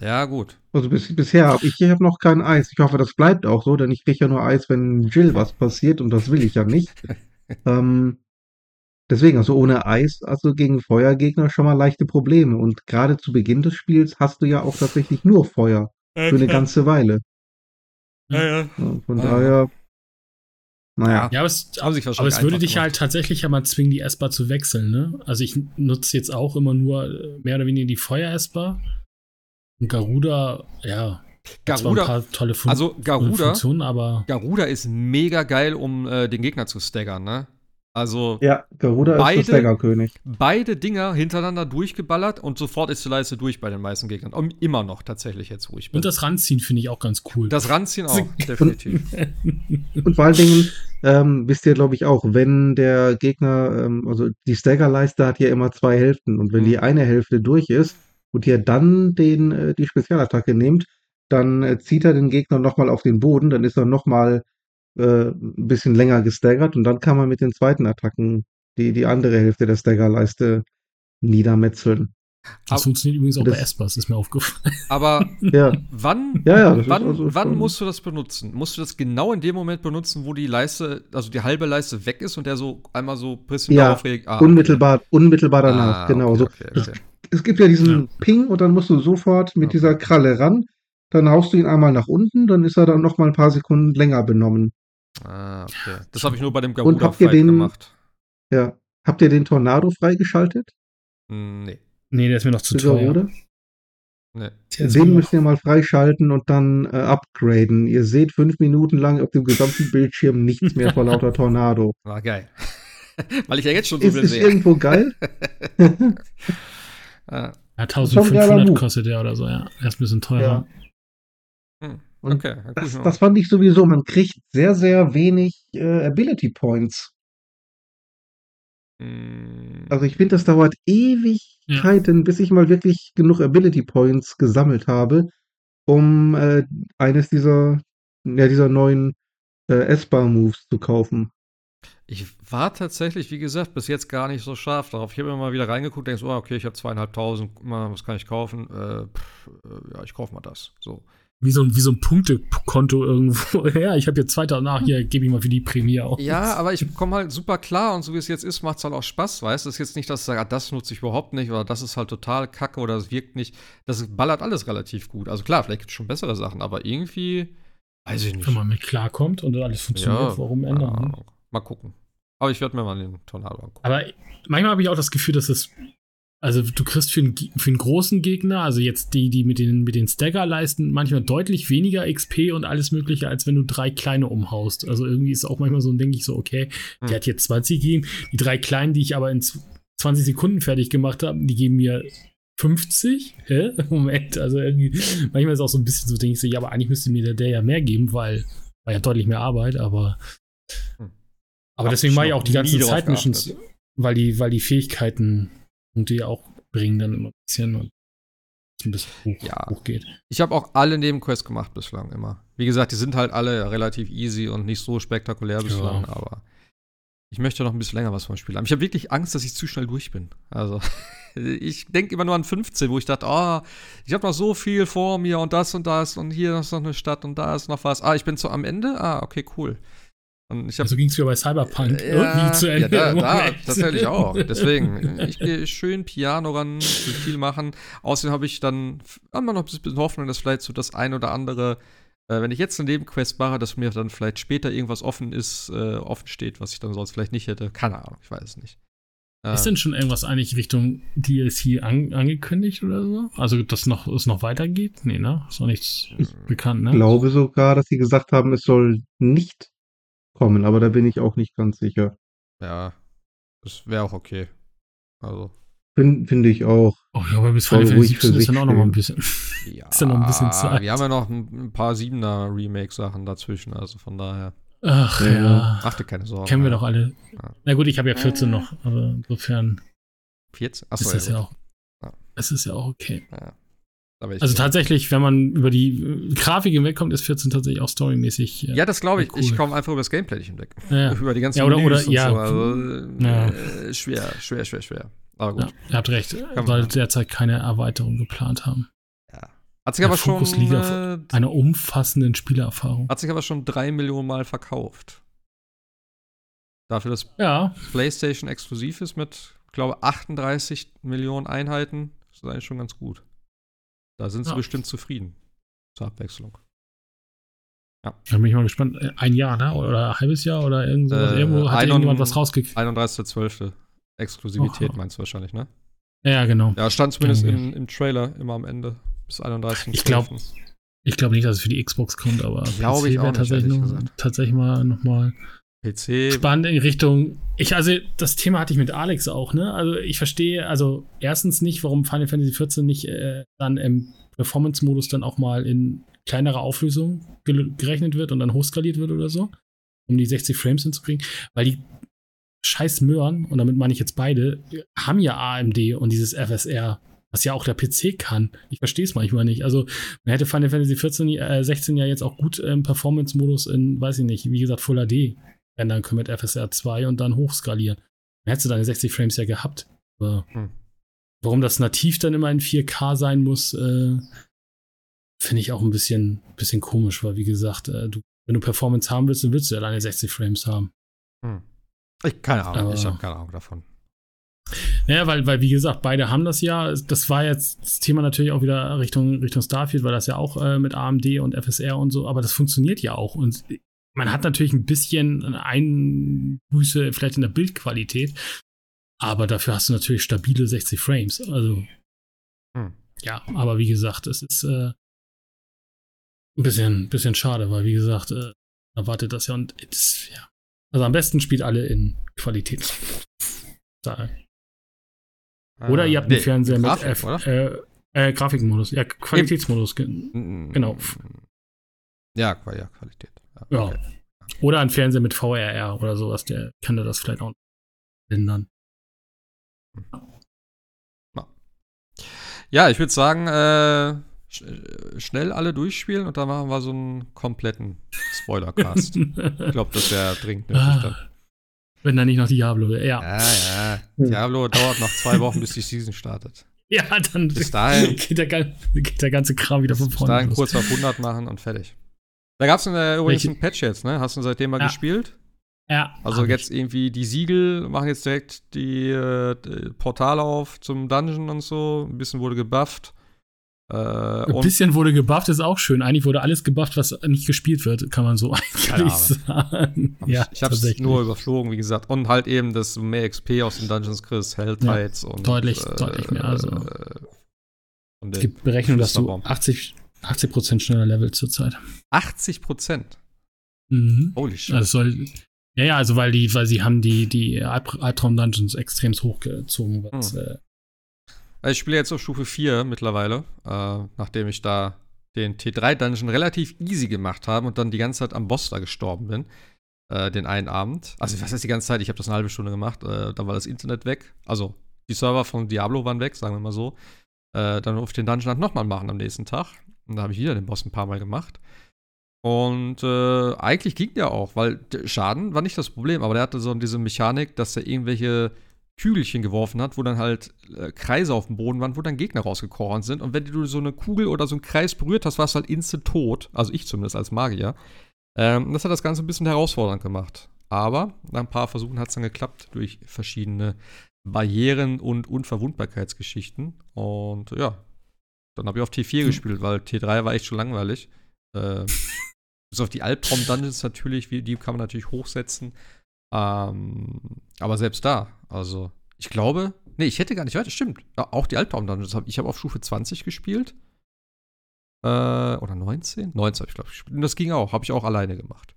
Ja, gut. Also bis, bisher habe ich, ich habe noch kein Eis. Ich hoffe, das bleibt auch so, denn ich kriege ja nur Eis, wenn Jill was passiert und das will ich ja nicht. ähm, deswegen, also ohne Eis, also gegen Feuergegner schon mal leichte Probleme. Und gerade zu Beginn des Spiels hast du ja auch tatsächlich nur Feuer. Okay. Für eine ganze Weile. Ja, ja. Von ah, daher. Naja. Ja, aber es, aber es würde dich gemacht. halt tatsächlich ja mal zwingen, die S-Bar zu wechseln, ne? Also ich nutze jetzt auch immer nur äh, mehr oder weniger die Feuer-S-Bar. Und Garuda, ja. Garuda, ein paar tolle Fun also Garuda, Funktionen, aber. Garuda ist mega geil, um äh, den Gegner zu staggern, ne? Also ja, Garuda beide, ist der Staggerkönig. Beide Dinger hintereinander durchgeballert und sofort ist die Leiste durch bei den meisten Gegnern. Und immer noch tatsächlich jetzt, bin. Und das Ranziehen finde ich auch ganz cool. Das Ranziehen auch, definitiv. und vor allen Dingen ähm, wisst ihr, glaube ich, auch, wenn der Gegner, ähm, also die Staggerleiste hat ja immer zwei Hälften und wenn mhm. die eine Hälfte durch ist und ihr dann den, äh, die Spezialattacke nehmt, dann äh, zieht er den Gegner nochmal auf den Boden, dann ist er nochmal äh, ein bisschen länger gestaggert und dann kann man mit den zweiten Attacken die, die andere Hälfte der Staggerleiste niedermetzeln. Das aber, funktioniert übrigens auch das, bei Espas, ist mir aufgefallen. Aber ja. wann, ja, ja, wann, also wann musst du das benutzen? Musst du das genau in dem Moment benutzen, wo die Leiste, also die halbe Leiste weg ist und der so einmal so ein bisschen ja, darauf reagiert? Ah, unmittelbar, okay. unmittelbar danach, ah, genau. Okay, okay, so. Es gibt ja diesen Ping und dann musst du sofort mit dieser Kralle ran. Dann haust du ihn einmal nach unten, dann ist er dann noch mal ein paar Sekunden länger benommen. Ah, okay. Das habe ich nur bei dem Garuda-Fight gemacht. Ja. Habt ihr den Tornado freigeschaltet? Hm, nee. Nee, der ist mir noch zu teuer. Nee. Den müsst ihr mal freischalten und dann äh, upgraden. Ihr seht fünf Minuten lang auf dem gesamten Bildschirm nichts mehr vor lauter Tornado. War geil. Weil ich ja jetzt schon so ist, viel ist sehe. Ist irgendwo geil? ja, 1500 kostet der oder so, ja. Er ist ein bisschen teurer. Ja. Hm. Und okay, das, das, fand ich sowieso. Man kriegt sehr, sehr wenig äh, Ability Points. Mm. Also ich finde, das dauert Ewigkeiten, ja. bis ich mal wirklich genug Ability Points gesammelt habe, um äh, eines dieser, ja, dieser neuen äh, S-Bar-Moves zu kaufen. Ich war tatsächlich, wie gesagt, bis jetzt gar nicht so scharf darauf. Ich habe immer mal wieder reingeguckt, denkst, oh, okay, ich habe zweieinhalbtausend, was kann ich kaufen? Äh, pff, äh, ja, ich kaufe mal das. So wie so ein, wie so ein Punktekonto irgendwo. Ja, ich habe jetzt zwei Tage nach, hier gebe ich mal für die Prämie aus. Ja, aber ich komme halt super klar und so wie es jetzt ist, macht es halt auch Spaß, weißt du? Das ist jetzt nicht, dass ich sage, ah, das nutze ich überhaupt nicht oder das ist halt total kacke oder das wirkt nicht. Das ballert alles relativ gut. Also klar, vielleicht gibt es schon bessere Sachen, aber irgendwie, weiß ich nicht. Wenn man mit klarkommt und alles funktioniert, ja, warum ändern? Ja, mal gucken. Aber ich werde mir mal den Tornado angucken. Aber manchmal habe ich auch das Gefühl, dass es also du kriegst für einen, für einen großen Gegner, also jetzt die, die mit den, mit den Stagger leisten, manchmal deutlich weniger XP und alles mögliche, als wenn du drei kleine umhaust. Also irgendwie ist auch manchmal so, denke ich so, okay, hm. der hat jetzt 20 gegeben. Die drei kleinen, die ich aber in 20 Sekunden fertig gemacht habe, die geben mir 50? Hä? Moment, also irgendwie, manchmal ist es auch so ein bisschen so, denke ich so, ja, aber eigentlich müsste mir der, der ja mehr geben, weil war ja deutlich mehr Arbeit, aber hm. aber deswegen mache ich auch die ganzen Zeitmissions, weil die, weil die Fähigkeiten und die auch bringen dann immer ein bisschen und ein bisschen hoch, ja. hochgeht. Ich habe auch alle Nebenquests gemacht bislang immer. Wie gesagt, die sind halt alle relativ easy und nicht so spektakulär bislang, ja. aber ich möchte noch ein bisschen länger was vom Spiel haben. Ich habe wirklich Angst, dass ich zu schnell durch bin. Also, ich denke immer nur an 15, wo ich dachte, oh, ich habe noch so viel vor mir und das und das und hier ist noch eine Stadt und da ist noch was. Ah, ich bin so am Ende? Ah, okay, cool. Und ich hab, also ging es ja bei Cyberpunk äh, irgendwie zu Ende. Ja, da, da tatsächlich auch. Deswegen, ich gehe schön Piano ran, will viel machen. Außerdem habe ich dann immer noch ein bisschen Hoffnung, dass vielleicht so das ein oder andere, äh, wenn ich jetzt eine Nebenquest mache, dass mir dann vielleicht später irgendwas offen ist, äh, offen steht, was ich dann sonst vielleicht nicht hätte. Keine Ahnung, ich weiß es nicht. Ist denn schon irgendwas eigentlich Richtung DLC an, angekündigt oder so? Also, dass noch, es noch weitergeht? Nee, ne? Ist noch nichts bekannt, ne? Ich glaube sogar, dass sie gesagt haben, es soll nicht kommen, aber da bin ich auch nicht ganz sicher. Ja, Das wäre auch okay. Also. Finde find ich auch. Oh ja, aber bis Final Fantasy 17 ist dann auch noch mal ein bisschen. Ja, ist dann noch ein bisschen Zeit. Wir haben ja noch ein, ein paar Siebener Remake-Sachen dazwischen, also von daher. Ach ja. ja. Mach dir keine Sorgen. Kennen wir doch alle. Ja. Na gut, ich habe ja 14 noch, aber insofern. 14? Achso, ist das ja, ja auch. Ja. Es ist ja auch okay. Ja. Also tatsächlich, wenn man über die äh, Grafik hinwegkommt, ist 14 tatsächlich auch storymäßig. Äh, ja, das glaube ich. Cool. Ich komme einfach über das Gameplay nicht hinweg. Ja. Über die ganzen ja, oder, oder, ja. So. Also, ja. Äh, schwer, schwer, schwer, schwer. Aber gut. Ja, ihr habt recht, Kann weil derzeit keine Erweiterung geplant haben. Ja. Hat sich aber schon. Äh, einer umfassenden Spielerfahrung. Hat sich aber schon drei Millionen Mal verkauft. Dafür, dass ja. PlayStation exklusiv ist mit, glaube 38 Millionen Einheiten, ist das eigentlich schon ganz gut. Da sind sie ja. bestimmt zufrieden. Zur Abwechslung. Ja. Da bin ich mal gespannt. Ein Jahr, ne? Oder ein halbes Jahr oder irgend sowas. Äh, Irgendwo hat irgendjemand was rausgekriegt. 31.12. Exklusivität oh. meinst du wahrscheinlich, ne? Ja, genau. Ja, stand zumindest genau. im, im Trailer immer am Ende. Bis 31. Ich glaube ich glaub nicht, dass es für die Xbox kommt, aber glaube ich auch tatsächlich, noch, tatsächlich mal nochmal PC. Spannend in Richtung. Ich, also, das Thema hatte ich mit Alex auch, ne? Also, ich verstehe, also, erstens nicht, warum Final Fantasy XIV nicht äh, dann im Performance-Modus dann auch mal in kleinerer Auflösung gerechnet wird und dann hochskaliert wird oder so, um die 60 Frames hinzukriegen, weil die scheiß Möhren, und damit meine ich jetzt beide, haben ja AMD und dieses FSR, was ja auch der PC kann. Ich verstehe es manchmal nicht. Also, man hätte Final Fantasy 14, äh, 16 ja jetzt auch gut im Performance-Modus in, weiß ich nicht, wie gesagt, Full HD ändern können mit FSR 2 und dann hochskalieren. Dann hättest du deine 60 Frames ja gehabt. Aber hm. warum das nativ dann immer in 4K sein muss, äh, finde ich auch ein bisschen, bisschen komisch, weil wie gesagt, äh, du, wenn du Performance haben willst, dann willst du ja deine 60 Frames haben. Hm. Ich keine Ahnung, Aber, ich habe keine Ahnung davon. Naja, weil, weil, wie gesagt, beide haben das ja. Das war jetzt das Thema natürlich auch wieder Richtung, Richtung Starfield, weil das ja auch äh, mit AMD und FSR und so, aber das funktioniert ja auch. Und man hat natürlich ein bisschen Einbuße vielleicht in der Bildqualität, aber dafür hast du natürlich stabile 60 Frames. Also, hm. ja, aber wie gesagt, es ist äh, ein bisschen, bisschen schade, weil wie gesagt, äh, erwartet das ja und es, ja. Also am besten spielt alle in Qualität. Da. Oder ihr habt einen nee, Fernseher Grafik, mit F, äh, äh, Grafikmodus, ja, Qualitätsmodus, ge genau. Ja, ja, Qualität. Ja. Okay. Oder ein Fernseher mit VRR oder sowas, der kann das vielleicht auch ändern. Ja, ich würde sagen, äh, sch schnell alle durchspielen und dann machen wir so einen kompletten Spoilercast. ich glaube, das wäre dringend nötig ah, dann. Wenn dann nicht noch Diablo wäre, ja. Ja, ja. Diablo dauert noch zwei Wochen, bis die Season startet. Ja, dann bis dahin, geht, der, geht der ganze Kram wieder von vorne. Bis dahin los. kurz auf 100 machen und fertig. Da gab es äh, übrigens einen Patch jetzt, ne? Hast du seitdem mal ja. gespielt? Ja. Also jetzt ich. irgendwie die Siegel machen jetzt direkt die, äh, die, Portale auf zum Dungeon und so. Ein bisschen wurde gebufft. Äh, ein bisschen wurde gebufft, ist auch schön. Eigentlich wurde alles gebufft, was nicht gespielt wird, kann man so eigentlich sagen. ja, ich habe es nur überflogen, wie gesagt. Und halt eben, dass du mehr XP aus den Dungeons kriegst, Helltides ja, und. Deutlich, äh, deutlich mehr. Also. Äh, es gibt Berechnungen, dass du 80, 80% schneller Level zurzeit. 80%? Mhm. Holy shit. Also soll, ja, ja, also weil die, weil sie haben die, die Albtraum-Dungeons extrem hochgezogen. Was, hm. äh, also ich spiele jetzt auf Stufe 4 mittlerweile, äh, nachdem ich da den T3-Dungeon relativ easy gemacht habe und dann die ganze Zeit am Boss da gestorben bin. Äh, den einen Abend. Also, was heißt die ganze Zeit? Ich habe das eine halbe Stunde gemacht. Äh, da war das Internet weg. Also, die Server von Diablo waren weg, sagen wir mal so. Äh, dann auf den Dungeon halt nochmal machen am nächsten Tag. Und da habe ich wieder den Boss ein paar Mal gemacht. Und äh, eigentlich ging der auch, weil Schaden war nicht das Problem, aber der hatte so diese Mechanik, dass er irgendwelche Kügelchen geworfen hat, wo dann halt äh, Kreise auf dem Boden waren, wo dann Gegner rausgekrochen sind. Und wenn du so eine Kugel oder so einen Kreis berührt hast, warst du halt instant tot. Also ich zumindest als Magier. Ähm, das hat das Ganze ein bisschen herausfordernd gemacht. Aber nach ein paar Versuchen hat es dann geklappt durch verschiedene Barrieren und Unverwundbarkeitsgeschichten. Und ja, dann habe ich auf T4 hm. gespielt, weil T3 war echt schon langweilig. Äh, bis auf die Albtraum-Dungeons natürlich, die kann man natürlich hochsetzen. Ähm, aber selbst da, also, ich glaube, nee, ich hätte gar nicht weiter, stimmt. Auch die Albtraum-Dungeons. Hab, ich habe auf Stufe 20 gespielt. Äh, oder 19? 19 habe ich, glaube ich, gespielt. Und das ging auch, habe ich auch alleine gemacht.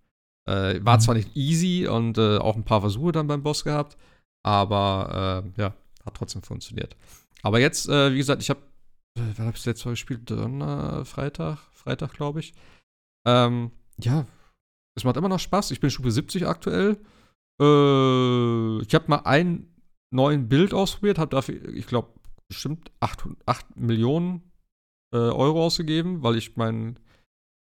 Äh, war mhm. zwar nicht easy und äh, auch ein paar Versuche dann beim Boss gehabt, Aber äh, ja, hat trotzdem funktioniert. Aber jetzt, äh, wie gesagt, ich habe, wann habe ich letztes Mal gespielt? Donner, Freitag, Freitag, glaube ich. Ähm, ja, es macht immer noch Spaß. Ich bin Stufe 70 aktuell. Äh, ich habe mal einen neuen Bild ausprobiert, habe dafür, ich glaube, bestimmt 8, 8 Millionen äh, Euro ausgegeben, weil ich mein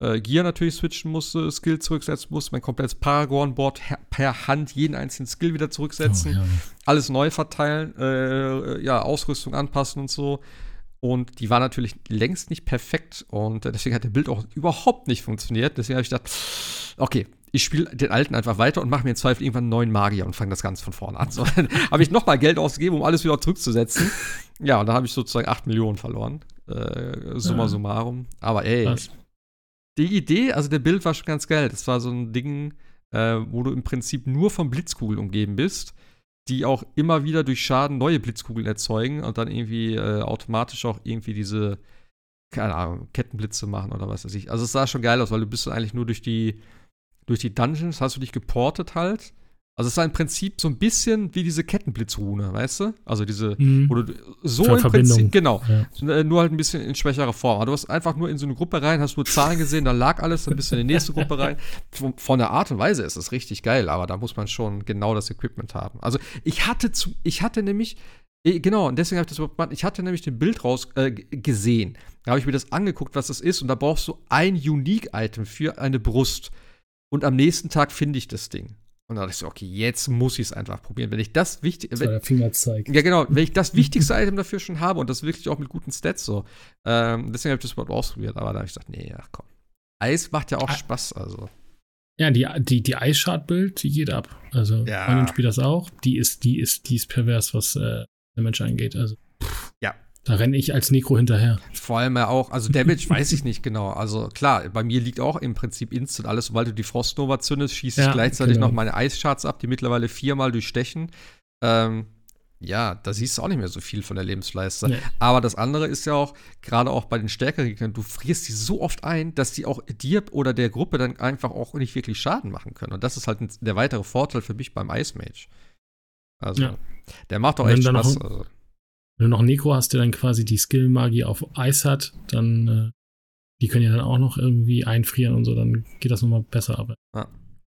äh, Gear natürlich switchen musste, Skill zurücksetzen musste, mein komplettes Paragon-Board per Hand jeden einzelnen Skill wieder zurücksetzen, oh, ja. alles neu verteilen, äh, ja, Ausrüstung anpassen und so. Und die war natürlich längst nicht perfekt und deswegen hat der Bild auch überhaupt nicht funktioniert. Deswegen habe ich gedacht, okay, ich spiele den alten einfach weiter und mache mir im Zweifel irgendwann einen neuen Magier und fange das Ganze von vorne an. So, dann habe ich nochmal Geld ausgegeben, um alles wieder zurückzusetzen. Ja, und da habe ich sozusagen 8 Millionen verloren. Äh, summa ja. summarum. Aber ey, Was? die Idee, also der Bild war schon ganz geil. Das war so ein Ding, äh, wo du im Prinzip nur von Blitzkugeln umgeben bist, die auch immer wieder durch Schaden neue Blitzkugeln erzeugen und dann irgendwie äh, automatisch auch irgendwie diese, keine Ahnung, Kettenblitze machen oder was weiß ich. Also es sah schon geil aus, weil du bist eigentlich nur durch die, durch die Dungeons, hast du dich geportet halt also es war im Prinzip so ein bisschen wie diese Kettenblitzrune, weißt du? Also diese, mhm. wo du so Für im Verbindung. Prinzip, genau, ja. Äh, nur halt ein bisschen in schwächerer Form. Aber du hast einfach nur in so eine Gruppe rein, hast nur Zahlen gesehen, da lag alles, dann bist du in die nächste Gruppe rein. Von, von, der Art und Weise ist es richtig geil, aber da muss man schon genau das Equipment haben. Also ich hatte zu, ich hatte nämlich, äh, Genau, und deswegen habe ich das überhaupt gemacht. Ich hatte nämlich den Bild raus äh, gesehen. Da habe ich mir das angeguckt, was das ist. Und da brauchst du ein Unique-Item für eine Brust. Und am nächsten Tag finde ich das Ding. Und dann dachte ich so, okay, jetzt muss ich es einfach probieren. Wenn ich das wichtig. Der Fingerzeig. Ja, genau. Wenn ich das wichtigste Item dafür schon habe und das wirklich auch mit guten Stats so. Ähm, deswegen habe ich das überhaupt ausprobiert. Aber da habe ich gesagt, nee, ach komm. Eis macht ja auch ah. Spaß, also. Ja, die, die, die Eisschad-Bild, die geht ab. Also, ja. Freundin spielt das auch. Die ist, die ist, die ist pervers, was äh, der Mensch angeht. Also. Ja, da renne ich als Nekro hinterher. Vor allem ja auch, also Damage weiß ich nicht genau. Also klar, bei mir liegt auch im Prinzip Instant alles. Sobald du die Frostnova zündest, schieße ich ja, gleichzeitig genau. noch meine Eischarts ab, die mittlerweile viermal durchstechen. Ähm, ja, da siehst du auch nicht mehr so viel von der Lebensleiste. Nee. Aber das andere ist ja auch, gerade auch bei den stärkeren Gegnern, du frierst die so oft ein, dass die auch dir oder der Gruppe dann einfach auch nicht wirklich Schaden machen können. Und das ist halt der weitere Vorteil für mich beim Ice Mage. Also, ja. der macht auch echt Spaß. Also. Wenn du noch Necro hast, der dann quasi die Skill-Magie auf Eis hat, dann äh, die können ja dann auch noch irgendwie einfrieren und so, dann geht das nochmal besser. Aber ja.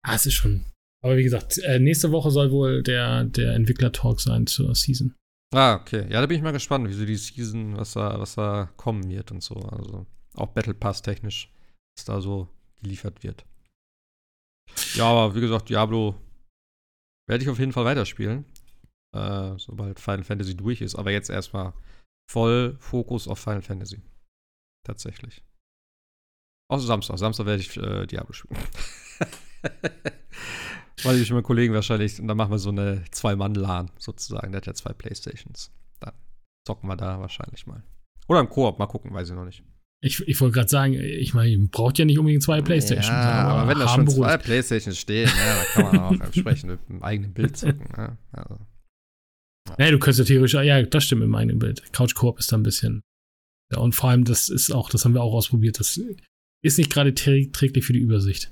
ah, es ist schon. Aber wie gesagt, äh, nächste Woche soll wohl der, der Entwickler-Talk sein zur Season. Ah, okay. Ja, da bin ich mal gespannt, wie so die Season, was da, was da kommen wird und so. Also auch Battle Pass technisch, was da so geliefert wird. Ja, aber wie gesagt, Diablo werde ich auf jeden Fall weiterspielen äh, sobald Final Fantasy durch ist. Aber jetzt erstmal voll Fokus auf Final Fantasy. Tatsächlich. Außer Samstag. Samstag werde ich äh, Diablo spielen. Weil ich mit meinem Kollegen wahrscheinlich, und dann machen wir so eine Zwei-Mann-LAN sozusagen. Der hat ja zwei Playstations. Dann zocken wir da wahrscheinlich mal. Oder im Koop, mal gucken, weiß ich noch nicht. Ich, ich wollte gerade sagen, ich meine, ihr braucht ja nicht unbedingt zwei Playstations. Ja, aber, aber wenn da schon zwei Playstations stehen, ja, da kann man auch entsprechend mit einem eigenen Bild zocken. Ja, also. Naja, du könntest ja theoretisch, ja, das stimmt in meinem Bild. Couch Coop ist da ein bisschen. Ja, und vor allem, das ist auch, das haben wir auch ausprobiert, das ist nicht gerade träglich für die Übersicht.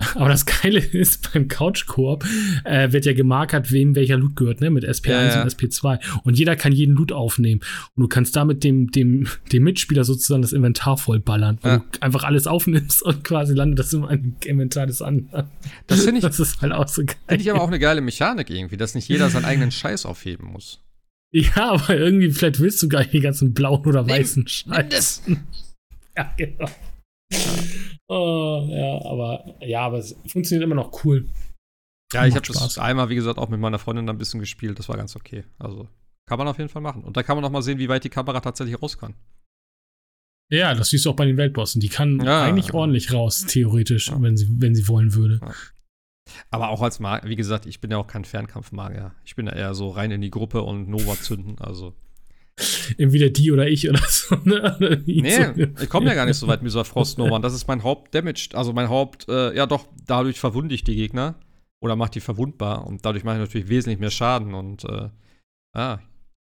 Aber das Geile ist, beim Couch-Koop äh, wird ja gemarkert, wem welcher Loot gehört, ne? Mit SP1 ja, ja. und SP2. Und jeder kann jeden Loot aufnehmen. Und du kannst damit dem, dem, dem Mitspieler sozusagen das Inventar vollballern. Wo ja. du einfach alles aufnimmst und quasi landet das im Inventar des anderen. Das finde ich. Das ist halt auch so geil. Finde ich aber auch eine geile Mechanik irgendwie, dass nicht jeder seinen eigenen Scheiß aufheben muss. Ja, aber irgendwie, vielleicht willst du gar nicht die ganzen blauen oder weißen Scheiß. Ja, genau. Oh, ja, aber ja, aber es funktioniert immer noch cool. Ja, ich habe das einmal, wie gesagt, auch mit meiner Freundin ein bisschen gespielt. Das war ganz okay. Also kann man auf jeden Fall machen. Und da kann man auch mal sehen, wie weit die Kamera tatsächlich raus kann. Ja, das siehst du auch bei den Weltbossen. Die kann ja, eigentlich ordentlich raus, theoretisch, ja. wenn, sie, wenn sie wollen würde. Ja. Aber auch als Magier, wie gesagt, ich bin ja auch kein Fernkampfmagier. Ich bin ja eher so rein in die Gruppe und Nova zünden. Also Entweder die oder ich oder so. Ne? nee, ich komme ja gar nicht so weit mit dieser Frostnova. Und das ist mein Haupt-Damage. Also mein Haupt, äh, ja doch, dadurch verwunde ich die Gegner. Oder mache die verwundbar. Und dadurch mache ich natürlich wesentlich mehr Schaden. Und äh, ah,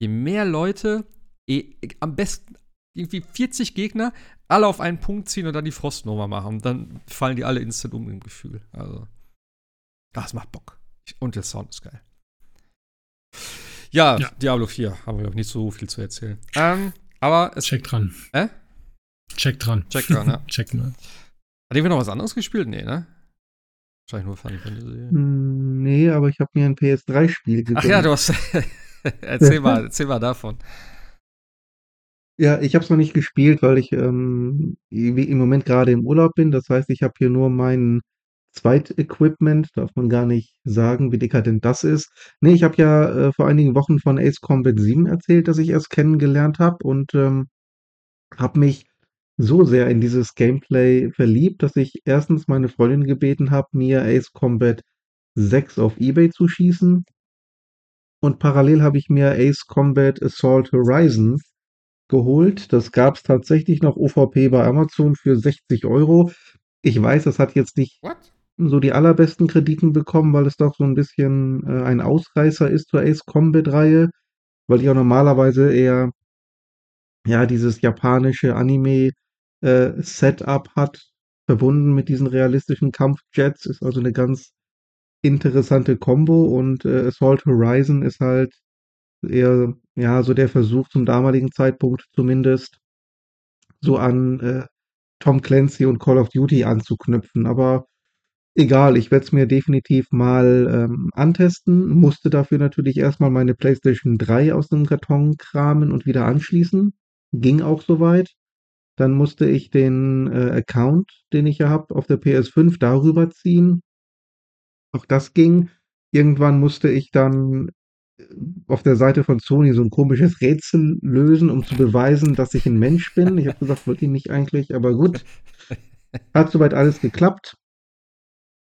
je mehr Leute, eh, am besten irgendwie 40 Gegner, alle auf einen Punkt ziehen und dann die Frostnova machen. Und dann fallen die alle instant um im Gefühl. Also, das macht Bock. Und der Sound ist geil. Ja, ja, Diablo 4 haben wir noch nicht so viel zu erzählen. Ähm, aber es. Check dran. Äh? Check dran. Check dran, ja. Check mal. Hat wir noch was anderes gespielt? Nee, ne? Wahrscheinlich nur Final Fantasy. Hm, nee, aber ich habe mir ein PS3-Spiel gegeben. Ach ja, du hast. erzähl, mal, erzähl mal davon. Ja, ich habe es noch nicht gespielt, weil ich ähm, im Moment gerade im Urlaub bin. Das heißt, ich habe hier nur mein Zweit-Equipment. Darf man gar nicht sagen, wie dekadent das ist. Nee, ich habe ja äh, vor einigen Wochen von Ace Combat 7 erzählt, dass ich erst kennengelernt habe und ähm, habe mich so sehr in dieses Gameplay verliebt, dass ich erstens meine Freundin gebeten habe, mir Ace Combat 6 auf Ebay zu schießen. Und parallel habe ich mir Ace Combat Assault Horizon geholt. Das gab es tatsächlich noch OVP bei Amazon für 60 Euro. Ich weiß, das hat jetzt nicht What? So die allerbesten Krediten bekommen, weil es doch so ein bisschen äh, ein Ausreißer ist zur Ace Combat Reihe, weil ich auch normalerweise eher ja dieses japanische Anime äh, Setup hat, verbunden mit diesen realistischen Kampfjets, ist also eine ganz interessante Combo und äh, Assault Horizon ist halt eher, ja, so der Versuch zum damaligen Zeitpunkt zumindest, so an äh, Tom Clancy und Call of Duty anzuknüpfen. Aber egal, ich werde es mir definitiv mal ähm, antesten, musste dafür natürlich erstmal meine PlayStation 3 aus dem Karton kramen und wieder anschließen. Ging auch soweit. Dann musste ich den äh, Account, den ich ja habe, auf der PS5 darüber ziehen. Auch das ging. Irgendwann musste ich dann äh, auf der Seite von Sony so ein komisches Rätsel lösen, um zu beweisen, dass ich ein Mensch bin. Ich habe gesagt, wirklich nicht eigentlich, aber gut. Hat soweit alles geklappt.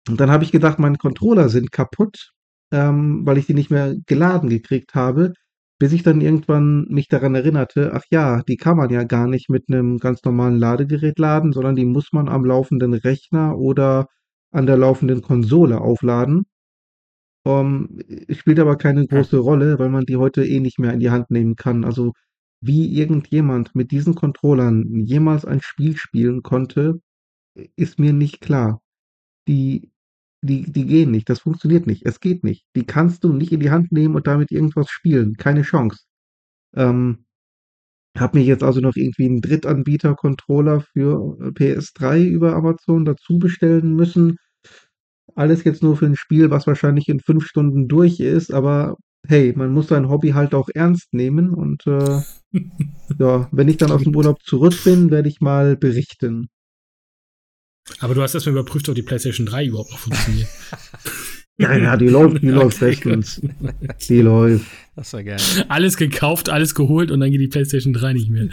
Und dann habe ich gedacht, meine Controller sind kaputt, ähm, weil ich die nicht mehr geladen gekriegt habe bis ich dann irgendwann mich daran erinnerte, ach ja, die kann man ja gar nicht mit einem ganz normalen Ladegerät laden, sondern die muss man am laufenden Rechner oder an der laufenden Konsole aufladen. Um, spielt aber keine große Rolle, weil man die heute eh nicht mehr in die Hand nehmen kann. Also wie irgendjemand mit diesen Controllern jemals ein Spiel spielen konnte, ist mir nicht klar. Die die, die gehen nicht, das funktioniert nicht, es geht nicht. Die kannst du nicht in die Hand nehmen und damit irgendwas spielen, keine Chance. Ähm, hab mir jetzt also noch irgendwie einen Drittanbieter-Controller für äh, PS3 über Amazon dazu bestellen müssen. Alles jetzt nur für ein Spiel, was wahrscheinlich in fünf Stunden durch ist, aber hey, man muss sein Hobby halt auch ernst nehmen und äh, ja, wenn ich dann aus dem Urlaub zurück bin, werde ich mal berichten. Aber du hast erstmal überprüft, ob die PlayStation 3 überhaupt noch funktioniert. ja, ja, die läuft, die läuft bestens. Die läuft. Das war geil. Alles gekauft, alles geholt und dann geht die PlayStation 3 nicht mehr.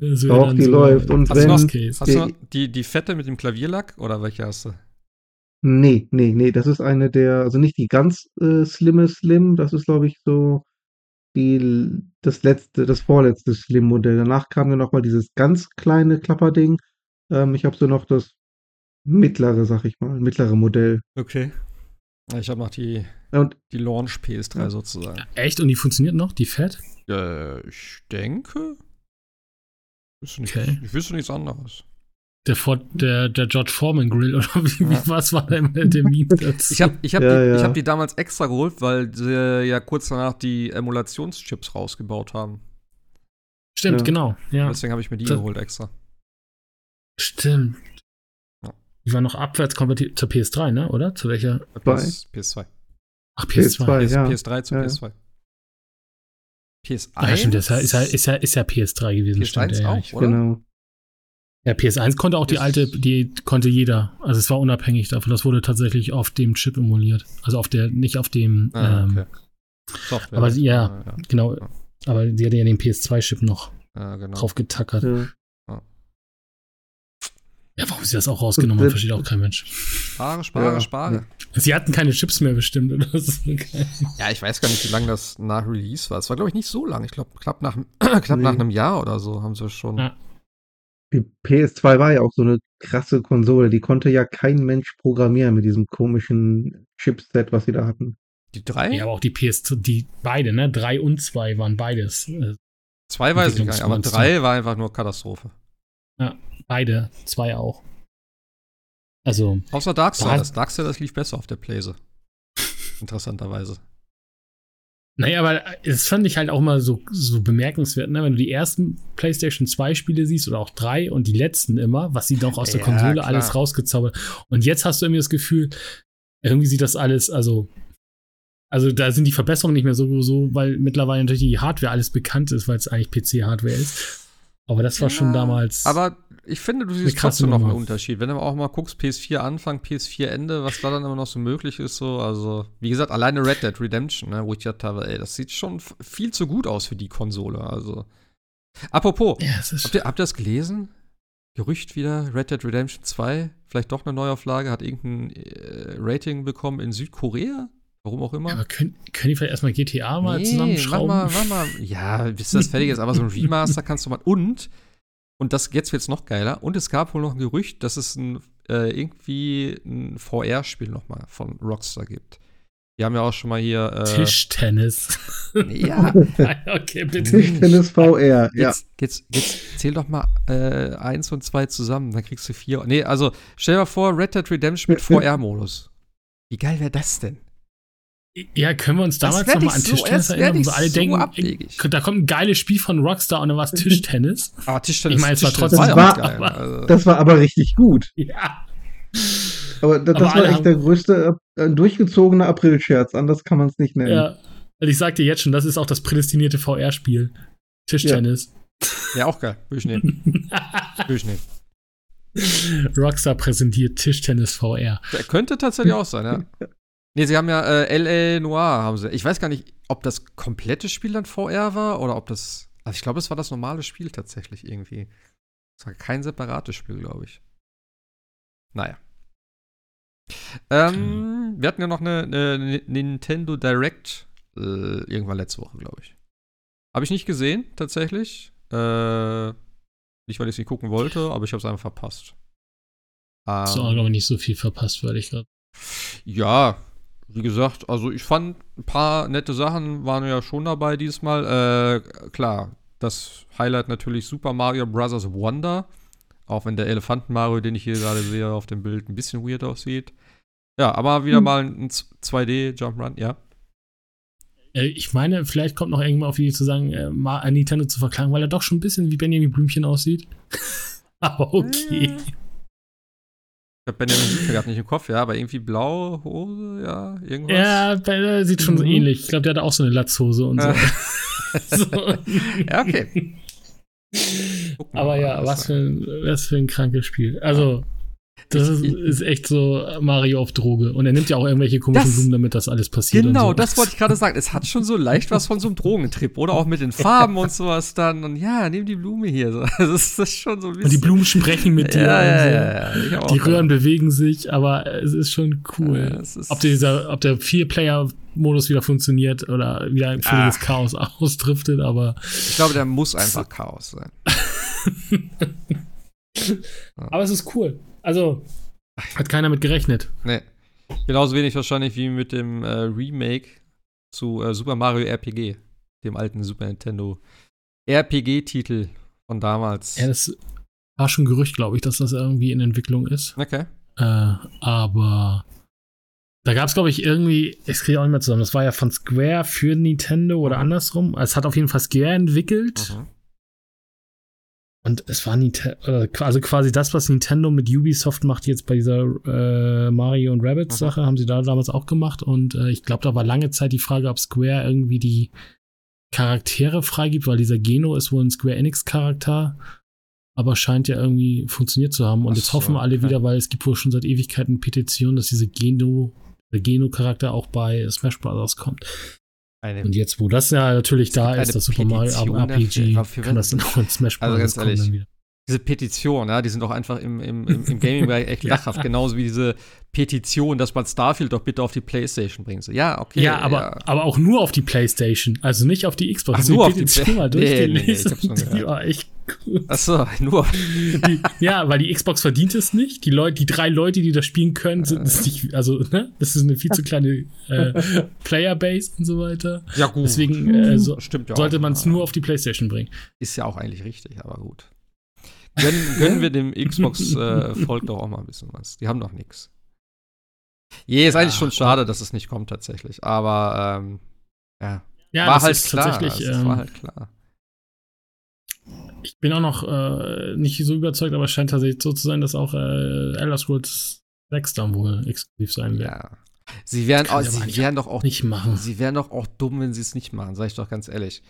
Doch, die so läuft. Und hast wenn, du, noch, hast du die, die fette mit dem Klavierlack oder welche hast du? Nee, nee, nee, das ist eine der, also nicht die ganz äh, slimme Slim, das ist glaube ich so die, das letzte, das vorletzte Slim-Modell. Danach kam dann nochmal dieses ganz kleine Klapperding. Ähm, ich habe so noch das mittlere, sag ich mal, mittlere Modell. Okay. Ich habe noch die, und, die Launch PS3 ja. sozusagen. Echt? Und die funktioniert noch, die Fett? Äh, ich denke. Ist nicht, okay. Ich wüsste nichts anderes. Der, der, der George Foreman Grill oder wie, wie was war da immer der Meme dazu? Ich habe ich hab ja, die, ja. hab die damals extra geholt, weil sie ja kurz danach die Emulationschips rausgebaut haben. Stimmt, ja. genau. Ja. Deswegen habe ich mir die das, geholt extra. Stimmt. Die war noch abwärtskompatibel zur PS3, ne? Oder? Zu welcher? PS, PS2. Ach, PS2. PS2 ja. PS3 zu ja. PS2. PS1? Ja, stimmt, das ist ja, ist ja, ist ja PS3 gewesen. PS1 stimmt, ja, auch, oder? Genau. Ja, PS1 konnte auch die alte, die konnte jeder. Also es war unabhängig davon. Das wurde tatsächlich auf dem Chip emuliert. Also auf der, nicht auf dem. Ah, ähm, Software. Aber ja, ah, ja. genau. Aber sie hatte ja den PS2-Chip noch ah, genau. drauf getackert. Ja. Ja, warum sie das auch rausgenommen haben, versteht auch kein Mensch. Spare, spare, ja, spare. Sie hatten keine Chips mehr bestimmt, oder? ja, ich weiß gar nicht, wie lange das nach Release war. Es war, glaube ich, nicht so lang. Ich glaube, knapp, nach, knapp nee. nach einem Jahr oder so haben sie schon. Ja. Die PS2 war ja auch so eine krasse Konsole. Die konnte ja kein Mensch programmieren mit diesem komischen Chipset, was sie da hatten. Die drei? Ja, aber auch die PS, die beide, ne? Drei und zwei waren beides. Äh, zwei weiß ich gar nicht, aber drei war einfach nur Katastrophe. Ja, beide, zwei auch. Also. Außer Darksiders. Da Darksiders lief besser auf der Playse. Interessanterweise. Naja, aber das fand ich halt auch mal so, so bemerkenswert, ne? wenn du die ersten PlayStation 2 Spiele siehst oder auch drei und die letzten immer, was sie doch aus der ja, Konsole klar. alles rausgezaubert. Und jetzt hast du irgendwie das Gefühl, irgendwie sieht das alles, also, also da sind die Verbesserungen nicht mehr so, so weil mittlerweile natürlich die Hardware alles bekannt ist, weil es eigentlich PC-Hardware ist. Aber das war ja, schon damals. Aber ich finde, du siehst trotzdem noch einen Unterschied. Wenn du auch mal guckst, PS4 Anfang, PS4 Ende, was da dann immer noch so möglich ist, so, also, wie gesagt, alleine Red Dead Redemption, ne, wo ich gedacht habe, ey, das sieht schon viel zu gut aus für die Konsole, also. Apropos, ja, habt, ihr, habt ihr das gelesen? Gerücht wieder, Red Dead Redemption 2, vielleicht doch eine Neuauflage, hat irgendein äh, Rating bekommen in Südkorea? Warum auch immer. Ja, aber können, können die vielleicht erstmal GTA mal nee, zusammenschrauben? Mach mal, mach mal. Ja, bis das fertig ist, aber so ein Remaster kannst du mal. Und und das jetzt wird's noch geiler. Und es gab wohl noch ein Gerücht, dass es ein, äh, irgendwie ein VR-Spiel nochmal von Rockstar gibt. Die haben ja auch schon mal hier. Äh, Tischtennis. Ja. okay, bitte. Tischtennis VR, ja. Jetzt, jetzt, jetzt zähl doch mal äh, eins und zwei zusammen, dann kriegst du vier. Nee, also stell dir mal vor, Red Dead Redemption mit VR-Modus. Wie geil wäre das denn? Ja, können wir uns damals nochmal an Tischtennis so, erinnern, wo alle so denken, abwegig. da kommt ein geiles Spiel von Rockstar und dann war es Tischtennis. Aber Tischtennis, ich meine, es war trotzdem das war, geil, aber, also. das war aber richtig gut. Ja. Aber das, aber war echt der größte äh, durchgezogene April-Scherz, anders kann man es nicht nennen. Ja, und ich sagte jetzt schon, das ist auch das prädestinierte VR-Spiel. Tischtennis. Ja. ja, auch geil. Will ich nehmen. Will ich nehmen. Rockstar präsentiert Tischtennis VR. Der könnte tatsächlich auch sein, ja. Nee, sie haben ja äh, L.A. Noir, haben sie. Ich weiß gar nicht, ob das komplette Spiel dann VR war oder ob das. Also ich glaube, es war das normale Spiel tatsächlich irgendwie. Es war kein separates Spiel, glaube ich. Naja. Ähm, wir hatten ja noch eine, eine Nintendo Direct äh, irgendwann letzte Woche, glaube ich. Habe ich nicht gesehen, tatsächlich. Äh, nicht, weil ich es nicht gucken wollte, aber ich habe es einfach verpasst. Ähm, so, aber nicht so viel verpasst, weil ich gerade. Ja, wie gesagt, also ich fand ein paar nette Sachen waren ja schon dabei diesmal. Äh, klar, das Highlight natürlich Super Mario Bros. Wonder. Auch wenn der Elefanten Mario, den ich hier gerade sehe auf dem Bild, ein bisschen weird aussieht. Ja, aber wieder hm. mal ein 2D Jump Run, ja. Äh, ich meine, vielleicht kommt noch irgendwann auf die zu sagen, äh, mal Nintendo zu verklagen, weil er doch schon ein bisschen wie Benjamin Blümchen aussieht. aber okay. Ich habe Benjamin Blümchen gerade nicht im Kopf, ja, aber irgendwie blaue Hose, ja, irgendwas. Ja, sieht schon mhm. so ähnlich. Ich glaube, der hat auch so eine Latzhose und so. so. ja, okay. Aber ja, was für, ein, was für ein krankes Spiel. Also, das ist, ist, echt so Mario auf Droge. Und er nimmt ja auch irgendwelche komischen das, Blumen, damit das alles passiert. Genau, so. das wollte ich gerade sagen. Es hat schon so leicht was von so einem Drogentrip. Oder auch mit den Farben und sowas dann. Und ja, nimm die Blume hier. Das ist schon so ein bisschen. Und die Blumen sprechen mit dir. Ja, ja, ja, ja die Röhren bewegen sich, aber es ist schon cool. Ist ob, dieser, ob der Vier-Player-Modus wieder funktioniert oder wieder ein völliges Ach. Chaos ausdriftet, aber. Ich glaube, der muss einfach Chaos sein. aber es ist cool. Also, hat keiner mit gerechnet. Nee. Genauso wenig wahrscheinlich wie mit dem äh, Remake zu äh, Super Mario RPG, dem alten Super Nintendo RPG-Titel von damals. Ja, das war schon Gerücht, glaube ich, dass das irgendwie in Entwicklung ist. Okay. Äh, aber da gab es, glaube ich, irgendwie, ich kriege auch nicht mehr zusammen, das war ja von Square für Nintendo oder mhm. andersrum. Es hat auf jeden Fall Square entwickelt. Mhm. Und es war Nintendo, also quasi das, was Nintendo mit Ubisoft macht jetzt bei dieser äh, Mario und Rabbits Sache, mhm. haben sie da damals auch gemacht. Und äh, ich glaube, da war lange Zeit die Frage, ob Square irgendwie die Charaktere freigibt, weil dieser Geno ist wohl ein Square Enix Charakter, aber scheint ja irgendwie funktioniert zu haben. Und Ach jetzt hoffen alle okay. wieder, weil es gibt wohl schon seit Ewigkeiten Petitionen, dass diese Geno, der Geno Charakter auch bei Smash Bros. kommt. Eine und jetzt, wo das ja natürlich da ist, das Super Mario RPG, dafür, kann das dann auch in Smash Bros. Also ganz ehrlich, diese Petition, ja, die sind auch einfach im, im, im, im Gaming-Bereich echt lachhaft, ja. genauso wie diese Petition, dass man Starfield doch bitte auf die Playstation bringt. So, ja, okay. Ja, aber, ja. aber auch nur auf die Playstation, also nicht auf die Xbox. Ach, nur auf die Playstation. mal durchgelesen. Nee, nee, die war echt gut. Achso, nur. Die, ja, weil die Xbox verdient es nicht. Die Leute, die drei Leute, die das spielen können, sind es nicht, also, ne, das ist eine viel zu kleine äh, Playerbase und so weiter. Ja, gut. Deswegen äh, so, ja sollte man es nur auf die Playstation bringen. Ist ja auch eigentlich richtig, aber gut. Gönnen, gönnen wir dem Xbox-Volk äh, doch auch mal ein bisschen was. Die haben doch nichts. Je, ist ja, eigentlich schon schade, dass es nicht kommt tatsächlich. Aber ähm, ja. Ja, war das halt ist klar. tatsächlich, das ähm, war halt klar. Ich bin auch noch äh, nicht so überzeugt, aber es scheint tatsächlich so zu sein, dass auch äh, Elder Scrolls 6 dann wohl exklusiv sein wird. Ja. Sie wären, auch, sie wären doch auch, Nicht machen. sie wären doch auch dumm, wenn sie es nicht machen, sag ich doch ganz ehrlich.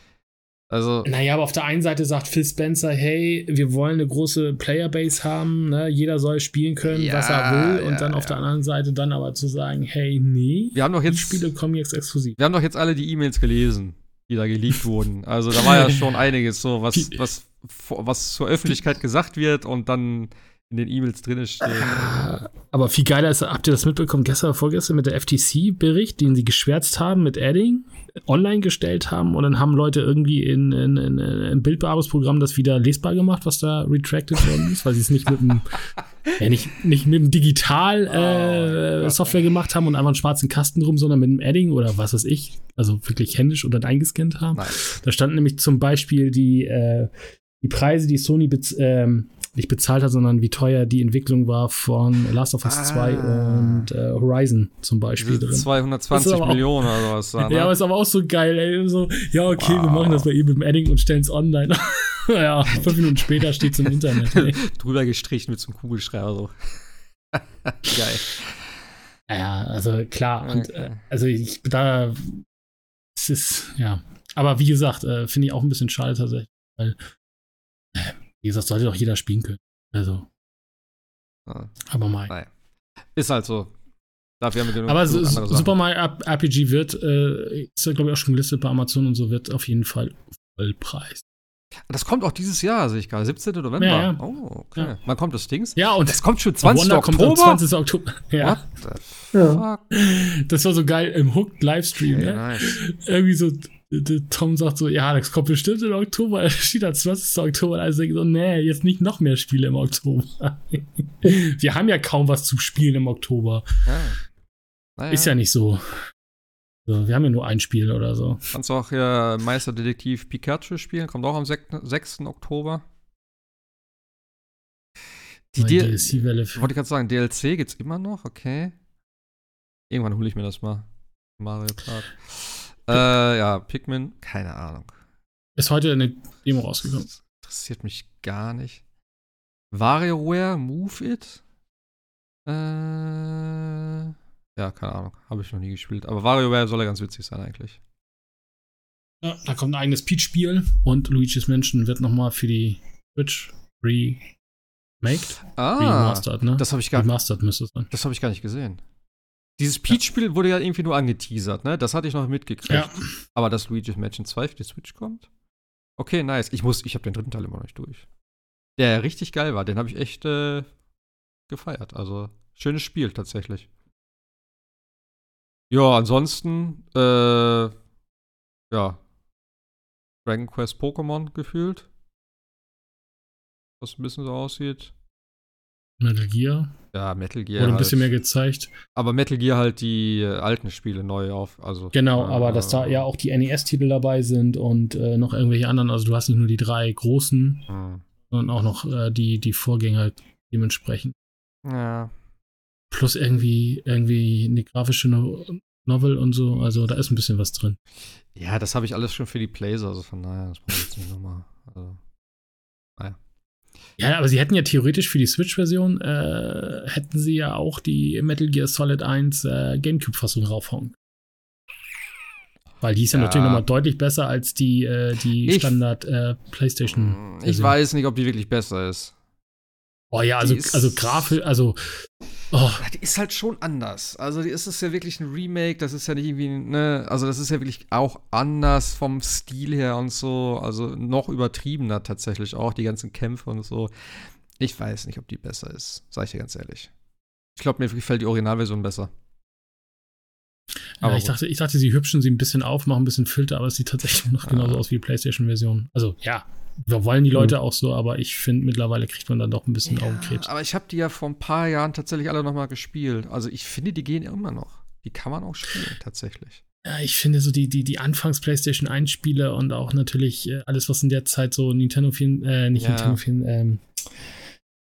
Also, Naja, aber auf der einen Seite sagt Phil Spencer, hey, wir wollen eine große Playerbase haben, ne? jeder soll spielen können, Ja, was er will. Und ja, dann auf ja. der anderen Seite dann aber zu sagen, hey, nee, wir haben doch die jetzt, Spiele kommen jetzt exklusiv. wir haben doch jetzt alle die E-Mails gelesen, die da geleakt wurden. Also da war ja schon einiges so, was, was, was zur Öffentlichkeit gesagt wird und dann in den E-Mails drin steht. Ah, Aber viel geiler ist, habt ihr das mitbekommen, gestern oder vorgestern mit der FTC-Bericht, den sie geschwärzt haben mit Adding, online gestellt haben und dann haben Leute irgendwie in, in, in, in ein Bildbearbeitungsprogramm das wieder lesbar gemacht, was da retracted worden ist, weil sie es nicht mit dem, ja, nicht, nicht mit dem Digital äh, Oh, Software gemacht haben und einfach einen schwarzen Kasten drum, sondern mit dem Adding oder was weiß ich, also wirklich händisch und dann eingescannt haben. Nein. Da standen nämlich zum Beispiel die, äh, die Preise, die Sony bez ähm, nicht bezahlt hat, sondern wie teuer die Entwicklung war von Last of Us Ah. 2 und äh, Horizon zum Beispiel Diese drin. 220 Das ist aber auch- Millionen oder sowas. Da, ne? Ja, aber ist aber auch so geil, ey. So, ja, okay, wir Wow. machen das mal eben im Adding und stellen es online. ja, fünf Minuten später steht es im Internet. Ey. drüber gestrichen mit so einem Kugelschreiber so. Geil. Ja, also klar. Und Okay. äh, also ich da es ist, ja. Aber wie gesagt, äh, finde ich auch ein bisschen schade tatsächlich, weil, äh, wie gesagt, sollte doch jeder spielen können. Also, Ja. aber mal. Naja. Ist halt so. Dafür haben wir Aber so. Super Mario RPG wird, äh, ist ja glaube ich auch schon gelistet bei Amazon und so, wird auf jeden Fall Vollpreis. Das kommt auch dieses Jahr, sehe ich gerade. 17. November. Ja, ja. Oh, okay. Ja. Wann kommt das Dings? Ja, und Das kommt schon 20. Wonder Oktober? kommt am 20. Oktober. Ja, What the fuck? das war so geil im Hooked Livestream. Okay, ne? nice. Irgendwie so, Tom sagt so, ja, das kommt bestimmt im Oktober. Steht da 20. Oktober. Also denke ich so, nee, jetzt nicht noch mehr Spiele im Oktober. Wir haben ja kaum was zu spielen im Oktober. Ja. Naja. Ist ja nicht so. so. Wir haben ja nur ein Spiel oder so. Kannst du auch hier Meisterdetektiv Pikachu spielen? Kommt auch am 6. 6. Oktober. Die DLC-Welle. wollte ich gerade sagen, DLC gibt's immer noch, okay. Irgendwann hole ich mir das mal. Mario Kart. Äh, ja, Pikmin, keine Ahnung. Ist heute eine Demo rausgekommen. Das interessiert mich gar nicht. WarioWare, Move It? Äh, ja, keine Ahnung. Habe ich noch nie gespielt. Aber WarioWare soll ja ganz witzig sein eigentlich. Ja, da kommt ein eigenes Peach-Spiel und Luigi's Mansion wird nochmal für die Switch remaked. Ah, Remastered, ne? das habe ich gar Remastered müsste es sein. Das habe ich gar nicht gesehen. Dieses Peach-Spiel wurde ja irgendwie nur angeteasert, ne? Das hatte ich noch mitgekriegt. Ja. Aber dass Luigi's Mansion 2 für die Switch kommt? Okay, nice. Ich muss, ich habe den dritten Teil immer noch nicht durch. Der richtig geil war, den habe ich echt äh, gefeiert. Also, schönes Spiel tatsächlich. Ja, ansonsten, äh, ja. Dragon Quest Pokémon gefühlt. Was ein bisschen so aussieht. Metal Gear. Ja, Metal Gear. Wurde ein bisschen mehr halt. gezeigt. Aber Metal Gear halt die äh, alten Spiele neu auf. Also, Genau, äh, aber dass da ja auch die NES-Titel dabei sind und äh, noch irgendwelche anderen. Also du hast nicht nur die drei großen, hm. sondern auch noch äh, die, die Vorgänger dementsprechend. Ja. Plus irgendwie, irgendwie eine grafische no Novel und so. Also da ist ein bisschen was drin. Ja, das habe ich alles schon für die Plays, also von daher, das brauche ich jetzt nicht nochmal. Also, Ja, aber sie hätten ja theoretisch für die Switch-Version, äh, hätten sie ja auch die Metal Gear Solid 1 äh, Gamecube-Fassung raufhauen. Weil die ist ja, Ja. natürlich nochmal deutlich besser als die, äh, die Ich- Standard äh, PlayStation. ich weiß nicht, ob die wirklich besser ist. Oh ja, also, ist- also grafisch, also. Oh, Die ist halt schon anders. Also, die ist es ja wirklich ein Remake, das ist ja nicht irgendwie, ne, also das ist ja wirklich auch anders vom Stil her und so. Also noch übertriebener tatsächlich auch, die ganzen Kämpfe und so. Ich weiß nicht, ob die besser ist, sag ich dir ganz ehrlich. Ich glaube, mir gefällt die Originalversion besser. Ja, Aber ich, gut. dachte, ich dachte, sie hübschen sie ein bisschen auf, machen ein bisschen Filter, aber es sieht tatsächlich noch genauso Ah. aus wie die PlayStation-Version. Also ja, wir wollen die Leute auch so, aber ich finde, mittlerweile kriegt man dann doch ein bisschen Augenkrebs. aber ich habe die ja vor ein paar Jahren tatsächlich alle noch mal gespielt. Also ich finde, die gehen immer noch. Die kann man auch spielen, tatsächlich. Ja, ich finde so die, die, die Anfangs-PlayStation 1-Spiele und auch natürlich äh, alles, was in der Zeit so Nintendo 4, äh, nicht Ja. Nintendo 4, ähm,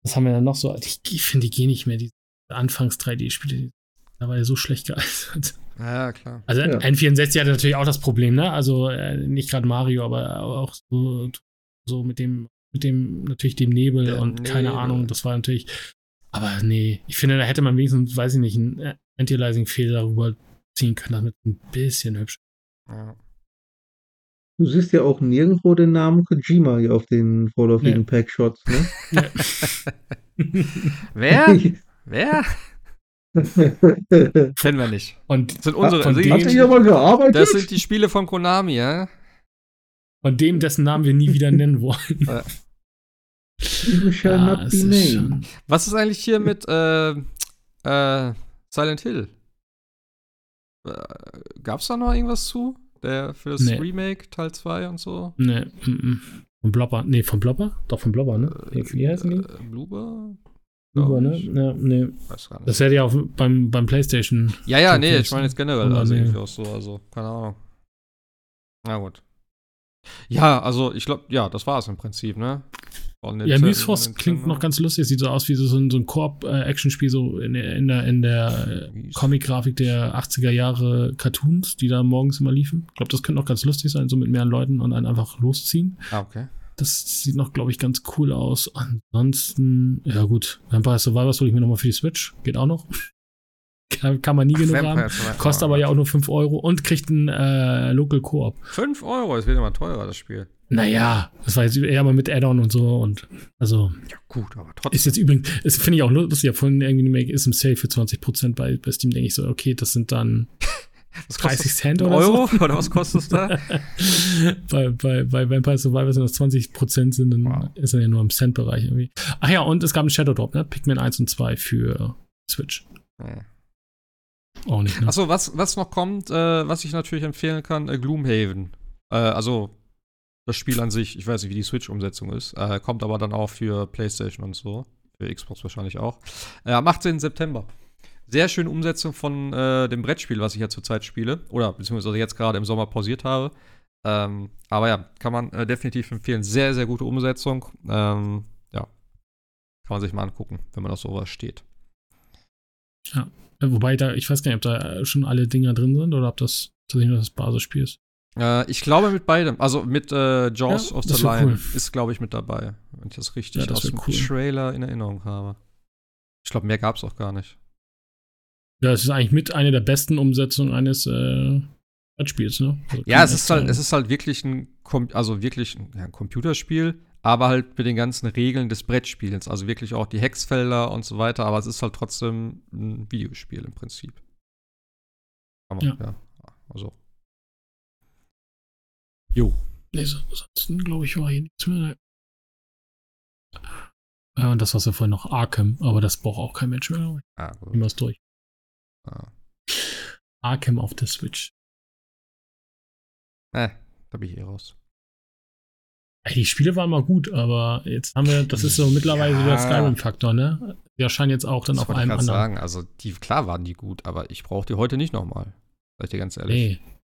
was haben wir dann noch so? Ich, ich finde, die gehen nicht mehr, die Anfangs-3D-Spiele. Da war er so schlecht gealtert. Ja, klar. Also Ja. N64 hatte natürlich auch das Problem, ne? Also äh, nicht gerade Mario, aber auch so, so mit dem, mit dem, natürlich dem Nebel Der und keine Nebel. Ahnung, das war natürlich. Aber nee, ich finde, da hätte man wenigstens, weiß ich nicht, einen äh, Anti-Aliasing-Fehler darüber ziehen können, damit es ein bisschen hübsch. Ja. Du siehst ja auch nirgendwo den Namen Kojima hier auf den vorläufigen Nee. Packshots, ne? Wer? Wer? Kennen wir nicht. Und Das sind unsere. von also Hat aber gearbeitet? das sind die Spiele von Konami, ja? von dem, dessen Namen wir nie wieder nennen wollen. Ja, not es be ist schon- Was ist eigentlich hier mit äh, äh, Silent Hill? Äh, gab's da noch irgendwas zu? Der für das Nee. Remake Teil 2 und so? Nee, mm, mm. Von Blobber. Nee, von Blobber? Doch, von Blobber, ne? Nee, wie heißen die? Äh, Bloober? Glaub ne? Ja, nee. Das hätte ja auch beim, beim PlayStation. ja, ja, nee, ich meine jetzt generell, also nee. auch so, also, keine Ahnung. Na gut. Ja, also ich glaube, ja, das war es im Prinzip, ne? Ja, Nintendo- Mythos klingt Nintendo. noch ganz lustig. Sieht so aus wie so ein, so ein Koop-Action-Spiel, so in der, in der, in der äh. Comic-Grafik der 80er Jahre Cartoons, die da morgens immer liefen. Ich glaube, das könnte noch ganz lustig sein, so mit mehreren Leuten und dann einfach losziehen. Ah, okay. Das sieht noch, glaube ich, ganz cool aus. Ansonsten, ja gut, Vampire Survivors hole ich mir nochmal für die Switch. Geht auch noch. kann, kann man nie genug Vampire haben. Survivor. Kostet aber ja auch nur 5 Euro und kriegt ein äh, Local Koop. 5 Euro, es wird immer teurer, das Spiel. Naja, das war jetzt eher mal mit Add-on und so und also Ja, gut, aber trotzdem. ist jetzt übrigens, das finde ich auch lustig, ja, von irgendwie eine Make ist im Sale für 20% bei, bei Steam, denke ich so, okay, das sind dann Was 30 Cent oder Euro? Oder was kostet es da? bei, bei, bei Vampire Survivors sind das 20% sind, dann Wow. ist er ja nur im Cent-Bereich irgendwie. Ach ja, und es gab einen Shadow Drop, ne? Pikmin 1 und 2 für Switch. Nee. Auch nicht, ne? Achso, was, was noch kommt, äh, was ich natürlich empfehlen kann, äh, Gloomhaven. Äh, also, das Spiel an sich, ich weiß nicht, wie die Switch-Umsetzung ist, äh, kommt aber dann auch für PlayStation und so. Für Xbox wahrscheinlich auch. Äh, am 18. September. Sehr schöne Umsetzung von äh, dem Brettspiel, was ich ja zurzeit spiele. Oder beziehungsweise jetzt gerade im Sommer pausiert habe. Ähm, aber ja, kann man äh, definitiv empfehlen. Sehr, sehr gute Umsetzung. Ähm, ja. Kann man sich mal angucken, wenn man auf sowas steht. Äh, Wobei da, ich weiß gar nicht, ob da schon alle Dinger drin sind oder ob das tatsächlich nur das Basisspiel ist. Äh, ich glaube mit beidem. Also mit äh, Jaws Ja, of the Lion cool. ist, glaube ich, mit dabei. Wenn ich das richtig Ja, das aus dem cool. Trailer in Erinnerung habe. Ich glaube, mehr gab es auch gar nicht. Ja, es ist eigentlich mit einer der besten Umsetzungen eines äh, Brettspiels, ne? Also Ja, es ist halt, es ist halt wirklich ein, Com also wirklich ein, ja, ein Computerspiel, aber halt mit den ganzen Regeln des Brettspiels. Also wirklich auch die Hexfelder und so weiter, aber es ist halt trotzdem ein Videospiel im Prinzip. Man, Ja. ja. Also. Jo. Nee, so, ansonsten glaube ich war hier nichts mehr. Ja, und das, was wir vorhin noch Arkham, aber das braucht auch kein Mensch mehr. Ah, gut. Nehmen wir es durch. Ah. Arkham auf der Switch. Äh, da bin ich eh raus. Die Spiele waren mal gut, aber jetzt haben wir, das ist so mittlerweile Ja. der Skyrim-Faktor, ne? Die erscheinen jetzt auch dann Das auf ich einem grad anderen. sagen. Also, die, klar waren die gut, aber ich brauche die heute nicht nochmal. Sag ich dir ganz ehrlich. Nee.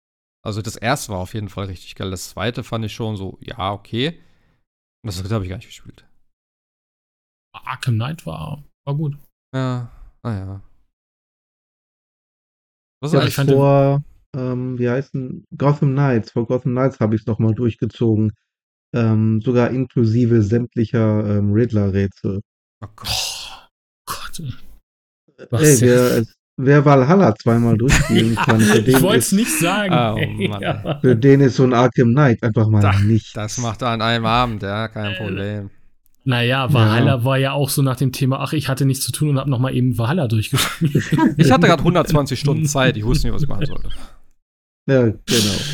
Also, das erste war auf jeden Fall richtig geil. Das zweite fand ich schon so, ja, okay. Und das dritte habe ich gar nicht gespielt. Arkham Knight war, war gut. Ja, naja. Was Ja, ich fand vor, ähm, wie heißen, Gotham Knights, vor Gotham Knights habe ich es nochmal durchgezogen. Ähm, sogar inklusive sämtlicher ähm, Riddler-Rätsel. Oh Gott. Oh, Gott. Ey, Was wer, wer Valhalla zweimal durchspielen kann, für ich den, wollte es ist, nicht sagen. Oh, ey, Mann, aber- für den ist so ein Arkham Knight einfach mal Da- nicht. Das macht er an einem Abend, ja, Äh, kein Problem. Naja, Valhalla war ja auch so nach dem Thema, ach, ich hatte nichts zu tun und hab noch mal eben Valhalla durchgespielt. Ich hatte gerade 120 Stunden Zeit, ich wusste nicht, was ich machen sollte. Ja, genau.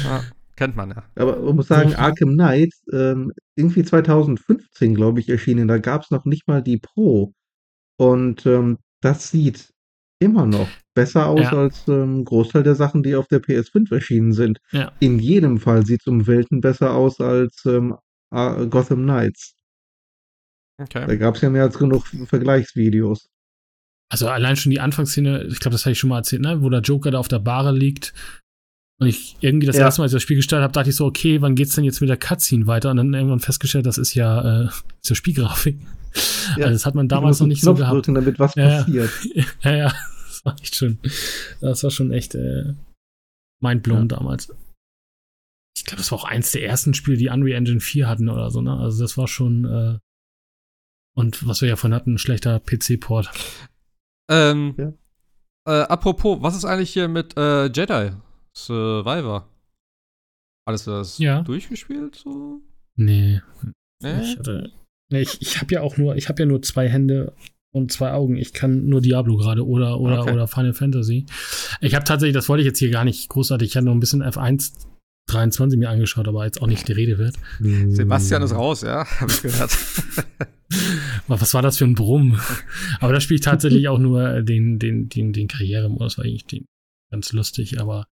Ja, kennt man ja. Aber man muss sagen. Arkham Knight, ähm, irgendwie 2015, glaube ich, erschienen, da gab es noch nicht mal die Pro. Und ähm, das sieht immer noch besser aus Ja. als ähm, Großteil der Sachen, die auf der PS5 erschienen sind. Ja. In jedem Fall sieht es um Welten besser aus als ähm, Gotham Knights. Da Okay. gab es ja mehr als genug Vergleichsvideos. Also allein schon die Anfangsszene, ich glaube, das habe ich schon mal erzählt, ne? wo der Joker da auf der Bahre liegt. Und ich irgendwie das Ja. erste Mal, als ich das Spiel gestartet habe, dachte ich so, okay, wann geht's denn jetzt mit der Cutscene weiter? Und dann irgendwann festgestellt, das ist ja, äh, ist ja Spielgrafik. Ja. Also das hat man damals noch nicht so Knopf gehabt. drücken, damit was Ja, ja. passiert. ja, ja. Das war echt schon, das war schon echt äh, mindblown ja. damals. Ich glaube, das war auch eins der ersten Spiele, die Unreal Engine 4 hatten oder so, ne? Also das war schon, äh, und was wir ja von hatten, ein schlechter PC-Port. Ähm, ja. äh, apropos, was ist eigentlich hier mit äh, Jedi Survivor? Alles das ja. durchgespielt? So? Nee. nee? Ich, hatte, nee, ich, ich habe ja auch nur, ich habe ja nur zwei Hände und zwei Augen. Ich kann nur Diablo gerade oder, oder, okay. oder Final Fantasy. Ich habe tatsächlich, das wollte ich jetzt hier gar nicht großartig, ich hatte noch ein bisschen F1 23 mir angeschaut, aber jetzt auch nicht die Rede wird. Sebastian ist raus, ja, habe ich gehört. Was war das für ein Brumm? Aber da spiele ich tatsächlich auch nur den, den, den, den Karrieremodus, war eigentlich den, ganz lustig, aber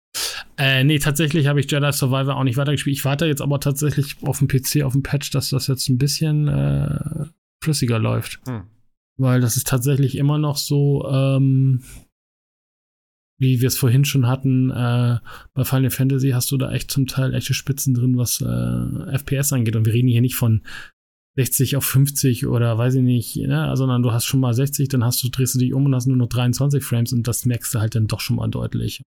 äh, nee, tatsächlich habe ich Jedi Survivor auch nicht weitergespielt. Ich warte jetzt aber tatsächlich auf dem PC, auf dem Patch, dass das jetzt ein bisschen äh, flüssiger läuft. Hm. Weil das ist tatsächlich immer noch so, ähm, wie wir es vorhin schon hatten, äh, bei Final Fantasy hast du da echt zum Teil echte Spitzen drin, was äh, FPS angeht. Und wir reden hier nicht von 60 auf 50 oder weiß ich nicht, ne? sondern du hast schon mal 60, dann hast du, drehst du dich um und hast nur noch 23 Frames und das merkst du halt dann doch schon mal deutlich.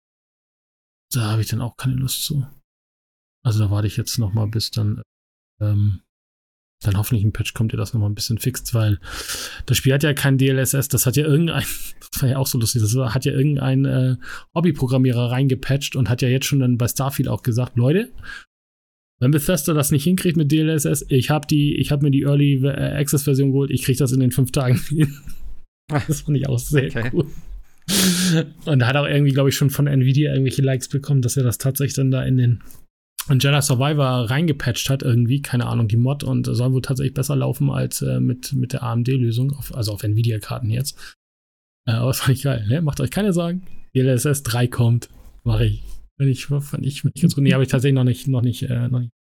Da habe ich dann auch keine Lust zu. Also da warte ich jetzt noch mal, bis dann ähm, dann hoffentlich ein Patch kommt, ihr das nochmal ein bisschen fixt, weil das Spiel hat ja kein DLSS, das hat ja irgendein, das war ja auch so lustig, das hat ja irgendein äh, Hobbyprogrammierer reingepatcht und hat ja jetzt schon dann bei Starfield auch gesagt, Leute, wenn Bethesda das nicht hinkriegt mit DLSS, ich habe die, ich habe mir die Early äh, Access Version geholt, ich kriege das in den fünf Tagen hin. das fand ich auch sehr okay. cool. Und hat auch irgendwie, glaube ich, schon von Nvidia irgendwelche Likes bekommen, dass er das tatsächlich dann da in den und Jedi Survivor reingepatcht hat, irgendwie, keine Ahnung, die Mod und soll wohl tatsächlich besser laufen als äh, mit, mit der AMD-Lösung, also auf Nvidia-Karten jetzt. Äh, aber das fand ich geil, ne? Macht euch keine Sorgen. DLSS 3 kommt. Mach ich. Wenn ich, fand ich, fand ich ganz gut. Nee, habe ich tatsächlich noch nicht, noch nicht, äh, noch nicht.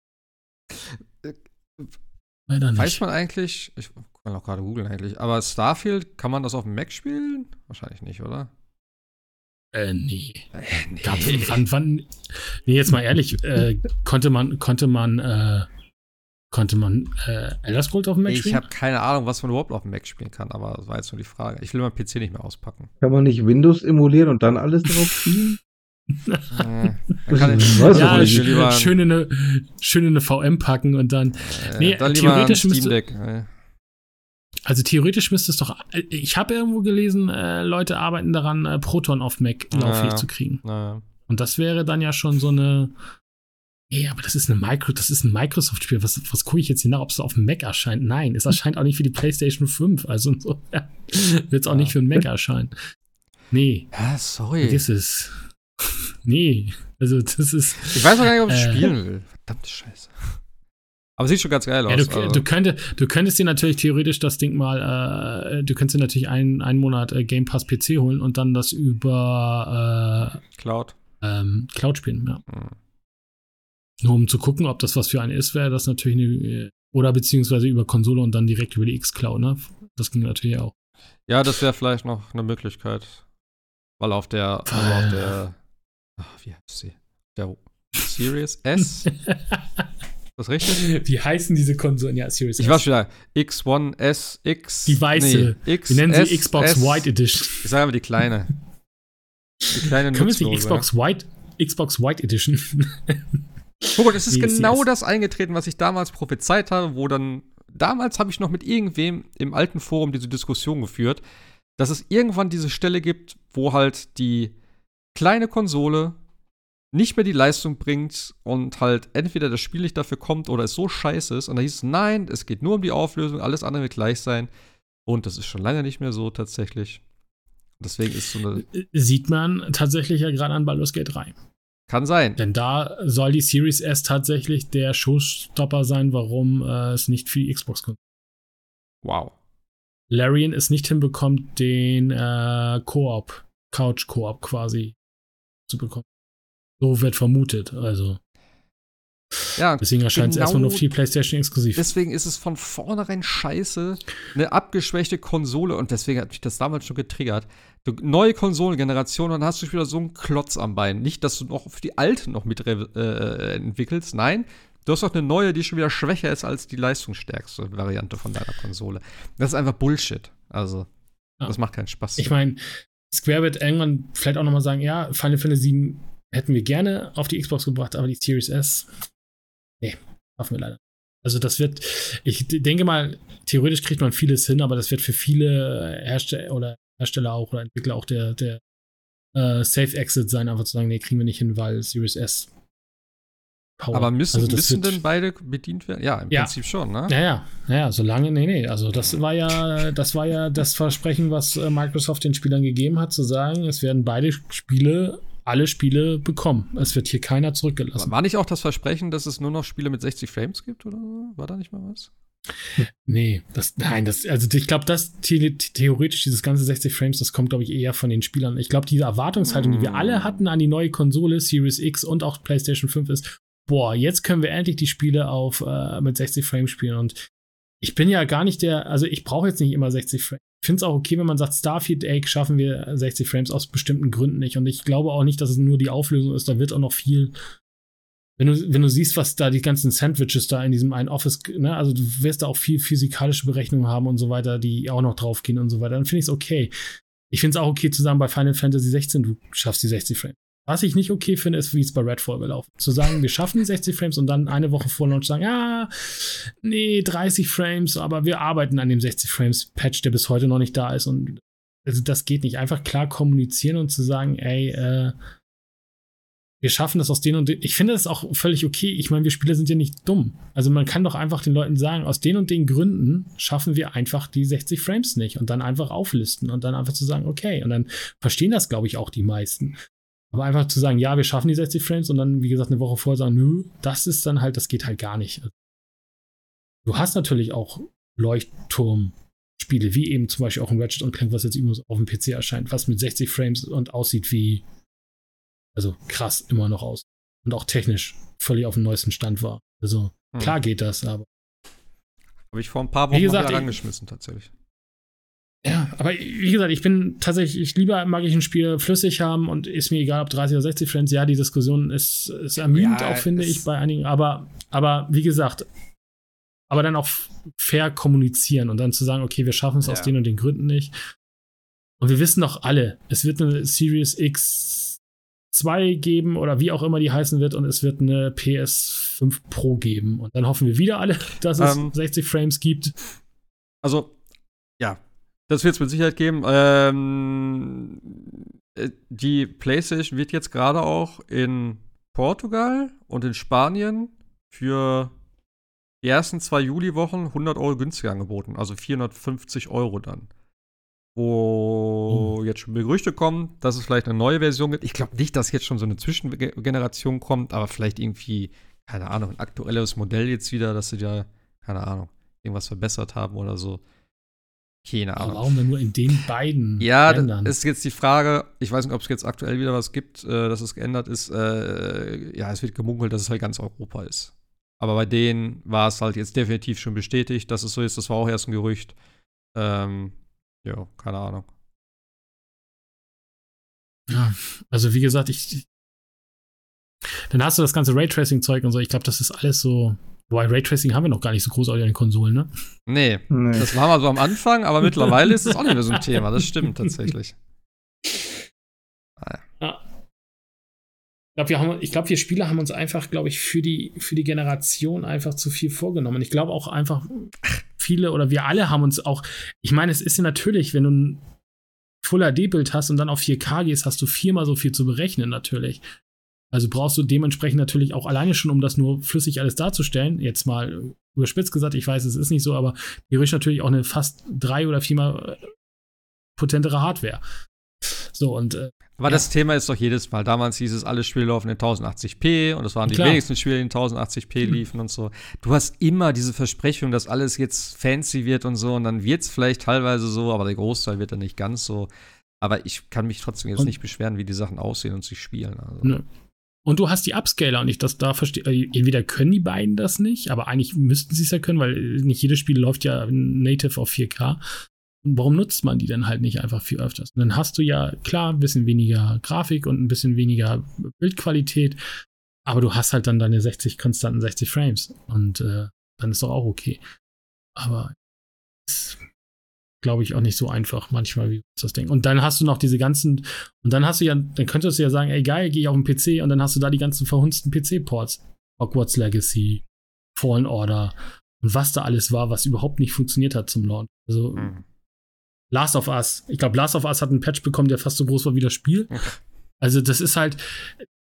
Leider nicht. Weiß man eigentlich, ich kann auch gerade googeln eigentlich, aber Starfield, kann man das auf dem Mac spielen? Wahrscheinlich nicht, oder? Äh, nee. Äh, nee. Gab, wann, wann, nee, jetzt mal ehrlich, äh, konnte man, konnte man, äh, konnte man äh, Elder Scrolls auf dem Mac spielen? Ich habe keine Ahnung, was man überhaupt auf dem Mac spielen kann, aber das war jetzt nur die Frage. Ich will meinen PC nicht mehr auspacken. Kann man nicht Windows emulieren und dann alles drauf spielen? äh, kann ich, was ja, ich lieber schön, in eine, schön in eine VM packen und dann. Äh, nee, dann theoretisch müsste. Deck, äh. Also theoretisch müsste es doch. Ich habe irgendwo gelesen, äh, Leute arbeiten daran, äh, Proton auf Mac lauffähig ja, zu kriegen. Ja. Und das wäre dann ja schon so eine. Ey, aber das ist eine Micro, das ist ein Microsoft-Spiel. Was, was gucke ich jetzt hier nach, ob es auf dem Mac erscheint? Nein, es erscheint auch nicht für die PlayStation 5. Also so, ja, wird es auch nicht für den Mac erscheinen. Nee. Ja, sorry. Vergiss es. nee. Also, das ist. Ich weiß auch gar nicht, ob ich äh, spielen will. Verdammte Scheiße. Aber sieht schon ganz geil aus. Ja, du, also. du, könntest, du könntest dir natürlich theoretisch das Ding mal, äh, du könntest dir natürlich einen, einen Monat äh, Game Pass PC holen und dann das über äh, Cloud. Ähm, Cloud spielen, ja. Hm. Nur um zu gucken, ob das was für einen ist, wäre das natürlich eine, oder beziehungsweise über Konsole und dann direkt über die X-Cloud, ne? Das ging natürlich auch. Ja, das wäre vielleicht noch eine Möglichkeit. Weil auf der, also auf der, ach, wie heißt sie? Der Series S Das richtig? Wie heißen diese Konsolen? Ja, Series Ich weiß wieder. X1, S, X. Die weiße. Nee, X, Wir nennen sie Xbox S, White Edition. Ich sage aber die kleine. Die kleine Können wir sie Xbox White, Xbox White Edition? Guck mal, es ist genau das eingetreten, was ich damals prophezeit habe, wo dann. Damals habe ich noch mit irgendwem im alten Forum diese Diskussion geführt, dass es irgendwann diese Stelle gibt, wo halt die kleine Konsole nicht mehr die Leistung bringt und halt entweder das Spiel nicht dafür kommt oder es so scheiße ist. Und da hieß es, nein, es geht nur um die Auflösung, alles andere wird gleich sein. Und das ist schon lange nicht mehr so tatsächlich. Deswegen ist so eine. Sieht man tatsächlich ja gerade an Baldur's Gate 3. Kann sein. Denn da soll die Series S tatsächlich der Showstopper sein, warum äh, es nicht für die Xbox kommt. Wow. Larian es nicht hinbekommt, den äh, Koop, Couch-Koop quasi zu bekommen. So wird vermutet, also. Ja, Deswegen erscheint genau es erstmal nur auf die PlayStation exklusiv. Deswegen ist es von vornherein scheiße, eine abgeschwächte Konsole und deswegen hat mich das damals schon getriggert. Du, neue Konsolengeneration, dann hast du wieder so einen Klotz am Bein. Nicht, dass du noch für die alte noch mit äh, entwickelst, nein. Du hast auch eine neue, die schon wieder schwächer ist als die leistungsstärkste Variante von deiner Konsole. Das ist einfach Bullshit. Also, ja. das macht keinen Spaß. Ich meine, Square wird irgendwann vielleicht auch nochmal sagen, ja, Final Fantasy 7 hätten wir gerne auf die Xbox gebracht, aber die Series S, nee, schaffen wir leider. Also das wird, ich denke mal, theoretisch kriegt man vieles hin, aber das wird für viele Hersteller oder Hersteller auch oder Entwickler auch der, der äh, Safe Exit sein, einfach zu sagen, nee, kriegen wir nicht hin, weil Series S Power. Aber müssen, also müssen denn beide bedient werden? Ja, im ja. Prinzip schon, ne? Ja, ja, ja, solange, nee, nee. Also das war ja, das war ja das Versprechen, was äh, Microsoft den Spielern gegeben hat, zu sagen, es werden beide Spiele, alle Spiele bekommen. Es wird hier keiner zurückgelassen. War nicht auch das Versprechen, dass es nur noch Spiele mit 60 Frames gibt, oder war da nicht mal was? Nee, das, nein, das, also ich glaube, das the theoretisch, dieses ganze 60 Frames, das kommt, glaube ich, eher von den Spielern. Ich glaube, diese Erwartungshaltung, die wir alle hatten an die neue Konsole, Series X und auch PlayStation 5 ist, boah, jetzt können wir endlich die Spiele auf äh, mit 60 Frames spielen. Und ich bin ja gar nicht der, also ich brauche jetzt nicht immer 60 Frames. Ich finde es auch okay, wenn man sagt, Starfield Egg schaffen wir 60 Frames aus bestimmten Gründen nicht. Und ich glaube auch nicht, dass es nur die Auflösung ist. Da wird auch noch viel. Wenn du, wenn du siehst, was da die ganzen Sandwiches da in diesem einen Office, ne, also du wirst da auch viel physikalische Berechnungen haben und so weiter, die auch noch draufgehen und so weiter, dann finde ich es okay. Ich finde es auch okay zu sagen, bei Final Fantasy 16, du schaffst die 60 Frames. Was ich nicht okay finde, ist, wie es bei Redfall gelaufen Zu sagen, wir schaffen die 60 Frames und dann eine Woche vor Launch sagen, ja, nee, 30 Frames, aber wir arbeiten an dem 60 Frames Patch, der bis heute noch nicht da ist. Und also das geht nicht. Einfach klar kommunizieren und zu sagen, ey, äh, wir schaffen das aus den und den. Ich finde das auch völlig okay. Ich meine, wir Spieler sind ja nicht dumm. Also man kann doch einfach den Leuten sagen, aus den und den Gründen schaffen wir einfach die 60 Frames nicht und dann einfach auflisten und dann einfach zu sagen, okay. Und dann verstehen das, glaube ich, auch die meisten. Aber einfach zu sagen, ja, wir schaffen die 60 Frames und dann, wie gesagt, eine Woche vorher sagen, nö, das ist dann halt, das geht halt gar nicht. Du hast natürlich auch Leuchtturm-Spiele, wie eben zum Beispiel auch ein Ratchet und Clank, was jetzt übrigens auf dem PC erscheint, was mit 60 Frames und aussieht wie, also krass immer noch aus. Und auch technisch völlig auf dem neuesten Stand war. Also hm. klar geht das, aber. Habe ich vor ein paar Wochen wie gesagt, mal rangeschmissen, tatsächlich. Ja, aber wie gesagt, ich bin tatsächlich, ich lieber mag ich ein Spiel flüssig haben und ist mir egal, ob 30 oder 60 Frames. Ja, die Diskussion ist, ist ermüdend ja, auch, finde ich, bei einigen. Aber, aber wie gesagt, aber dann auch fair kommunizieren und dann zu sagen, okay, wir schaffen es ja. aus den und den Gründen nicht. Und wir wissen doch alle, es wird eine Series X 2 geben oder wie auch immer die heißen wird und es wird eine PS5 Pro geben. Und dann hoffen wir wieder alle, dass es um, 60 Frames gibt. Also, ja, das wird es mit Sicherheit geben. Ähm, äh, die PlayStation wird jetzt gerade auch in Portugal und in Spanien für die ersten zwei Juli-Wochen 100 Euro günstiger angeboten. Also 450 Euro dann. Wo oh. jetzt schon Gerüchte kommen, dass es vielleicht eine neue Version gibt. Ich glaube nicht, dass jetzt schon so eine Zwischengeneration kommt, aber vielleicht irgendwie, keine Ahnung, ein aktuelles Modell jetzt wieder, dass sie da, keine Ahnung, irgendwas verbessert haben oder so. Keine Ahnung. Aber warum denn nur in den beiden ja, Ländern? Ja, ist jetzt die Frage, ich weiß nicht, ob es jetzt aktuell wieder was gibt, äh, dass es geändert ist. Äh, ja, es wird gemunkelt, dass es halt ganz Europa ist. Aber bei denen war es halt jetzt definitiv schon bestätigt, dass es so ist. Das war auch erst ein Gerücht. Ähm, ja, keine Ahnung. Ja, also wie gesagt, ich. Dann hast du das ganze Raytracing-Zeug und so. Ich glaube, das ist alles so Wobei Raytracing haben wir noch gar nicht so großartig an den Konsolen, ne? Nee, nee. das war mal so am Anfang, aber mittlerweile ist es auch nicht mehr so ein Thema. Das stimmt tatsächlich. Ja. Ich glaube, wir, haben, ich glaub, wir Spieler haben uns einfach, glaube ich, für die, für die Generation einfach zu viel vorgenommen. Ich glaube auch einfach, viele oder wir alle haben uns auch, ich meine, es ist ja natürlich, wenn du ein Full HD-Bild hast und dann auf 4K gehst, hast du viermal so viel zu berechnen, natürlich. Also brauchst du dementsprechend natürlich auch alleine schon, um das nur flüssig alles darzustellen, jetzt mal überspitzt gesagt, ich weiß, es ist nicht so, aber theoretisch natürlich auch eine fast drei- oder viermal äh, potentere Hardware. So und. Äh, aber ja. das Thema ist doch jedes Mal. Damals hieß es, alle Spiele laufen in 1080p und es waren die Klar. wenigsten Spiele, die in 1080p mhm. liefen und so. Du hast immer diese Versprechung, dass alles jetzt fancy wird und so und dann wird es vielleicht teilweise so, aber der Großteil wird dann nicht ganz so. Aber ich kann mich trotzdem jetzt und nicht beschweren, wie die Sachen aussehen und sich spielen. Also. Ne. Und du hast die Upscaler und ich das da verstehe. Äh, entweder können die beiden das nicht, aber eigentlich müssten sie es ja können, weil nicht jedes Spiel läuft ja native auf 4K. Und warum nutzt man die dann halt nicht einfach viel öfters? Und dann hast du ja klar ein bisschen weniger Grafik und ein bisschen weniger Bildqualität, aber du hast halt dann deine 60 konstanten 60 Frames und äh, dann ist doch auch okay. Aber glaube ich, auch nicht so einfach manchmal, wie das Ding. Und dann hast du noch diese ganzen, und dann hast du ja, dann könntest du ja sagen, ey geil, gehe ich auf den PC und dann hast du da die ganzen verhunzten PC-Ports. Hogwarts Legacy, Fallen Order und was da alles war, was überhaupt nicht funktioniert hat zum Launch. Also mhm. Last of Us. Ich glaube, Last of Us hat einen Patch bekommen, der fast so groß war wie das Spiel. Also das ist halt,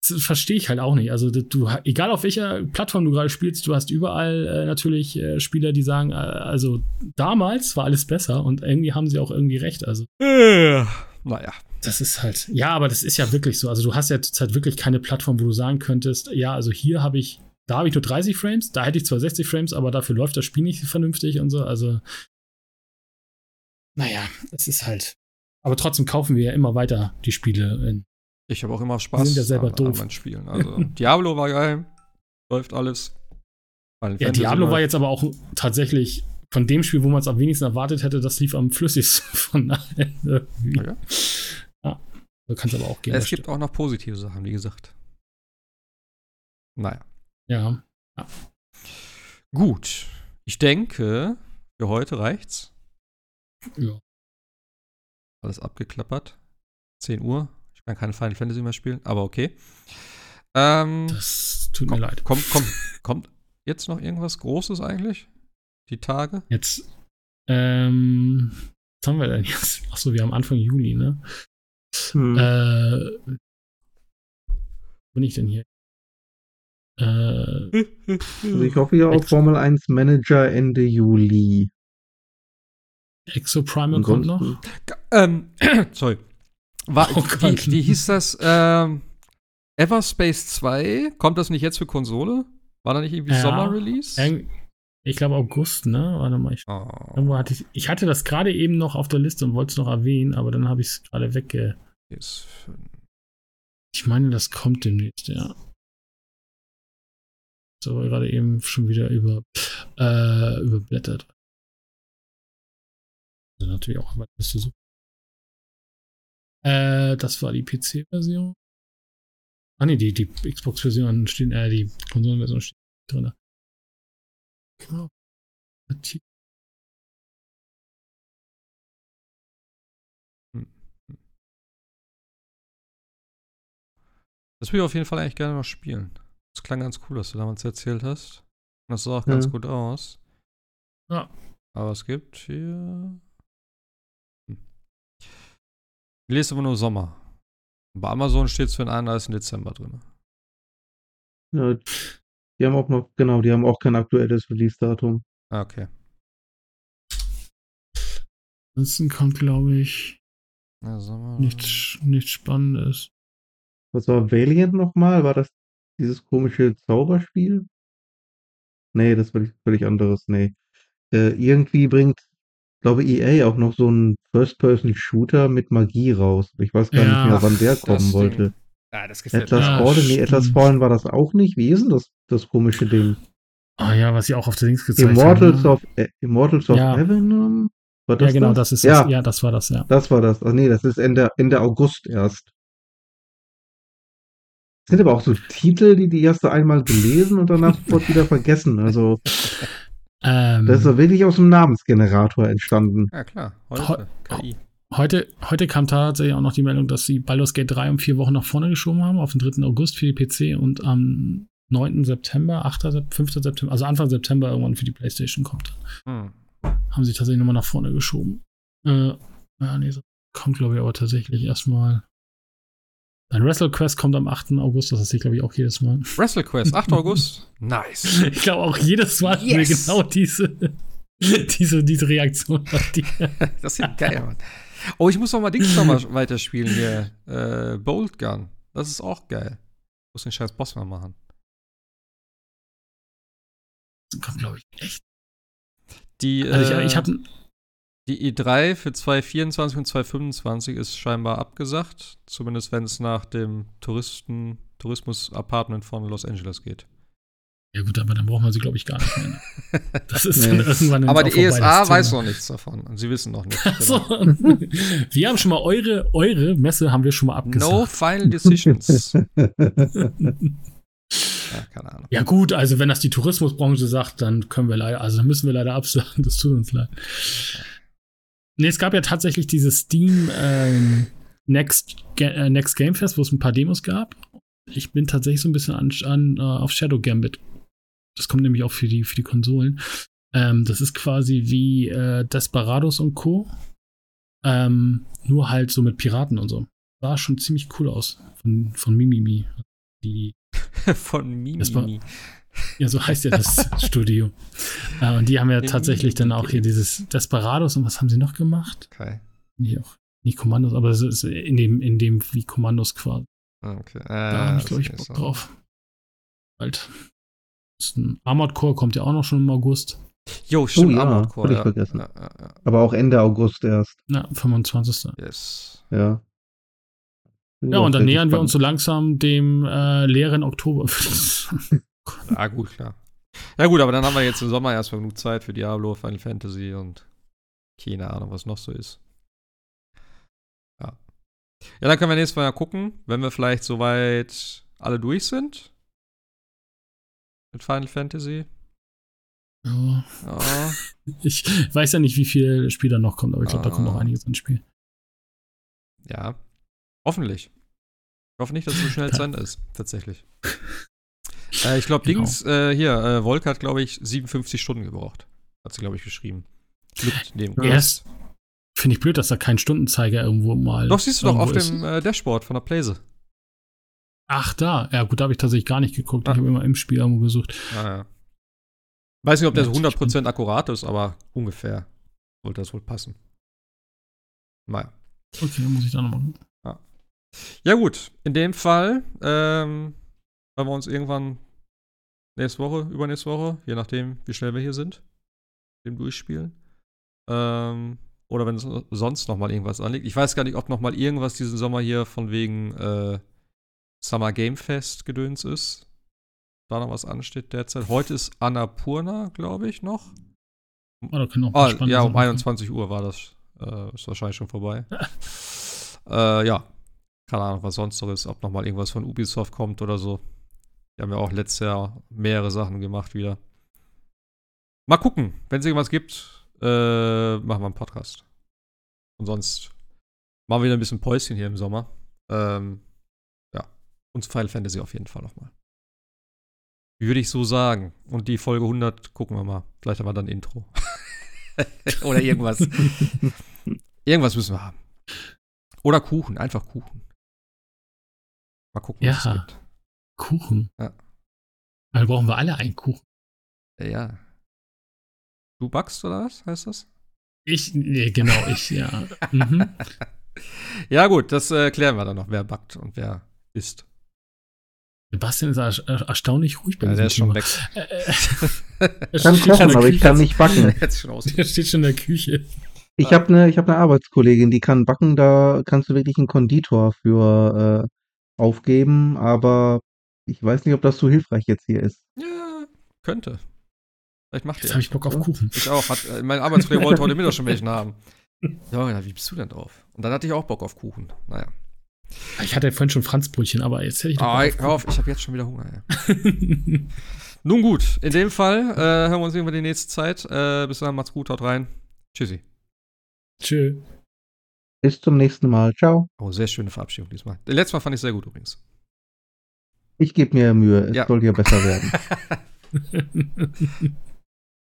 verstehe ich halt auch nicht. Also du, egal auf welcher Plattform du gerade spielst, du hast überall äh, natürlich äh, Spieler, die sagen, äh, also damals war alles besser und irgendwie haben sie auch irgendwie recht. Also äh, naja. Das ist halt, ja, aber das ist ja wirklich so. Also du hast ja zurzeit wirklich keine Plattform, wo du sagen könntest, ja, also hier habe ich, da habe ich nur 30 Frames, da hätte ich zwar 60 Frames, aber dafür läuft das Spiel nicht vernünftig und so. Also naja, es ist halt. Aber trotzdem kaufen wir ja immer weiter die Spiele in ich habe auch immer Spaß sind ja selber an, doof. an Spielen. Also Diablo war geil, läuft alles. ja, Diablo war jetzt aber auch tatsächlich von dem Spiel, wo man es am wenigsten erwartet hätte, das lief am flüssigsten von allen. Ja. ja. Du kannst aber auch gehen. Es gibt auch noch positive Sachen, wie gesagt. Naja. Ja. ja. Gut. Ich denke, für heute reicht's. Ja. Alles abgeklappert. 10 Uhr. Man kann Final Fantasy mehr spielen, aber okay. Ähm, das tut komm, mir leid. Kommt, kommt, kommt jetzt noch irgendwas Großes eigentlich? Die Tage? Jetzt, ähm, was haben wir denn jetzt? Achso, wir haben Anfang Juni, ne? Hm. Äh, wo bin ich denn hier? Äh, also ich hoffe ja auf Formel 1 Manager Ende Juli. Exo Primal kommt noch? Ähm, sorry. War, oh wie, wie, hieß das? Ähm, Everspace 2? Kommt das nicht jetzt für Konsole? War da nicht irgendwie ja, Sommer-Release? Ich glaube August, ne? Warte mal. Ich, oh. irgendwo hatte ich, ich hatte das gerade eben noch auf der Liste und wollte es noch erwähnen, aber dann habe ich es gerade wegge. Ich meine, das kommt demnächst, ja. So, gerade eben schon wieder über, äh, überblättert. Also natürlich auch mal Liste suchen. Äh, das war die PC-Version. Ah ne, die, die Xbox-Version steht, äh, die Konsolenversion steht drin. Genau. Das will ich auf jeden Fall eigentlich gerne noch spielen. Das klang ganz cool, was du damals erzählt hast. Das sah auch ja. ganz gut aus. Ja. Aber es gibt hier ich lese aber nur Sommer. Bei Amazon steht es für den 31. Dezember drin. Ja, die haben auch noch, genau, die haben auch kein aktuelles Release-Datum. Ah, okay. Ansonsten kommt, glaube ich, ja, nichts, nichts Spannendes. Was war Valiant nochmal? War das dieses komische Zauberspiel? Nee, das war völlig anderes. Nee. Äh, irgendwie bringt glaube, EA auch noch so einen First-Person-Shooter mit Magie raus. Ich weiß gar ja, nicht mehr, wann der kommen wollte. Ah, das gefällt Atlas mir. Fallen, nee, Atlas Fallen war das auch nicht. Wie ist denn das, das komische Ding? Ah ja, was sie auch auf der Links gezeigt Immortals haben. Of, äh, Immortals of ja. Heaven? War das ja, genau, das, das ist ja. Das, ja, das war das, ja. Das war das. Ach nee, das ist Ende, Ende August erst. Das sind aber auch so Titel, die, die du einmal gelesen und danach sofort wieder vergessen. Also. Ähm, das ist doch wirklich aus dem Namensgenerator entstanden. Ja, klar. Heute, KI. Heute, heute kam tatsächlich auch noch die Meldung, dass sie Baldur's Gate 3 um vier Wochen nach vorne geschoben haben, auf den 3. August für die PC und am 9. September, 8., 5. September, also Anfang September irgendwann für die PlayStation kommt. Hm. Haben sie tatsächlich nochmal nach vorne geschoben. Äh, ja, nee, kommt glaube ich aber tatsächlich erstmal Dein WrestleQuest kommt am 8. August, das sehe ich, glaube ich, auch jedes Mal. WrestleQuest, 8. August? Nice. Ich glaube auch jedes Mal yes. genau diese, diese, diese Reaktion das ist geil, Mann. Oh, ich muss noch mal Dings noch mal weiterspielen hier. Äh, Bolt Gun. Das ist auch geil. Ich muss den scheiß Boss mal machen. Das kommt, glaube ich, echt. Die, also ich, ich habe äh, die E3 für 2024 und 2025 ist scheinbar abgesagt, zumindest wenn es nach dem Touristen, Tourismus-Apartment von Los Angeles geht. Ja gut, aber dann braucht man sie, glaube ich, gar nicht mehr. Ne? Das ist nee. dann irgendwann Aber die ESA weiß noch nichts davon. Und sie wissen noch nichts. So. wir haben schon mal eure, eure Messe haben wir schon mal abgesagt. No final decisions. ja, keine Ahnung. Ja gut, also wenn das die Tourismusbranche sagt, dann können wir leider, also dann müssen wir leider absagen. Das tut uns leid. Nee, es gab ja tatsächlich dieses Steam ähm, Next, äh, Next Game Fest, wo es ein paar Demos gab. Ich bin tatsächlich so ein bisschen an, an uh, auf Shadow Gambit. Das kommt nämlich auch für die, für die Konsolen. Ähm, das ist quasi wie äh, Desperados und Co. Ähm, nur halt so mit Piraten und so. Sah schon ziemlich cool aus. Von, von Mimimi. Die, von Mimimi. Ja, so heißt ja das Studio. Äh, und die haben ja tatsächlich dann auch hier dieses Desperados und was haben sie noch gemacht? Okay. Nee, auch nicht Kommandos, aber es ist in dem, in dem wie Kommandos quasi. Ah, okay. Äh, da habe ich, glaube ich, Bock so. drauf. Bald. Armored Core kommt ja auch noch schon im August. Jo, stimmt, oh, ja, Armored Core. Ja. vergessen. Ja, ja, Aber auch Ende August erst. Ja, 25. Yes. Ja. Ja, und dann nähern wir uns so langsam dem äh, leeren Oktober. ja, gut, klar. Ja, gut, aber dann haben wir jetzt im Sommer erstmal genug Zeit für Diablo, Final Fantasy und keine Ahnung, was noch so ist. Ja. Ja, dann können wir nächstes Mal ja gucken, wenn wir vielleicht soweit alle durch sind. Mit Final Fantasy. Ja. ja. Ich weiß ja nicht, wie viele Spieler noch kommt, aber ich glaube, ah. da kommt noch einiges ins Spiel. Ja. Hoffentlich. Ich hoffe nicht, dass es so schnell zu Ende ist, tatsächlich. Äh, ich glaube, genau. Dings, äh, hier, äh, Volk hat, glaube ich, 57 Stunden gebraucht. Hat sie, glaube ich, geschrieben. Mit dem Erst finde ich blöd, dass da kein Stundenzeiger irgendwo mal. Doch, siehst du doch auf ist. dem äh, Dashboard von der Playse. Ach, da. Ja, gut, da habe ich tatsächlich gar nicht geguckt. Ah. Ich habe immer im Spiel irgendwo gesucht. Ah, ja. Weiß nicht, ob der so 100% akkurat ist, aber ungefähr sollte das wohl passen. Naja. Okay, muss ich da nochmal. Ja. ja, gut. In dem Fall, ähm, wenn wir uns irgendwann nächste Woche, übernächste Woche, je nachdem, wie schnell wir hier sind, dem durchspielen. Ähm, oder wenn es sonst noch mal irgendwas anliegt. Ich weiß gar nicht, ob noch mal irgendwas diesen Sommer hier von wegen äh, Summer Game Fest gedöns ist. Da noch was ansteht derzeit. Heute ist Annapurna, glaube ich, noch. Oh, da können ah, ja, um 21 Uhr war das. Äh, ist wahrscheinlich schon vorbei. äh, ja. Keine Ahnung, was sonst noch ist. Ob noch mal irgendwas von Ubisoft kommt oder so. Die haben ja auch letztes Jahr mehrere Sachen gemacht wieder. Mal gucken. Wenn es irgendwas gibt, äh, machen wir einen Podcast. Und sonst machen wir wieder ein bisschen Päuschen hier im Sommer. Ähm, ja, uns Final Fantasy auf jeden Fall nochmal. Würde ich so sagen. Und die Folge 100 gucken wir mal. Vielleicht haben wir dann Intro. Oder irgendwas. irgendwas müssen wir haben. Oder Kuchen, einfach Kuchen. Mal gucken, ja, was es gibt. Kuchen. Ja. Dann brauchen wir alle einen Kuchen. Ja. Du backst oder was heißt das? Ich, nee, genau, ich, ja. Mhm. ja, gut, das äh, klären wir dann noch, wer backt und wer isst. Sebastian ist er erstaunlich ruhig bei ja, der ist schon weg. Äh, äh, ich kann kochen, aber ich kann nicht backen. der steht schon in der Küche. Ich habe eine hab ne Arbeitskollegin, die kann backen, da kannst du wirklich einen Konditor für äh, aufgeben, aber ich weiß nicht, ob das so hilfreich jetzt hier ist. Ja, könnte. Vielleicht macht Jetzt habe ich Bock auf Kuchen. Ich auch. Hat, äh, mein Arbeitskollege wollte heute Mittag schon welchen haben. Ja, wie bist du denn drauf? Und dann hatte ich auch Bock auf Kuchen. Naja. Ich hatte ja vorhin schon Franzbrötchen, aber jetzt hätte ich doch. Ah, hör auf, ich habe jetzt schon wieder Hunger. Ja. Nun gut, in dem Fall äh, hören wir uns irgendwann die nächste Zeit. Äh, bis dann, macht's gut, haut rein. Tschüssi. Tschö. Bis zum nächsten Mal. Ciao. Oh, sehr schöne Verabschiedung diesmal. Letztes Mal fand ich sehr gut übrigens. Ich gebe mir Mühe. Es ja. soll ja besser werden.